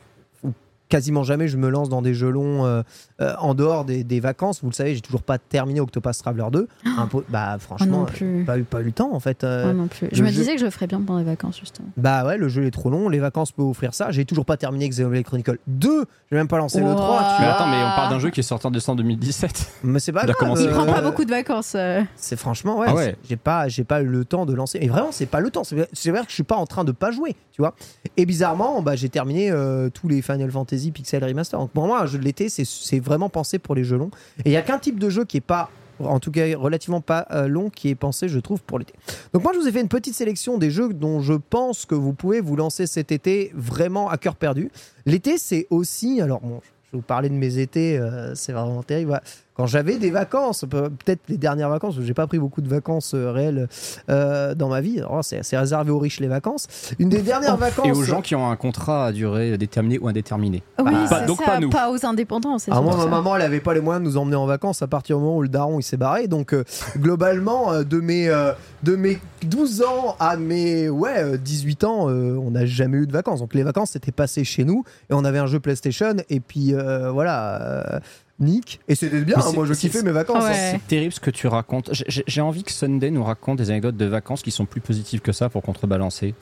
quasiment jamais, je me lance dans des jeux longs euh, euh, en dehors des, des vacances. Vous le savez, j'ai toujours pas terminé Octopus Traveler 2. Un peu- bah Moi franchement, pas eu pas eu le temps en fait. euh, Moi non plus je me jeu- disais que je le ferais bien pendant les vacances justement Bah ouais, le jeu est trop long, les vacances peuvent offrir ça. J'ai toujours pas terminé Xenoblade Chronicle 2. J'ai même pas lancé le Wow. 3. tu Mais vois. attends, mais on parle d'un jeu qui est sorti en décembre 2017. Mais c'est pas grave. commencé il prend pas beaucoup de vacances euh. C'est franchement, ouais. Ah ouais. J'ai pas, j'ai pas eu le temps de lancer. Et vraiment, c'est pas le temps. C'est vrai- c'est vrai que je suis pas en train de pas jouer, tu vois. Et bizarrement, bah, j'ai terminé euh, tous les Final Fantasy Pixel Remaster. Donc pour moi, l'été, c'est- vraiment pensé pour les jeux longs. Et il y a qu'un type de jeu qui est pas, en tout cas relativement pas euh, long, qui est pensé, je trouve, pour l'été. Donc moi, je vous ai fait une petite sélection des jeux dont je pense que vous pouvez vous lancer cet été vraiment à cœur perdu. L'été, c'est aussi, alors bon, je vais vous parler de mes étés, euh, c'est vraiment terrible. Quand j'avais des vacances, peu- peut-être les dernières vacances, j'ai pas pris beaucoup de vacances euh, réelles euh, dans ma vie. Alors, C'est c'est réservé aux riches les vacances. Une des dernières vacances. Et aux gens qui ont un contrat à durée déterminée ou indéterminée. Oui, Bah, c'est donc ça, pas nous. aux indépendants. c'est Ah, moi, ma maman, elle avait pas les moyens de nous emmener en vacances à partir du moment où le daron il s'est barré. Donc, euh, globalement, euh, de mes, euh, de mes 12 ans à mes ouais, euh, 18 ans, euh, on n'a jamais eu de vacances. Donc, les vacances c'était passé chez nous et on avait un jeu PlayStation. Et puis, euh, voilà, Nick. Et c'était bien, hein, moi je kiffais mes vacances. Ouais. hein. C'est terrible ce que tu racontes. J'ai- envie que Sunday nous raconte des anecdotes de vacances qui sont plus positives que ça pour contrebalancer.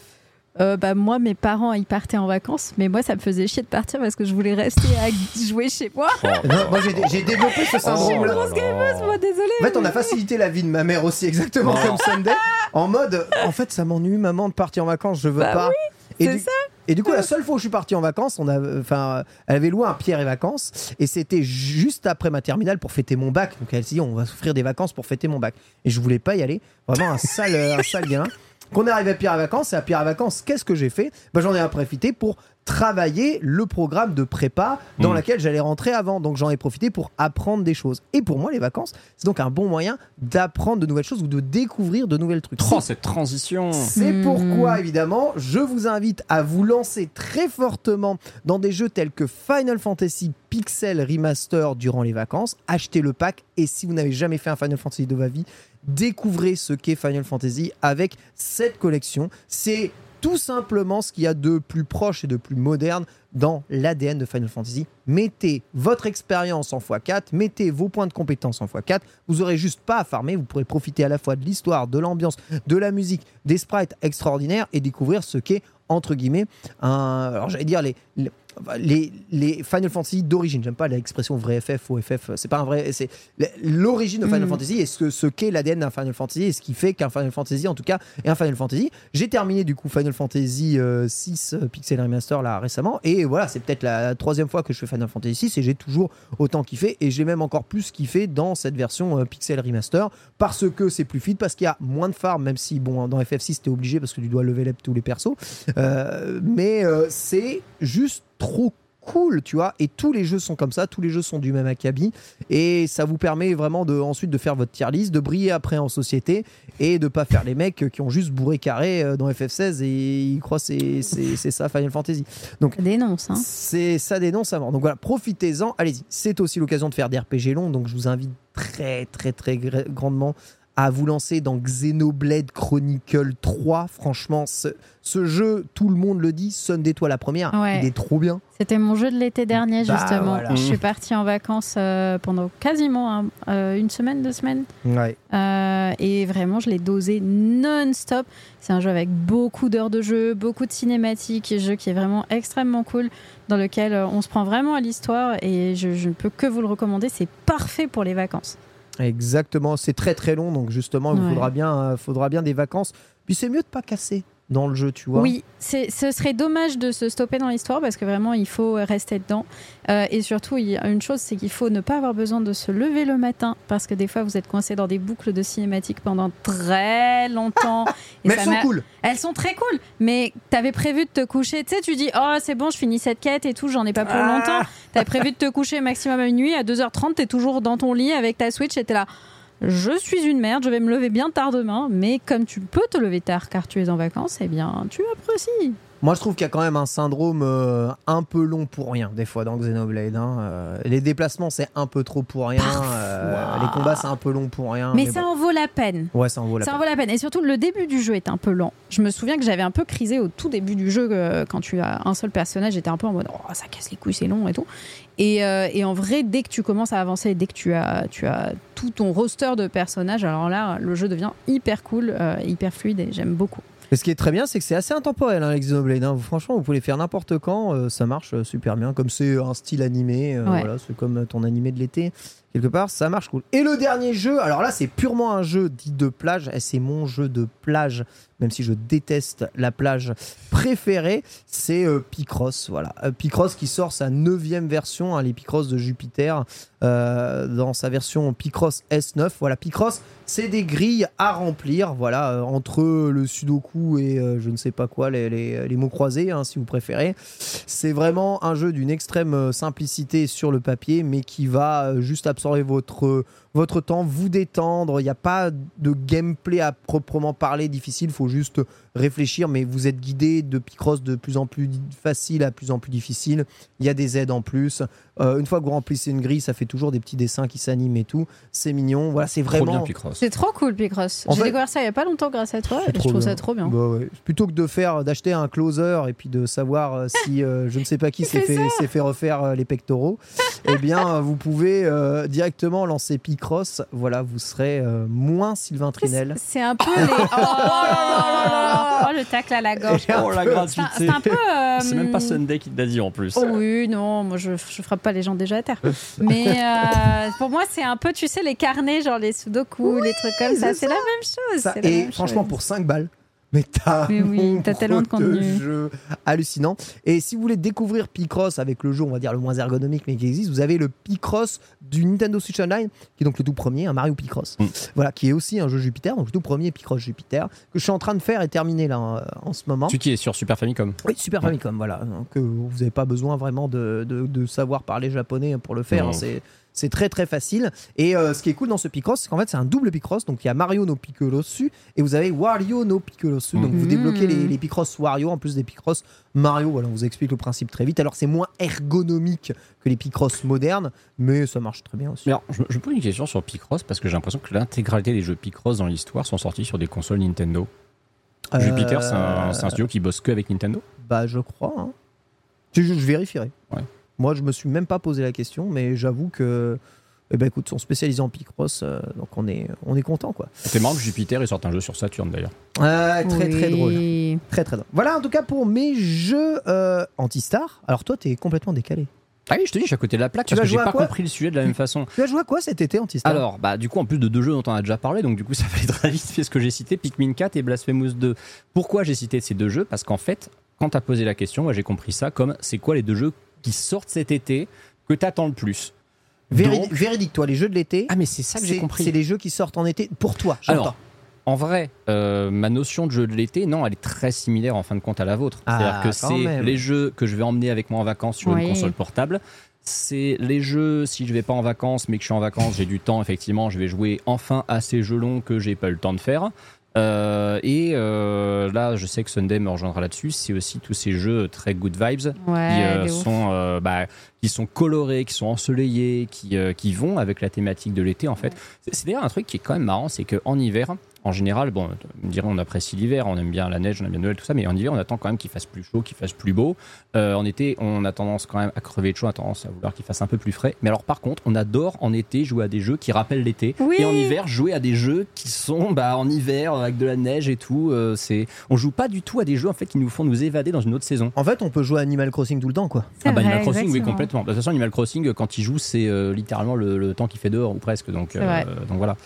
Euh, bah, moi, mes parents, ils partaient en vacances, mais moi, ça me faisait chier de partir parce que je voulais rester à jouer chez moi. Non, moi j'ai développé ce syndrome-là. grosse gameuse, moi, désolée. En fait, on a facilité la vie de ma mère aussi, exactement comme Sunday. En mode, en fait, ça m'ennuie, maman, de partir en vacances, je veux Bah pas. et, c'est du, et du coup, la seule fois où je suis parti en vacances, on a, enfin, elle avait loué un Pierre et Vacances, et c'était juste après ma terminale pour fêter mon bac. Donc elle s'est dit, on va s'offrir des vacances pour fêter mon bac. Et je voulais pas y aller, vraiment un sale, un sale gamin. Qu'on est arrivé à Pierre et Vacances, et à Pierre et Vacances, qu'est-ce que j'ai fait? Bah, J'en ai profité pour travailler le programme de prépa dans Mm. laquelle j'allais rentrer avant. Donc j'en ai profité pour apprendre des choses. Et pour moi, les vacances, c'est donc un bon moyen d'apprendre de nouvelles choses ou de découvrir de nouvelles trucs. Oh, cette transition C'est Hmm. pourquoi, évidemment, je vous invite à vous lancer très fortement dans des jeux tels que Final Fantasy Pixel Remaster durant les vacances. Achetez le pack et si vous n'avez jamais fait un Final Fantasy de votre vie, découvrez ce qu'est Final Fantasy avec cette collection. C'est tout simplement ce qu'il y a de plus proche et de plus moderne dans l'ADN de Final Fantasy. Mettez votre expérience en x4, mettez vos points de compétence en x4. Vous aurez juste pas à farmer, vous pourrez profiter à la fois de l'histoire, de l'ambiance, de la musique, des sprites extraordinaires et découvrir ce qu'est entre guillemets un. Alors j'allais dire les. les les, les Final Fantasy d'origine, j'aime pas l'expression vrai FF, faux FF, c'est pas un vrai, c'est l'origine de Final Mm. Fantasy et ce, que- ce qu'est l'ADN d'un Final Fantasy et ce qui fait qu'un Final Fantasy en tout cas est un Final Fantasy. J'ai terminé du coup Final Fantasy euh, 6 euh, Pixel Remaster là récemment et voilà c'est peut-être la troisième fois que je fais Final Fantasy 6 et j'ai toujours autant kiffé et j'ai même encore plus kiffé dans cette version euh, Pixel Remaster parce que c'est plus fluide parce qu'il y a moins de farm même si bon dans FF6 t'es obligé parce que tu dois level up tous les persos Euh, mais euh, c'est juste trop cool, tu vois. Et tous les jeux sont comme ça, tous les jeux sont du même acabit. Et ça vous permet vraiment de, ensuite de faire votre tier list, de briller après en société et de pas faire les mecs qui ont juste bourré carré euh, dans FF16 et ils croient c'est c'est c'est ça Final Fantasy. Ça dénonce, hein. C'est ça dénonce à mort. Donc voilà, profitez-en. Allez-y. C'est aussi l'occasion de faire des RPG longs. Donc je vous invite très très très gra- grandement à vous lancer dans Xenoblade Chronicle 3. Franchement, ce, ce jeu, tout le monde le dit, sonne des toits la première. Ouais. Il est trop bien. C'était mon jeu de l'été dernier, Bah, justement. voilà. Je suis partie en vacances euh, pendant quasiment euh, une semaine, deux semaines. Ouais. Euh, et vraiment, je l'ai dosé non-stop. C'est un jeu avec beaucoup d'heures de jeu, beaucoup de cinématiques, un jeu qui est vraiment extrêmement cool, dans lequel on se prend vraiment à l'histoire et je, je ne peux que vous le recommander. C'est parfait pour les vacances. Exactement, c'est très très long, donc justement, il Ouais. faudra bien, euh, faudra bien des vacances. Puis c'est mieux de pas casser dans le jeu, tu vois. Oui, ce serait dommage de se stopper dans l'histoire parce que vraiment il faut rester dedans. Euh, et surtout, il y a une chose, c'est qu'il faut ne pas avoir besoin de se lever le matin parce que des fois vous êtes coincé dans des boucles de cinématiques pendant très longtemps. Et Mais ça elles sont cool. Elles sont très cool, mais t'avais prévu de te coucher, tu sais, tu dis oh c'est bon, je finis cette quête et tout, j'en ai pas pour Ah. longtemps. T'avais prévu de te coucher maximum à minuit, à 2h30, t'es toujours dans ton lit avec ta Switch et t'es là. Je suis une merde, je vais me lever bien tard demain, mais comme tu peux te lever tard car tu es en vacances, eh bien tu apprécies. Moi, je trouve qu'il y a quand même un syndrome euh, un peu long pour rien, des fois, dans Xenoblade. hein. Euh, les déplacements, c'est un peu trop pour rien. euh, les combats, c'est un peu long pour rien. Mais, ça bon. en vaut la peine. Ouais, ça en vaut la Ça en peine. vaut la peine. Et surtout, le début du jeu est un peu lent. Je me souviens que j'avais un peu crisé au tout début du jeu quand tu as un seul personnage. J'étais un peu en mode oh, ça casse les couilles, c'est long et tout. Et, et en vrai, dès que tu commences à avancer, dès que tu as, tu as tout ton roster de personnages, alors là, le jeu devient hyper cool, hyper fluide et j'aime beaucoup. Et ce qui est très bien, c'est que c'est assez intemporel, hein, les Xenoblade. hein. Franchement, vous pouvez les faire n'importe quand, euh, ça marche euh, super bien. Comme c'est un style animé, euh, Ouais. voilà, c'est comme ton animé de l'été. Quelque part, ça marche cool. Et le dernier jeu, alors là, c'est purement un jeu dit de plage. Et c'est mon jeu de plage, même si je déteste la plage préférée. C'est euh, Picross. Voilà. Euh, Picross qui sort sa neuvième version, hein, les Picross de Jupiter, euh, dans sa version Picross S9. Voilà, Picross, c'est des grilles à remplir. Voilà, entre le Sudoku et je ne sais pas quoi, les, les- mots croisés, hein, si vous préférez. C'est vraiment un jeu d'une extrême simplicité sur le papier, mais qui va juste absorber votre, euh, votre temps, vous détendre. Il n'y a pas de gameplay à proprement parler difficile, il faut juste réfléchir, mais vous êtes guidé de Picross de plus en plus facile à plus en plus difficile. Il y a des aides en plus. Euh, une fois que vous remplissez une grille, ça fait toujours des petits dessins qui s'animent et tout. C'est mignon. Voilà, c'est Trop bien, vraiment. Picross. C'est trop cool, Picross. J'ai fait- découvert ça il y a pas longtemps grâce à toi et je trop trouve bien. ça trop bien. Bah ouais. Plutôt que de faire d'acheter un closer et puis de savoir euh, si euh, je ne sais pas qui s'est fait fait, s'est fait refaire euh, les pectoraux, eh bien vous pouvez euh, directement lancer Picross. Voilà, vous serez euh, moins Sylvain Trinel. C'est un peu les. Oh, là là là. Oh, le tacle à la gorge. Oh la gratuité. c'est un peu. euh, C'est même pas Sunday qui te l'a dit en plus. Oh oui, non, moi je, je frappe pas les gens déjà à terre. Mais euh, pour moi, c'est un peu, tu sais, les carnets, genre les sudoku, les trucs comme ça. c'est la même chose. Ça, c'est la et même franchement, chose. pour 5 balles, mais t'as oui, tellement de contenu. jeu hallucinant. Et si vous voulez découvrir Picross avec le jeu, on va dire le moins ergonomique, mais qui existe, vous avez le Picross du Nintendo Switch Online, qui est donc le tout premier, un Mario Picross. Mm. Voilà, qui est aussi un jeu Jupiter, donc le tout premier Picross Jupiter, que je suis en train de faire et terminer là en, en ce moment. Celui qui est sur Super Famicom. Oui, Super Famicom, voilà. Donc, euh, vous n'avez pas besoin vraiment de, de- de savoir parler japonais pour le faire. Hein, C'est. C'est très très facile. Et euh, ce qui est cool dans ce Picross, c'est qu'en fait c'est un double Picross. Donc il y a Mario no Piccolosu et vous avez Wario no Piccolosu. Donc vous Mhm. débloquez les, les Picross Wario en plus des Picross Mario. Voilà, on vous explique le principe très vite. Alors c'est moins ergonomique que les Picross modernes, mais ça marche très bien aussi. Mais alors, je, pose une question sur Picross parce que j'ai l'impression que l'intégralité des jeux Picross dans l'histoire sont sortis sur des consoles Nintendo. Euh, Jupiter, c'est un, c'est un studio qui bosse que avec Nintendo? Bah, je crois. hein. Je, je vérifierai. Ouais. Moi, je me suis même pas posé la question, mais j'avoue que, eh ben, écoute, ils sont spécialisés en Picross, euh, donc on est, on est content, quoi. C'est marrant que Jupiter, ils sortent un jeu sur Saturn d'ailleurs. Euh, très, très drôle. Très, très drôle. Voilà, en tout cas, pour mes jeux euh, anti-star. Alors, toi, t'es complètement décalé. Ah oui, je te dis, je suis à côté de la plaque Tu parce que j'ai pas compris le sujet de la même façon. Tu as joué à quoi cet été, anti-star? Alors, bah, du coup, en plus de deux jeux dont on a déjà parlé, donc du coup, ça va aller très vite, puisque que j'ai cité Pikmin 4 et Blasphemous 2. Pourquoi j'ai cité ces deux jeux? Parce qu'en fait, quand t'as posé la question, moi j'ai compris ça comme c'est quoi les deux jeux qui sortent cet été que t'attends le plus Donc- Véridique, toi, les jeux de l'été, Ah, mais c'est ça que j'ai c'est compris. c'est les jeux qui sortent en été pour toi. j'entends. Alors, en vrai, euh, ma notion de jeu de l'été, non, elle est très similaire en fin de compte à la vôtre. Ah, C'est-à-dire que c'est les jeux que je vais emmener avec moi en vacances sur Oui. une console portable. C'est les jeux, si je vais pas en vacances, mais que je suis en vacances, j'ai du temps, effectivement, je vais jouer enfin à ces jeux longs que j'ai pas eu le temps de faire. Euh, et euh, là, je sais que Sunday me rejoindra là-dessus. C'est aussi tous ces jeux très good vibes qui, euh, sont, euh, bah, qui sont colorés, qui sont ensoleillés, qui, euh, qui vont avec la thématique de l'été en fait. C'est- C'est d'ailleurs un truc qui est quand même marrant, c'est qu'en hiver, en général, bon, on me dirait on apprécie l'hiver, on aime bien la neige, on aime bien Noël, tout ça, mais en hiver on attend quand même qu'il fasse plus chaud, qu'il fasse plus beau. Euh, en été, on a tendance quand même à crever de chaud, on a tendance à vouloir qu'il fasse un peu plus frais. Mais alors par contre, on adore en été jouer à des jeux qui rappellent l'été, Oui. et en hiver jouer à des jeux qui sont bah, en hiver avec de la neige et tout. Euh, c'est, on joue pas du tout à des jeux en fait qui nous font nous évader dans une autre saison. En fait, on peut jouer à Animal Crossing tout le temps, quoi. Ah bah, vrai, Animal Crossing, oui, complètement. De toute façon, Animal Crossing, quand il joue, c'est euh, littéralement le, le temps qu'il fait dehors, ou presque. Donc, vrai. donc voilà.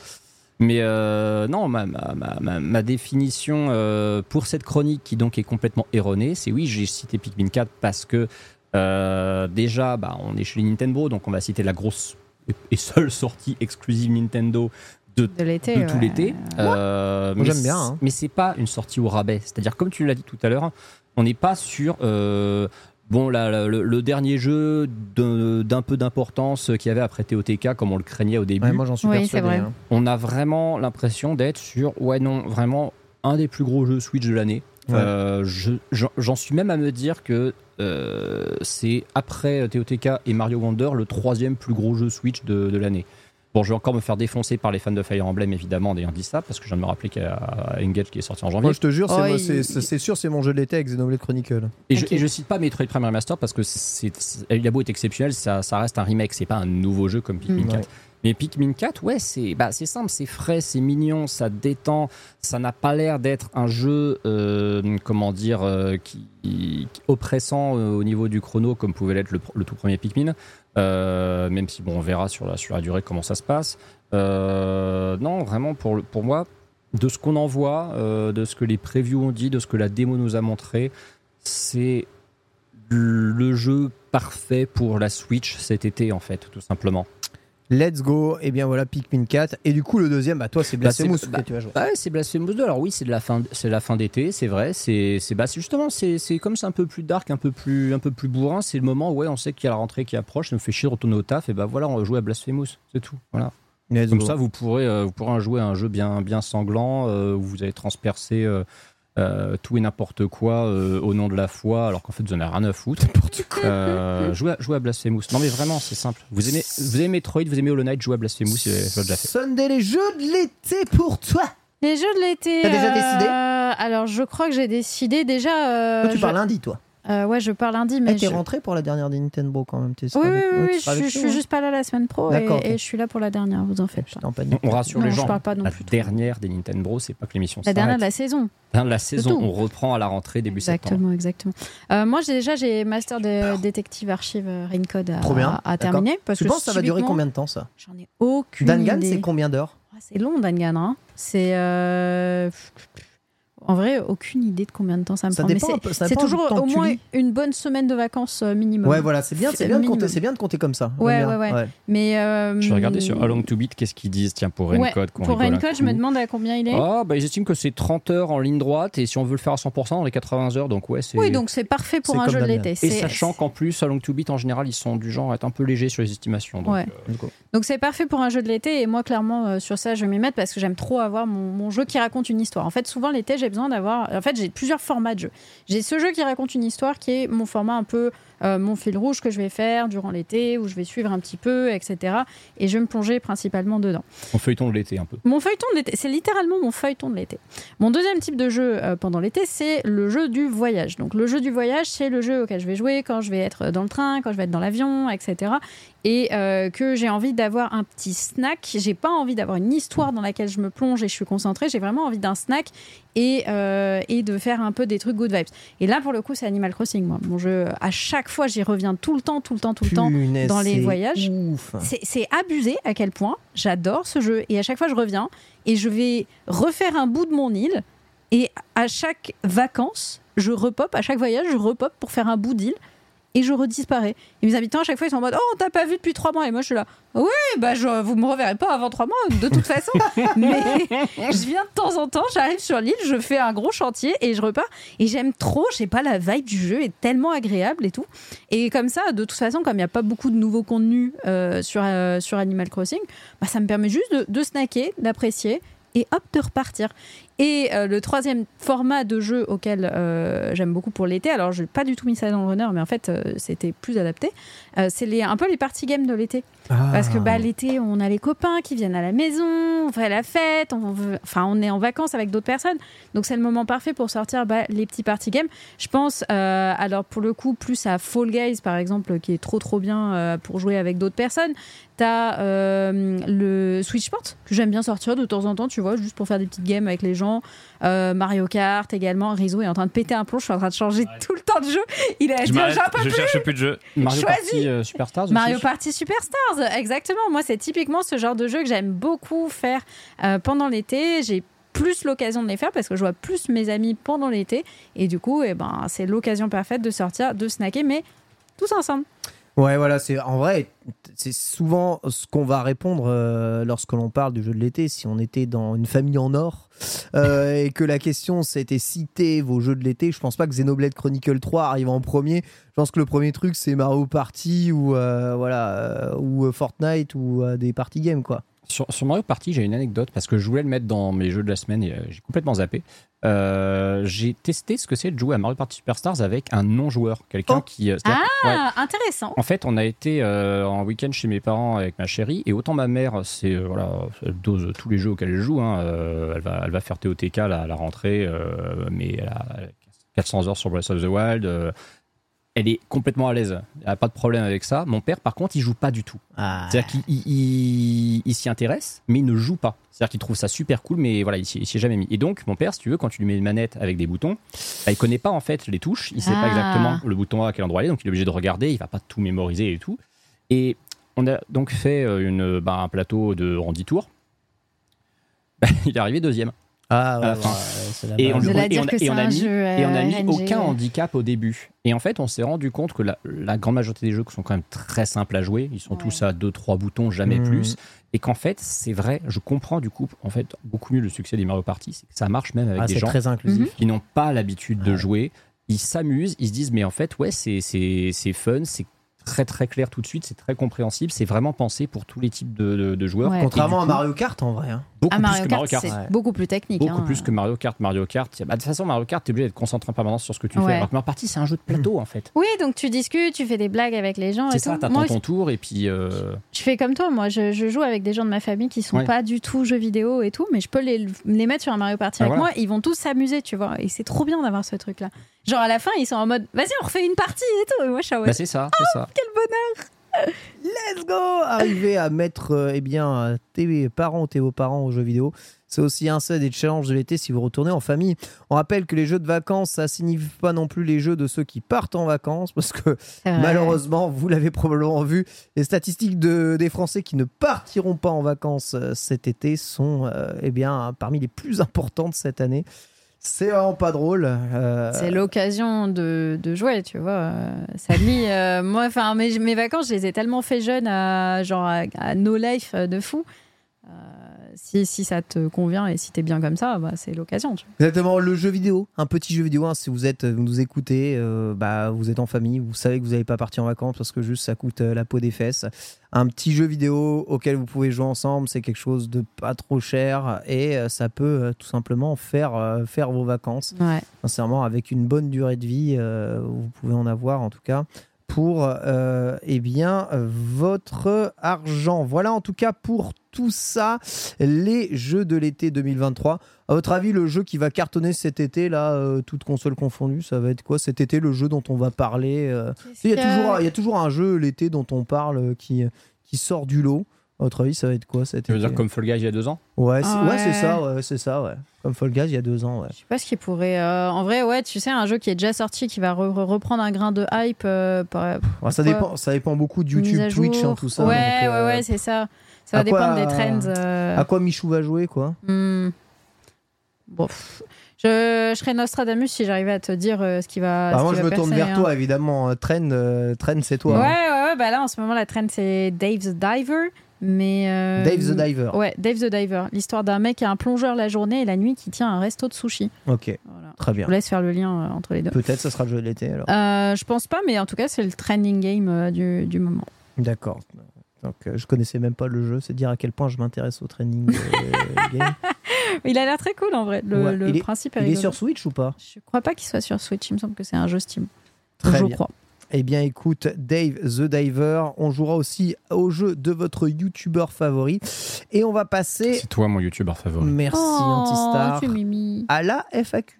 Mais euh, non, ma, ma, ma, ma- définition euh, pour cette chronique, qui donc est complètement erronée, c'est oui, j'ai cité Pikmin 4 parce que euh, déjà, bah, on est chez les Nintendo, donc on va citer la grosse et- seule sortie exclusive Nintendo de De l'été. de tout ouais. l'été. Euh, mais j'aime bien, hein. Mais c'est pas une sortie au rabais. C'est-à-dire, comme tu l'as dit tout à l'heure, on n'est pas sur. euh, Bon, là, le, le dernier jeu d'un peu d'importance qu'il y avait après TOTK, comme on le craignait au début, Ouais, moi, j'en suis Oui, persuadé. c'est vrai. hein. on a vraiment l'impression d'être sur, ouais, non, vraiment un des plus gros jeux Switch de l'année. Ouais. Euh, je- j'en j'en suis même à me dire que euh, c'est après TOTK et Mario Wonder le troisième plus gros jeu Switch de, de l'année. Bon, je vais encore me faire défoncer par les fans de Fire Emblem, évidemment, en ayant dit ça, parce que je viens de me rappeler qu'il y a Engage qui est sorti en janvier. Moi, je te jure, c'est Oh, moi- il- c'est sûr, c'est mon jeu de l'été avec Xenoblade Chronicle. Et, je, et je cite pas Metroid Prime Remaster parce que c'est, il a beau être exceptionnel, ça, ça reste un remake, c'est pas un nouveau jeu comme Pikmin Mm. 4. Mais Pikmin 4, ouais, c'est bah, c'est simple, c'est frais, c'est mignon, ça détend, ça n'a pas l'air d'être un jeu, euh, comment dire, euh, qui, qui- oppressant euh, au niveau du chrono comme pouvait l'être le, le tout premier Pikmin. Euh, même si bon, on verra sur la, sur la durée comment ça se passe. Euh, non, vraiment pour, pour moi, de ce qu'on en voit, euh, de ce que les previews ont dit, de ce que la démo nous a montré, c'est le jeu parfait pour la Switch cet été en fait, tout simplement. Let's go. Et bien voilà, Pikmin 4. Et du coup, le deuxième, bah toi, c'est Bah, Blasphemous que bah, tu as joué. Ouais, c'est Blasphemous 2. Alors oui, c'est de la fin, c'est la fin d'été, c'est vrai. C'est, c'est, bah, justement, c'est, c'est comme c'est un peu plus dark, un peu plus, un peu plus bourrin. C'est le moment où ouais, on sait qu'il y a la rentrée qui approche. Ça me fait chier de retourner au taf. Et bah voilà, on va jouer à Blasphemous, c'est tout. Voilà. Let's Comme go. ça, vous pourrez, euh, vous pourrez jouer à un jeu bien, bien sanglant euh, où vous allez transpercer euh, euh, tout et n'importe quoi euh, au nom de la foi, alors qu'en fait vous en avez rien à foutre. Euh, jouez, à, jouez à Blasphemous. Non mais vraiment, c'est simple. Vous aimez, vous aimez Metroid, vous aimez Hollow Knight, jouez à Blasphemous. Déjà fait. Sunday, les jeux de l'été pour toi. Les jeux de l'été. T'as déjà euh, décidé? Alors, je crois que j'ai décidé déjà. euh, Toi, tu je- pars lundi, toi. Euh, ouais, je pars lundi, Eh, mais. t'es je- rentré pour la dernière des Nintendo quand même. t'es- Oui, oui, avec- oui, ouais, oui, je, je suis hein. juste pas là la semaine pro et, je suis là pour la dernière, vous en faites pas. J'étais en panique. On rassure Non, les je gens. parle pas non la plus dernière des Nintendo, c'est pas que l'émission La dernière de la saison. De la saison, on reprend à la rentrée début septembre. Exactement, exactement. Euh, moi, j'ai déjà j'ai Master de Détective Archive euh, Raincode à, à, à terminer. Parce Tu que penses que ça va durer combien de temps ça J'en ai aucune Dangan, idée. c'est combien d'heures Ah, C'est long, Dangan. Hein. C'est. euh, En vrai, aucune idée de combien de temps ça me Ça prend. Mais dépend c'est- toujours au moins une bonne semaine de vacances euh, minimum. Ouais, voilà, c'est bien, c'est bien, de minimum. compter, c'est bien de compter comme ça. Ouais, ouais, ouais. Mais. euh, Je vais regarder sur Along to Beat qu'est-ce qu'ils disent tiens pour Raincode. Pour Raincode, je me demande à combien il est. Ah, bah, ils estiment que c'est 30 heures en ligne droite et si on veut le faire à 100%, on est 80 heures. Donc, ouais, c'est. Oui, donc c'est parfait pour c'est un jeu de l'été. Et C'est- sachant qu'en plus, Along to Beat en général, ils sont du genre à être un peu légers sur les estimations. Donc, Ouais. euh, Donc c'est parfait pour un jeu de l'été et moi clairement sur ça je vais m'y mettre parce que j'aime trop avoir mon, mon jeu qui raconte une histoire. En fait souvent l'été j'ai d'avoir... En fait j'ai plusieurs formats de jeu. J'ai ce jeu qui raconte une histoire qui est mon format un peu euh, mon fil rouge que je vais faire durant l'été où je vais suivre un petit peu etc. Et je vais me plonger principalement dedans. on feuilleton de l'été un peu. Mon feuilleton de l'été, c'est littéralement mon feuilleton de l'été. Mon deuxième type de jeu euh, pendant l'été, c'est le jeu du voyage. Donc le jeu du voyage, c'est le jeu auquel je vais jouer quand je vais être dans le train, quand je vais être dans l'avion, etc. Et euh, que j'ai envie d'avoir un petit snack. J'ai pas envie d'avoir une histoire dans laquelle je me plonge et je suis concentrée. J'ai vraiment envie d'un snack et, et de faire un peu des trucs good vibes. Et là, pour le coup, c'est Animal Crossing. Moi, mon jeu, à chaque fois, j'y reviens tout le temps, tout le temps, tout le temps. Dans les voyages. C'est abusé à quel point j'adore ce jeu et à chaque fois je reviens et je vais refaire un bout de mon île et à chaque vacances je repop, à chaque voyage je repop pour faire un bout d'île et je redisparais. Et mes habitants à chaque fois ils sont en mode oh on t'a pas vu depuis trois mois et moi je suis là oui bah je, vous me reverrez pas avant trois mois de toute façon mais je viens de temps en temps j'arrive sur l'île je fais un gros chantier et je repars et j'aime trop je sais pas la vibe du jeu est tellement agréable et tout et comme ça, de toute façon, comme il n'y a pas beaucoup de nouveaux contenus euh, sur, euh, sur Animal Crossing, bah, ça me permet juste de, de snacker, d'apprécier et hop, de repartir. Et euh, le troisième format de jeu auquel euh, j'aime beaucoup pour l'été, alors je n'ai pas du tout mis ça dans le runner, mais en fait, euh, c'était plus adapté, c'est les, un peu les party games de l'été. Parce que Ah. bah, l'été, on a les copains qui viennent à la maison, on fait la fête, on veut- enfin, on est en vacances avec d'autres personnes. Donc c'est le moment parfait pour sortir bah, les petits party games. Je pense, alors pour le coup, plus à Fall Guys par exemple, qui est trop trop bien pour jouer avec d'autres personnes. T'as le Switchport que j'aime bien sortir de temps en temps, tu vois, juste pour faire des petites games avec les gens. Euh, Mario Kart également. Rizzo est en train de péter un plomb. Je suis en train de changer tout le temps de jeu. Il est, Je, je, m'arrête, j'en peux je plus. cherche plus de jeu. Mario Choisis. Party euh, Superstars aussi Mario Party Superstars, exactement. Moi, c'est typiquement ce genre de jeu que j'aime beaucoup faire euh, pendant l'été. J'ai plus l'occasion de les faire parce que je vois plus mes amis pendant l'été. Et du coup, eh ben, c'est l'occasion parfaite de sortir, de snacker, mais tous ensemble. Ouais, voilà, c'est en vrai, c'est souvent ce qu'on va répondre euh, lorsque l'on parle du jeu de l'été. Si on était dans une famille en or euh, et que la question c'était citer vos jeux de l'été, je pense pas que Xenoblade Chronicle 3 arrive en premier. Je pense que le premier truc c'est Mario Party ou euh, voilà ou Fortnite ou des party games quoi. Sur, sur Mario Party, j'ai une anecdote parce que je voulais le mettre dans mes jeux de la semaine et euh, j'ai complètement zappé. Euh, j'ai testé ce que c'est de jouer à Mario Party Superstars avec un non-joueur, quelqu'un Oh. qui. euh, ouais. Ah, intéressant. En fait, on a été euh, en week-end chez mes parents avec ma chérie, et autant ma mère, c'est euh, voilà, elle dose tous les jeux auxquels elle joue. hein, elle va, elle va faire TOTK là, à la rentrée, mais elle a 400 heures sur Breath of the Wild. Elle est complètement à l'aise. Elle a pas de problème avec ça. Mon père, par contre, il joue pas du tout. Ah. C'est-à-dire qu'il il- il- il s'y intéresse, mais il ne joue pas. C'est-à-dire qu'il trouve ça super cool, mais voilà, il s'y il s'y est jamais mis. Et donc, mon père, si tu veux, quand tu lui mets une manette avec des boutons, bah, il connaît pas en fait les touches. Il sait pas Ah. exactement le bouton à quel endroit aller, donc il est obligé de regarder. Il va pas tout mémoriser et tout. Et on a donc fait euh, une, bah, un plateau de en 10 tours. Bah, il est arrivé deuxième. Ah, ouais, à la ouais, fin. ouais, c'est la Et on, et on a- et on mis, jeu, et on a euh, mis RNG. aucun handicap au début. Et en fait, on s'est rendu compte que la, la grande majorité des jeux sont quand même très simples à jouer. Ils sont Ouais. tous à 2-3 boutons, jamais Mhm. plus. Et qu'en fait, c'est vrai, je comprends du coup, en fait, beaucoup mieux le succès des Mario Party. C'est que ça marche même avec Ah, des gens très inclusif. qui n'ont pas l'habitude de jouer. Ils s'amusent, ils se disent, mais en fait, ouais, c'est c'est- c'est fun, c'est très très clair tout de suite, c'est très compréhensible, c'est vraiment pensé pour tous les types de, de- de joueurs. Ouais. Contrairement à Mario Kart, en vrai. hein. beaucoup Ah, plus Mario que Kart, Mario Kart. c'est Ouais. beaucoup plus technique. Beaucoup hein. plus que Mario Kart. Mario Kart, bah, de toute façon, Mario Kart, t'es obligé d'être concentré en permanence sur ce que tu Ouais. fais. Alors que Mario Party, c'est un jeu de plateau, en fait. Oui, donc tu discutes, tu fais des blagues avec les gens. C'est et ça, t'attends ton tour et puis. euh, je fais comme toi. Moi, je, je joue avec des gens de ma famille qui sont Ouais. pas du tout jeux vidéo et tout, mais je peux les, les mettre sur un Mario Party Ah, avec voilà. moi. Ils vont tous s'amuser, tu vois. Et c'est trop bien d'avoir ce truc-là. Genre à la fin, ils sont en mode, vas-y, on refait une partie et tout. Et moi, je suis en mode, Bah, c'est ça, c'est ça. Let's go Arriver à mettre euh, eh bien, tes parents, tes beaux-parents aux jeux vidéo, c'est aussi un seul des challenges de l'été si vous retournez en famille. On rappelle que les jeux de vacances, ça signifie pas non plus les jeux de ceux qui partent en vacances, parce que malheureusement, vous l'avez probablement vu, les statistiques de, des Français qui ne partiront pas en vacances euh, cet été sont euh, eh bien, parmi les plus importantes cette année. C'est vraiment pas drôle. euh, C'est l'occasion de, de jouer, tu vois. Lie. euh, moi, enfin, mes, mes vacances, je les ai tellement fait jeunes à genre à, à no life de fou. Euh, si, si ça te convient et si t'es bien comme ça, bah, c'est l'occasion. Exactement, le jeu vidéo, un petit jeu vidéo. hein, si vous êtes, vous nous écoutez, euh, bah, vous êtes en famille, vous savez que vous n'allez pas partir en vacances parce que juste ça coûte euh, la peau des fesses. Un petit jeu vidéo auquel vous pouvez jouer ensemble, c'est quelque chose de pas trop cher et euh, ça peut tout simplement faire, faire vos vacances. Ouais. Sincèrement, avec une bonne durée de vie, vous pouvez en avoir en tout cas pour euh, eh bien votre argent. Voilà en tout cas pour tout ça les jeux de l'été 2023. À votre avis, le jeu qui va cartonner cet été là, euh, toutes consoles confondues, ça va être quoi? Cet été le jeu dont on va parler euh, il y, a toujours, il y a toujours un jeu l'été dont on parle euh, qui, qui sort du lot. À votre avis, ça va être quoi cet Tu veux été dire comme Fall Guys il y a deux ans Ouais, c'est Ah ouais, c'est ouais. ça, ouais, c'est ça, ouais. Comme Fall Guys il y a deux ans, ouais. Je sais pas ce qui pourrait. euh, en vrai, ouais, tu sais, un jeu qui est déjà sorti, qui va re- re- reprendre un grain de hype. euh, par- Ouais, ça, Pourquoi dépend, ça dépend beaucoup de mise YouTube, Twitch, jour. hein, tout ça. Ouais, donc, euh, ouais, ouais, c'est ça. Ça va quoi- dépendre des trends. euh, À quoi Michou va jouer, quoi? Hmm. Bon, pff, je, je serais Nostradamus si j'arrivais à te dire euh, ce qui va. Bah, ce Moi, qui je va me tourne percer, vers hein. toi, évidemment. Euh, Trend, euh, Trend, c'est toi. Ouais, hein. ouais, ouais, bah là en ce moment la trend c'est Dave the Diver, mais. euh, Dave the Diver. Ouais, Dave the Diver. L'histoire d'un mec qui est un plongeur la journée et la nuit qui tient un resto de sushi. Ok, Voilà. très Je bien. vous laisse faire le lien euh, entre les deux. Peut-être ça sera le jeu de l'été alors. Euh, je pense pas, mais en tout cas, c'est le trending game euh, du, du moment. D'accord. Donc, euh, je connaissais même pas le jeu, c'est dire à quel point je m'intéresse au training euh, game. Il a l'air très cool en vrai. Le, Ouais. le Il est- principe est Il est sur Switch ou pas? Je crois pas qu'il soit sur Switch. Il me semble que c'est un jeu Steam. Très je bien. crois. Eh bien, écoute, Dave the Diver, on jouera aussi au jeu de votre YouTuber favori. Et on va passer, C'est toi mon youtubeur favori. merci oh, Antistar, tu mimi. à la FAQ.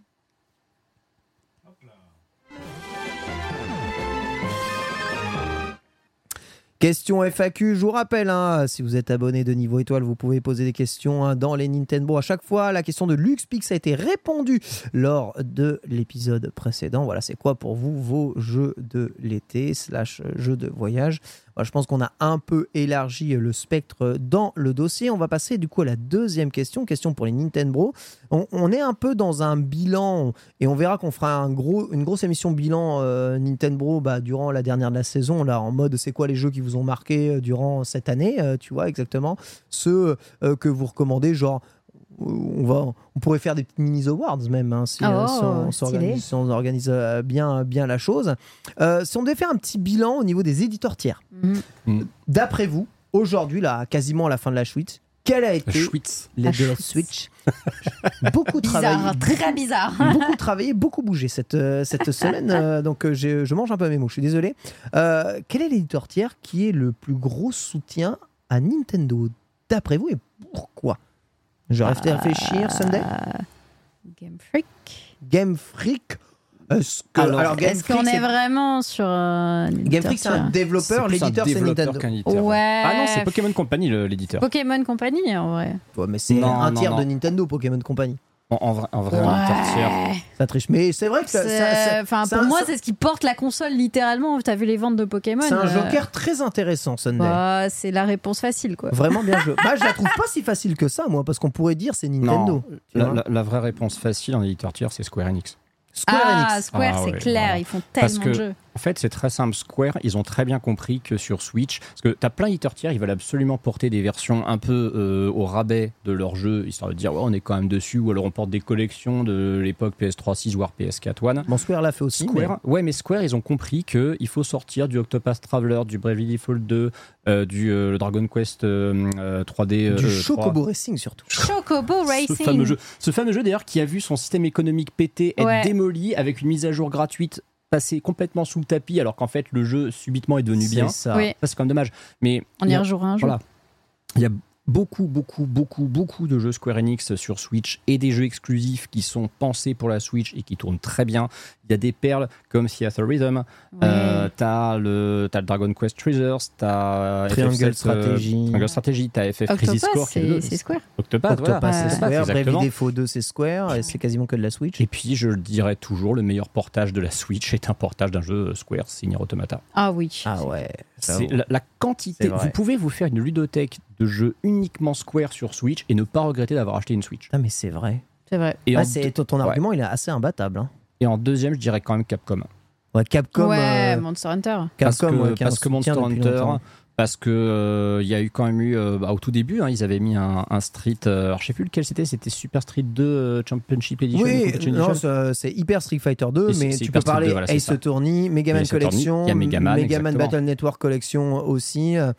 Question FAQ, je vous rappelle, hein, si vous êtes abonné de niveau étoile, vous pouvez poser des questions hein, dans les Nintendo. À chaque fois, la question de LuxPix a été répondue lors de l'épisode précédent. Voilà, c'est quoi pour vous vos jeux de l'été slash jeux de voyage Je pense qu'on a un peu élargi le spectre dans le dossier. On va passer du coup à la deuxième question, question pour les Nintendo. On, on est un peu dans un bilan et on verra qu'on fera une grosse émission bilan euh, Nintendo bah, durant la dernière de la saison, là, en mode c'est quoi les jeux qui vous ont marqué euh, durant cette année, euh, tu vois, exactement. Ceux que vous recommandez, genre. Euh, On, va, on pourrait faire des petites mini awards même hein, si, euh, Oh, si on stylé. s'organise si on organise, bien, bien la chose. Euh, si on devait faire un petit bilan au niveau des éditeurs tiers, Mhm. d'après vous, aujourd'hui, là, quasiment à la fin de la suite, quel a été Schwitz. le- La de la Switch. Beaucoup travaillé, Bizarre, très bizarre. beaucoup travaillé, beaucoup bougé cette, euh, cette semaine. euh, donc j'ai- je mange un peu mes mots, je suis désolé. Euh, quel est l'éditeur tiers qui est le plus gros soutien à Nintendo d'après vous et pourquoi? Je reste à réfléchir, Sunday Game Freak. Game Freak. Est-ce que- Alors, alors, Game Est-ce qu'on est c'est- vraiment sur. euh, Game Freak, c'est un développeur, l'éditeur, c'est Nintendo. Ouais. Ah non, c'est Pokémon Company l'éditeur. Pokémon Company, en vrai. Ouais, mais c'est Non, un non, tiers non. de Nintendo, Pokémon Company. En, en vrai, en vrai, un éditeur tiers. Ouais. Ça triche. Mais c'est vrai que ça, ça- pour moi, ça- c'est ce qui porte la console littéralement. T'as vu les ventes de Pokémon c'est un euh, joker très intéressant, Sunday. bah, c'est la réponse facile, quoi. Vraiment bien joué. Bah, je la trouve pas si facile que ça, moi, parce qu'on pourrait dire c'est Nintendo. La, vois. la- la vraie réponse facile en éditeur tiers, c'est Square Enix. Square ah, Enix. Square, Ah c'est ouais, clair, voilà. ils font Parce tellement que- de jeux. En fait, c'est très simple. Square, ils ont très bien compris que sur Switch, parce que t'as plein d'éditeurs tiers, ils veulent absolument porter des versions un peu euh, au rabais de leur jeu, histoire de dire ouais, on est quand même dessus, ou alors on porte des collections de l'époque PS3 6 voire PS4 One. Bon, Square l'a fait aussi. Square, ouais, mais Square, ils ont compris que il faut sortir du Octopass Traveler, du Bravely Default 2, euh, du euh, Dragon Quest euh, euh, 3D, mais du Chocobo 3. Racing surtout. Chocobo Ce Racing. fameux jeu, ce fameux jeu d'ailleurs qui a vu son système économique pété, être Ouais. démoli avec une mise à jour gratuite passée complètement sous le tapis alors qu'en fait le jeu subitement est devenu bien. C'est ça. Oui, Ça c'est quand même dommage. Mais on y rejouera un jour. voilà. Il y a beaucoup, beaucoup, beaucoup, beaucoup de jeux Square Enix sur Switch et des jeux exclusifs qui sont pensés pour la Switch et qui tournent très bien. Il y a des perles comme Theater Rhythm, Ouais. euh, t'as le, t'as le Dragon Quest Treasures, t'as Triangle FF7, euh, Strategy. Triangle Strategy, t'as FF Crisis Core, c'est Square. Octopath, voilà. Octopass, c'est. Square. Exactement. Default 2, c'est Square. Et c'est quasiment que de la Switch. Et puis je le dirais toujours, le meilleur portage de la Switch est un portage d'un jeu Square, c'est Nier Automata. Ah oui. Ah ouais. la, la quantité. Vous pouvez vous faire une ludothèque de jeux uniquement Square sur Switch et ne pas regretter d'avoir acheté une Switch. Ah, mais c'est vrai. C'est vrai. Et, Ah, ton ton ouais. argument, il est assez imbattable. hein. Et en deuxième, je dirais quand même Capcom. Ouais, Capcom. ouais, euh, Monster Hunter. parce que, Capcom, ouais, a un parce que Monster Hunter, longtemps. parce que euh, il y a eu quand même eu euh, bah, au tout début, hein, ils avaient mis un, un Street. euh, alors je sais plus lequel c'était, c'était Super Street 2 euh, Championship Edition. ou Oui, non, Edition. c'est Hyper Street Fighter 2, Et c'est- mais tu peux Street parler 2, voilà, Ace. Attorney, Megaman Collection, il y a Megaman, exactement. Battle Network Collection aussi. euh,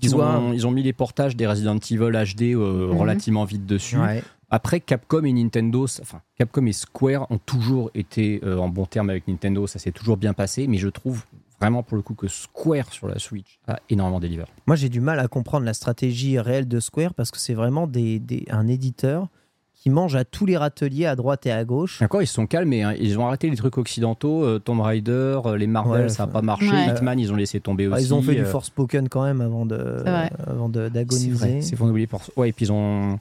Tu Ils vois, ont, ils ont mis les portages des Resident Evil HD euh, Mhm. relativement vite dessus. ouais. Après, Capcom et Nintendo, enfin, Capcom et Square ont toujours été euh, en bon terme avec Nintendo, ça s'est toujours bien passé, mais je trouve vraiment pour le coup que Square sur la Switch a énormément délivré. Moi, j'ai du mal à comprendre la stratégie réelle de Square parce que c'est vraiment des, des- un éditeur qui mange à tous les râteliers à droite et à gauche. Encore, ils se sont calmés, hein. ils ont arrêté les trucs occidentaux, euh, Tomb Raider, euh, les Marvel, Ouais, ça n'a pas marché, Ouais. Hitman, ils ont laissé tomber Ah, aussi. ils ont fait du euh, Forspoken quand même avant de C'est vrai. avant C'est d'agoniser. vrai, c'est faux d'oublier. Pour... Ouais, et puis ils ont.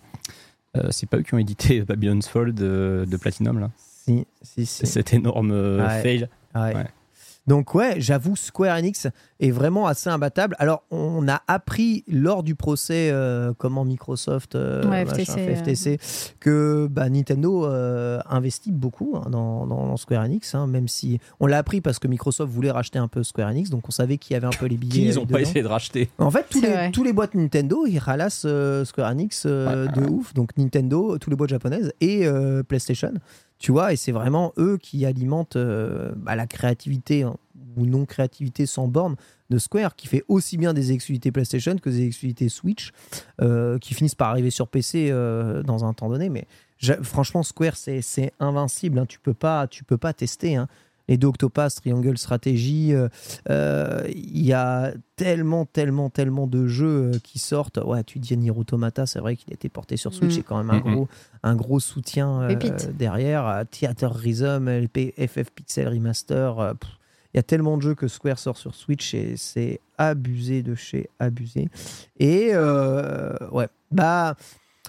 Euh, c'est pas eux qui ont édité Babylon's Fall de, de Platinum, là. Si, si, si. C'est cet énorme euh, Ouais. fail. Ouais. Ouais. Donc ouais, j'avoue, Square Enix est vraiment assez imbattable. Alors, on a appris lors du procès, euh, comment Microsoft, euh, Ouais, machin, FTC, FTC, que bah, Nintendo euh, investit beaucoup hein, dans, dans Square Enix, hein, même si on l'a appris parce que Microsoft voulait racheter un peu Square Enix, donc on savait qu'il y avait un peu les billets. Qui ils euh, ont pas essayé de racheter. En fait, tous les, tous les boîtes Nintendo, ils ralassent euh, Square Enix euh, de ouf. Donc Nintendo, tous les boîtes japonaises et euh, PlayStation. Tu vois, et c'est vraiment eux qui alimentent euh, bah, la créativité hein, ou non-créativité sans borne de Square, qui fait aussi bien des exclusivités PlayStation que des exclusivités Switch, euh, qui finissent par arriver sur PC euh, dans un temps donné. Mais franchement, Square, c'est invincible. hein. Tu peux peux pas tester. hein. Les deux Octopass, Triangle Strategy, euh, euh, il y a tellement, tellement, tellement de jeux euh, qui sortent. Ouais, tu dis Nier Automata, c'est vrai qu'il a été porté sur Switch, Mm. c'est quand même un gros, un gros soutien euh, derrière. Theater Rhythm, LP, FF Pixel Remaster. euh, il y a tellement de jeux que Square sort sur Switch et c'est abusé de chez abusé. Et ouais, bah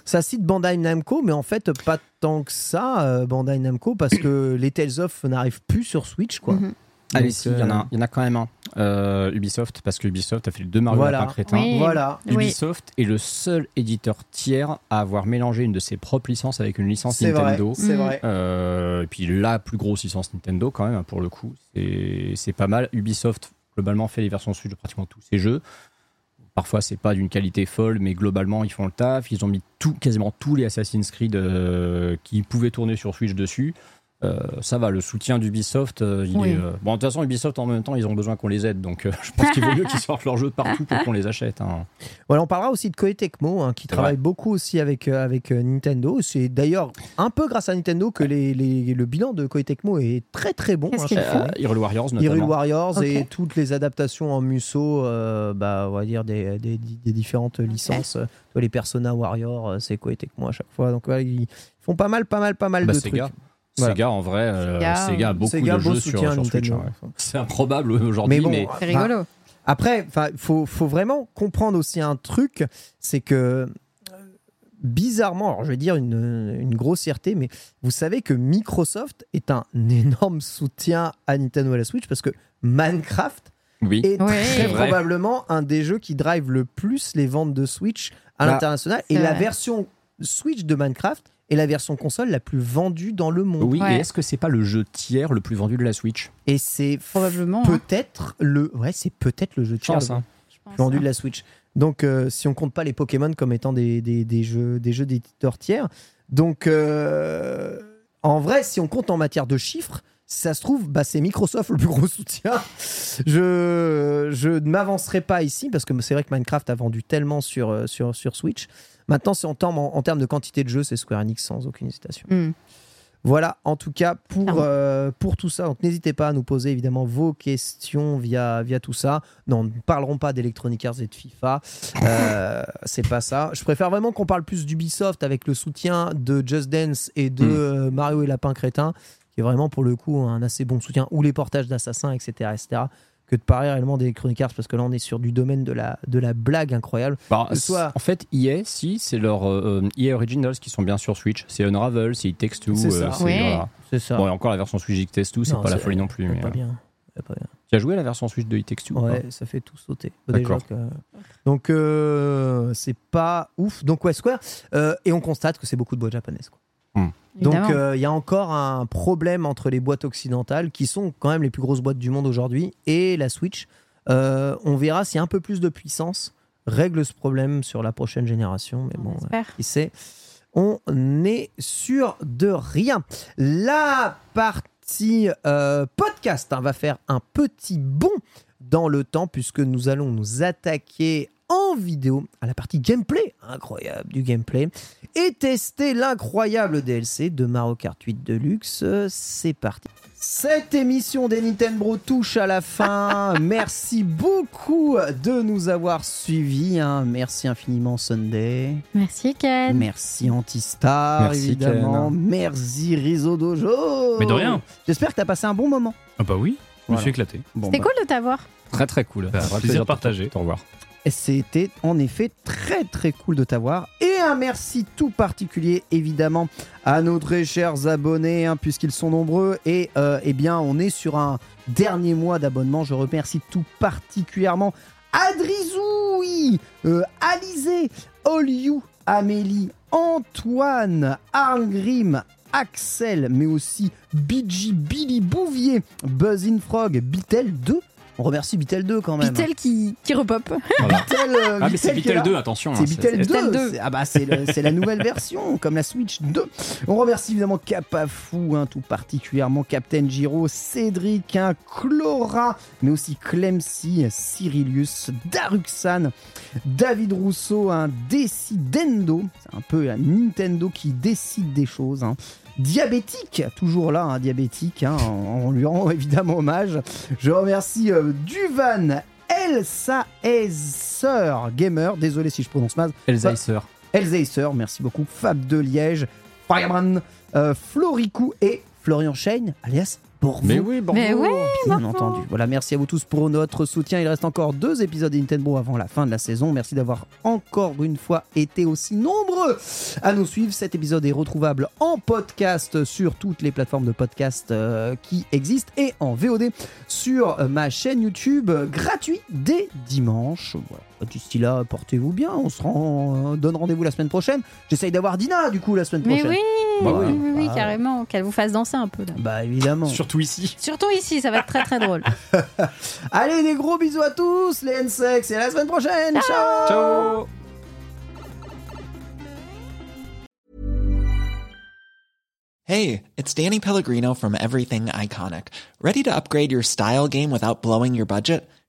ça cite Bandai Namco, mais en fait pas tant que ça euh, Bandai Namco parce que les Tales of n'arrivent plus sur Switch quoi. Mhm. Allez, Donc, si, il y, en euh, a, il y en a quand même un. Euh, Ubisoft, parce que Ubisoft a fait le deux Mario Voilà. Lapin Crétin. Oui. Voilà. Oui. Ubisoft est le seul éditeur tiers à avoir mélangé une de ses propres licences avec une licence C'est vrai, Nintendo. c'est Mhm. vrai. Euh, et puis la plus grosse licence Nintendo quand même pour le coup c'est c'est pas mal Ubisoft globalement fait les versions Switch de pratiquement tous ses jeux parfois c'est pas d'une qualité folle mais globalement ils font le taf. Ils ont mis tout quasiment tous les Assassin's Creed euh, qui pouvaient tourner sur Switch dessus Euh, ça va le soutien d'Ubisoft euh, il Oui. est euh, bon de toute façon Ubisoft en même temps ils ont besoin qu'on les aide donc euh, je pense qu'il vaut mieux qu'ils sortent leurs jeux de partout pour qu'on les achète hein. Voilà, on parlera aussi de Koei Tecmo, hein, qui travaille beaucoup aussi avec, euh, avec Nintendo. C'est d'ailleurs un peu grâce à Nintendo que les, les- le bilan de Koei Tecmo est très très bon. Hein. Euh, Hyrule Warriors notamment Hyrule Warriors et toutes les adaptations en Musso, euh, bah, on va dire des, des- des différentes licences. Tu vois, les Persona Warriors, c'est Koei Tecmo à chaque fois. Donc voilà, ils font pas mal, pas mal, pas mal Bah, de trucs. Voilà. Sega, en vrai, euh, Sega, a beaucoup Sega, de jeux sur, sur Switch. Hein. C'est improbable aujourd'hui, Mais mais, bon, C'est Enfin, rigolo. Après, faut, faut vraiment comprendre aussi un truc, c'est que euh, bizarrement, alors je vais dire une, une grossièreté, mais vous savez que Microsoft est un énorme soutien à Nintendo et à la Switch parce que Minecraft oui. est Ouais. très probablement un des jeux qui drive le plus les ventes de Switch à Bah, l'international. Et la version Switch de Minecraft est la version console la plus vendue dans le monde. Oui, Ouais. et est-ce que c'est pas le jeu tiers le plus vendu de la Switch Et c'est Probablement. hein, peut-être le, ouais, c'est peut-être le jeu tiers Chance, le- hein. vendu hein. de la Switch. Donc, euh, si on compte pas les Pokémon comme étant des, des, des jeux des jeux d'éditeurs tiers, donc euh, en vrai, si on compte en matière de chiffres, si ça se trouve, bah, c'est Microsoft le plus gros soutien. Je, je ne m'avancerai pas ici parce que c'est vrai que Minecraft a vendu tellement sur, euh, sur, sur Switch. Maintenant, si on terme en, en termes de quantité de jeux, c'est Square Enix sans aucune hésitation. Hmm. Voilà, en tout cas, pour, euh, pour tout ça. Donc, n'hésitez pas à nous poser évidemment vos questions via, via tout ça. Non, nous ne parlerons pas d'Electronic Arts et de FIFA. Euh, c'est pas ça. Je préfère vraiment qu'on parle plus d'Ubisoft avec le soutien de Just Dance et de Mm. euh, Mario et Lapin Crétin, qui est vraiment pour le coup un assez bon soutien, ou les portages d'Assassins, etc., etc., que de parler réellement d'Electronic Arts, parce que là, on est sur du domaine de la, de la blague incroyable. Bah, soit- En fait, EA, si, c'est leurs euh, EA Originals qui sont bien sur Switch. C'est Unravel, c'est It Takes Two. C'est euh, ça. c'est- Ouais. voilà. C'est ça. Bon, et encore la version Switch It Takes Two, c'est Non, pas la folie non plus. C'est mais, pas euh, bien. Pas bien. Tu as joué à la version Switch de It Takes Two ou Ouais, ça fait tout sauter. D'accord. Déjà que- Donc, euh, c'est pas ouf. Donc, ouais, Square. euh, et on constate que c'est beaucoup de boîtes japonaises. quoi. Donc, Évidemment. euh, il y a encore un problème entre les boîtes occidentales, qui sont quand même les plus grosses boîtes du monde aujourd'hui, et la Switch. Euh, on verra si un peu plus de puissance règle ce problème sur la prochaine génération. Mais On bon, espère. qui sait On est sûr de rien. La partie euh, podcast hein, va faire un petit bond dans le temps puisque nous allons nous attaquer en vidéo à la partie gameplay, incroyable du gameplay, et tester l'incroyable DLC de Mario Kart 8 Deluxe. C'est parti. Cette émission des Nintendo touche à la fin. Merci beaucoup de nous avoir suivis. hein. Merci infiniment Sunday. Merci Ken. Merci Antistar, Merci, évidemment. Merci Rizzo Dojo. Mais de rien. J'espère que tu as passé un bon moment. Ah bah oui, je me Voilà. suis éclaté. Bon, C'était bah, cool de t'avoir. Très très cool. Bah, plaisir partagé. te revoir. C'était en effet très très cool de t'avoir. Et un merci tout particulier évidemment à nos très chers abonnés, hein, puisqu'ils sont nombreux. Et euh, eh bien, on est sur un dernier mois d'abonnement. Je remercie tout particulièrement Adrizoui, euh, Alizé, Oliou, Amélie, Antoine, Arngrim, Axel, mais aussi BG, Billy Bouvier, Buzzin Frog, Bitel 2. On remercie Bitel 2 quand même. Bitel qui, qui repop. Voilà. Bitel, euh, Ah, mais c'est là. 2, attention. C'est hein, Bitel 2. Bitel 2. C'est- Ah bah c'est la nouvelle version, comme la Switch 2. On remercie évidemment Capafou, hein, tout particulièrement Captain Giro, Cédric, hein, Chlora, mais aussi Clemcy, Cyrilius, Daruxan, David Rousseau, un Decidendo. C'est un peu un Nintendo qui décide des choses. Hein. Diabétique, toujours là, un diabétique, hein, on, on lui rend évidemment hommage. Je remercie euh, Duvan, Elsa Ezer Gamer, désolé si je prononce mal, Elsa Isser. Elsacer, merci beaucoup, Fab de Liège, Fireman, euh, Floricou et Florian Shane, alias Borvo. Mais oui, bon. Mais ouais, Bien entendu. Voilà, merci à vous tous pour notre soutien. Il reste encore deux épisodes de Nintendo avant la fin de la saison. Merci d'avoir encore une fois été aussi nombreux à nous suivre. Cet épisode est retrouvable en podcast sur toutes les plateformes de podcast euh, qui existent et en VOD sur ma chaîne YouTube euh, gratuit dès dimanche. Voilà. D'ici là, portez-vous bien. On se rend, euh, donne rendez-vous la semaine prochaine. J'essaye d'avoir Dina du coup la semaine Mais prochaine. oui, Bah oui, oui. oui, oui, Ah. carrément. Qu'elle vous fasse danser un peu. Là. Bah évidemment. Surtout ici. Surtout ici, ça va être très très drôle. Allez, des gros bisous à tous, les N-Sex, et à la semaine prochaine. Ciao Ciao Hey, it's Danny Pellegrino from Everything Iconic. Ready to upgrade your style game without blowing your budget?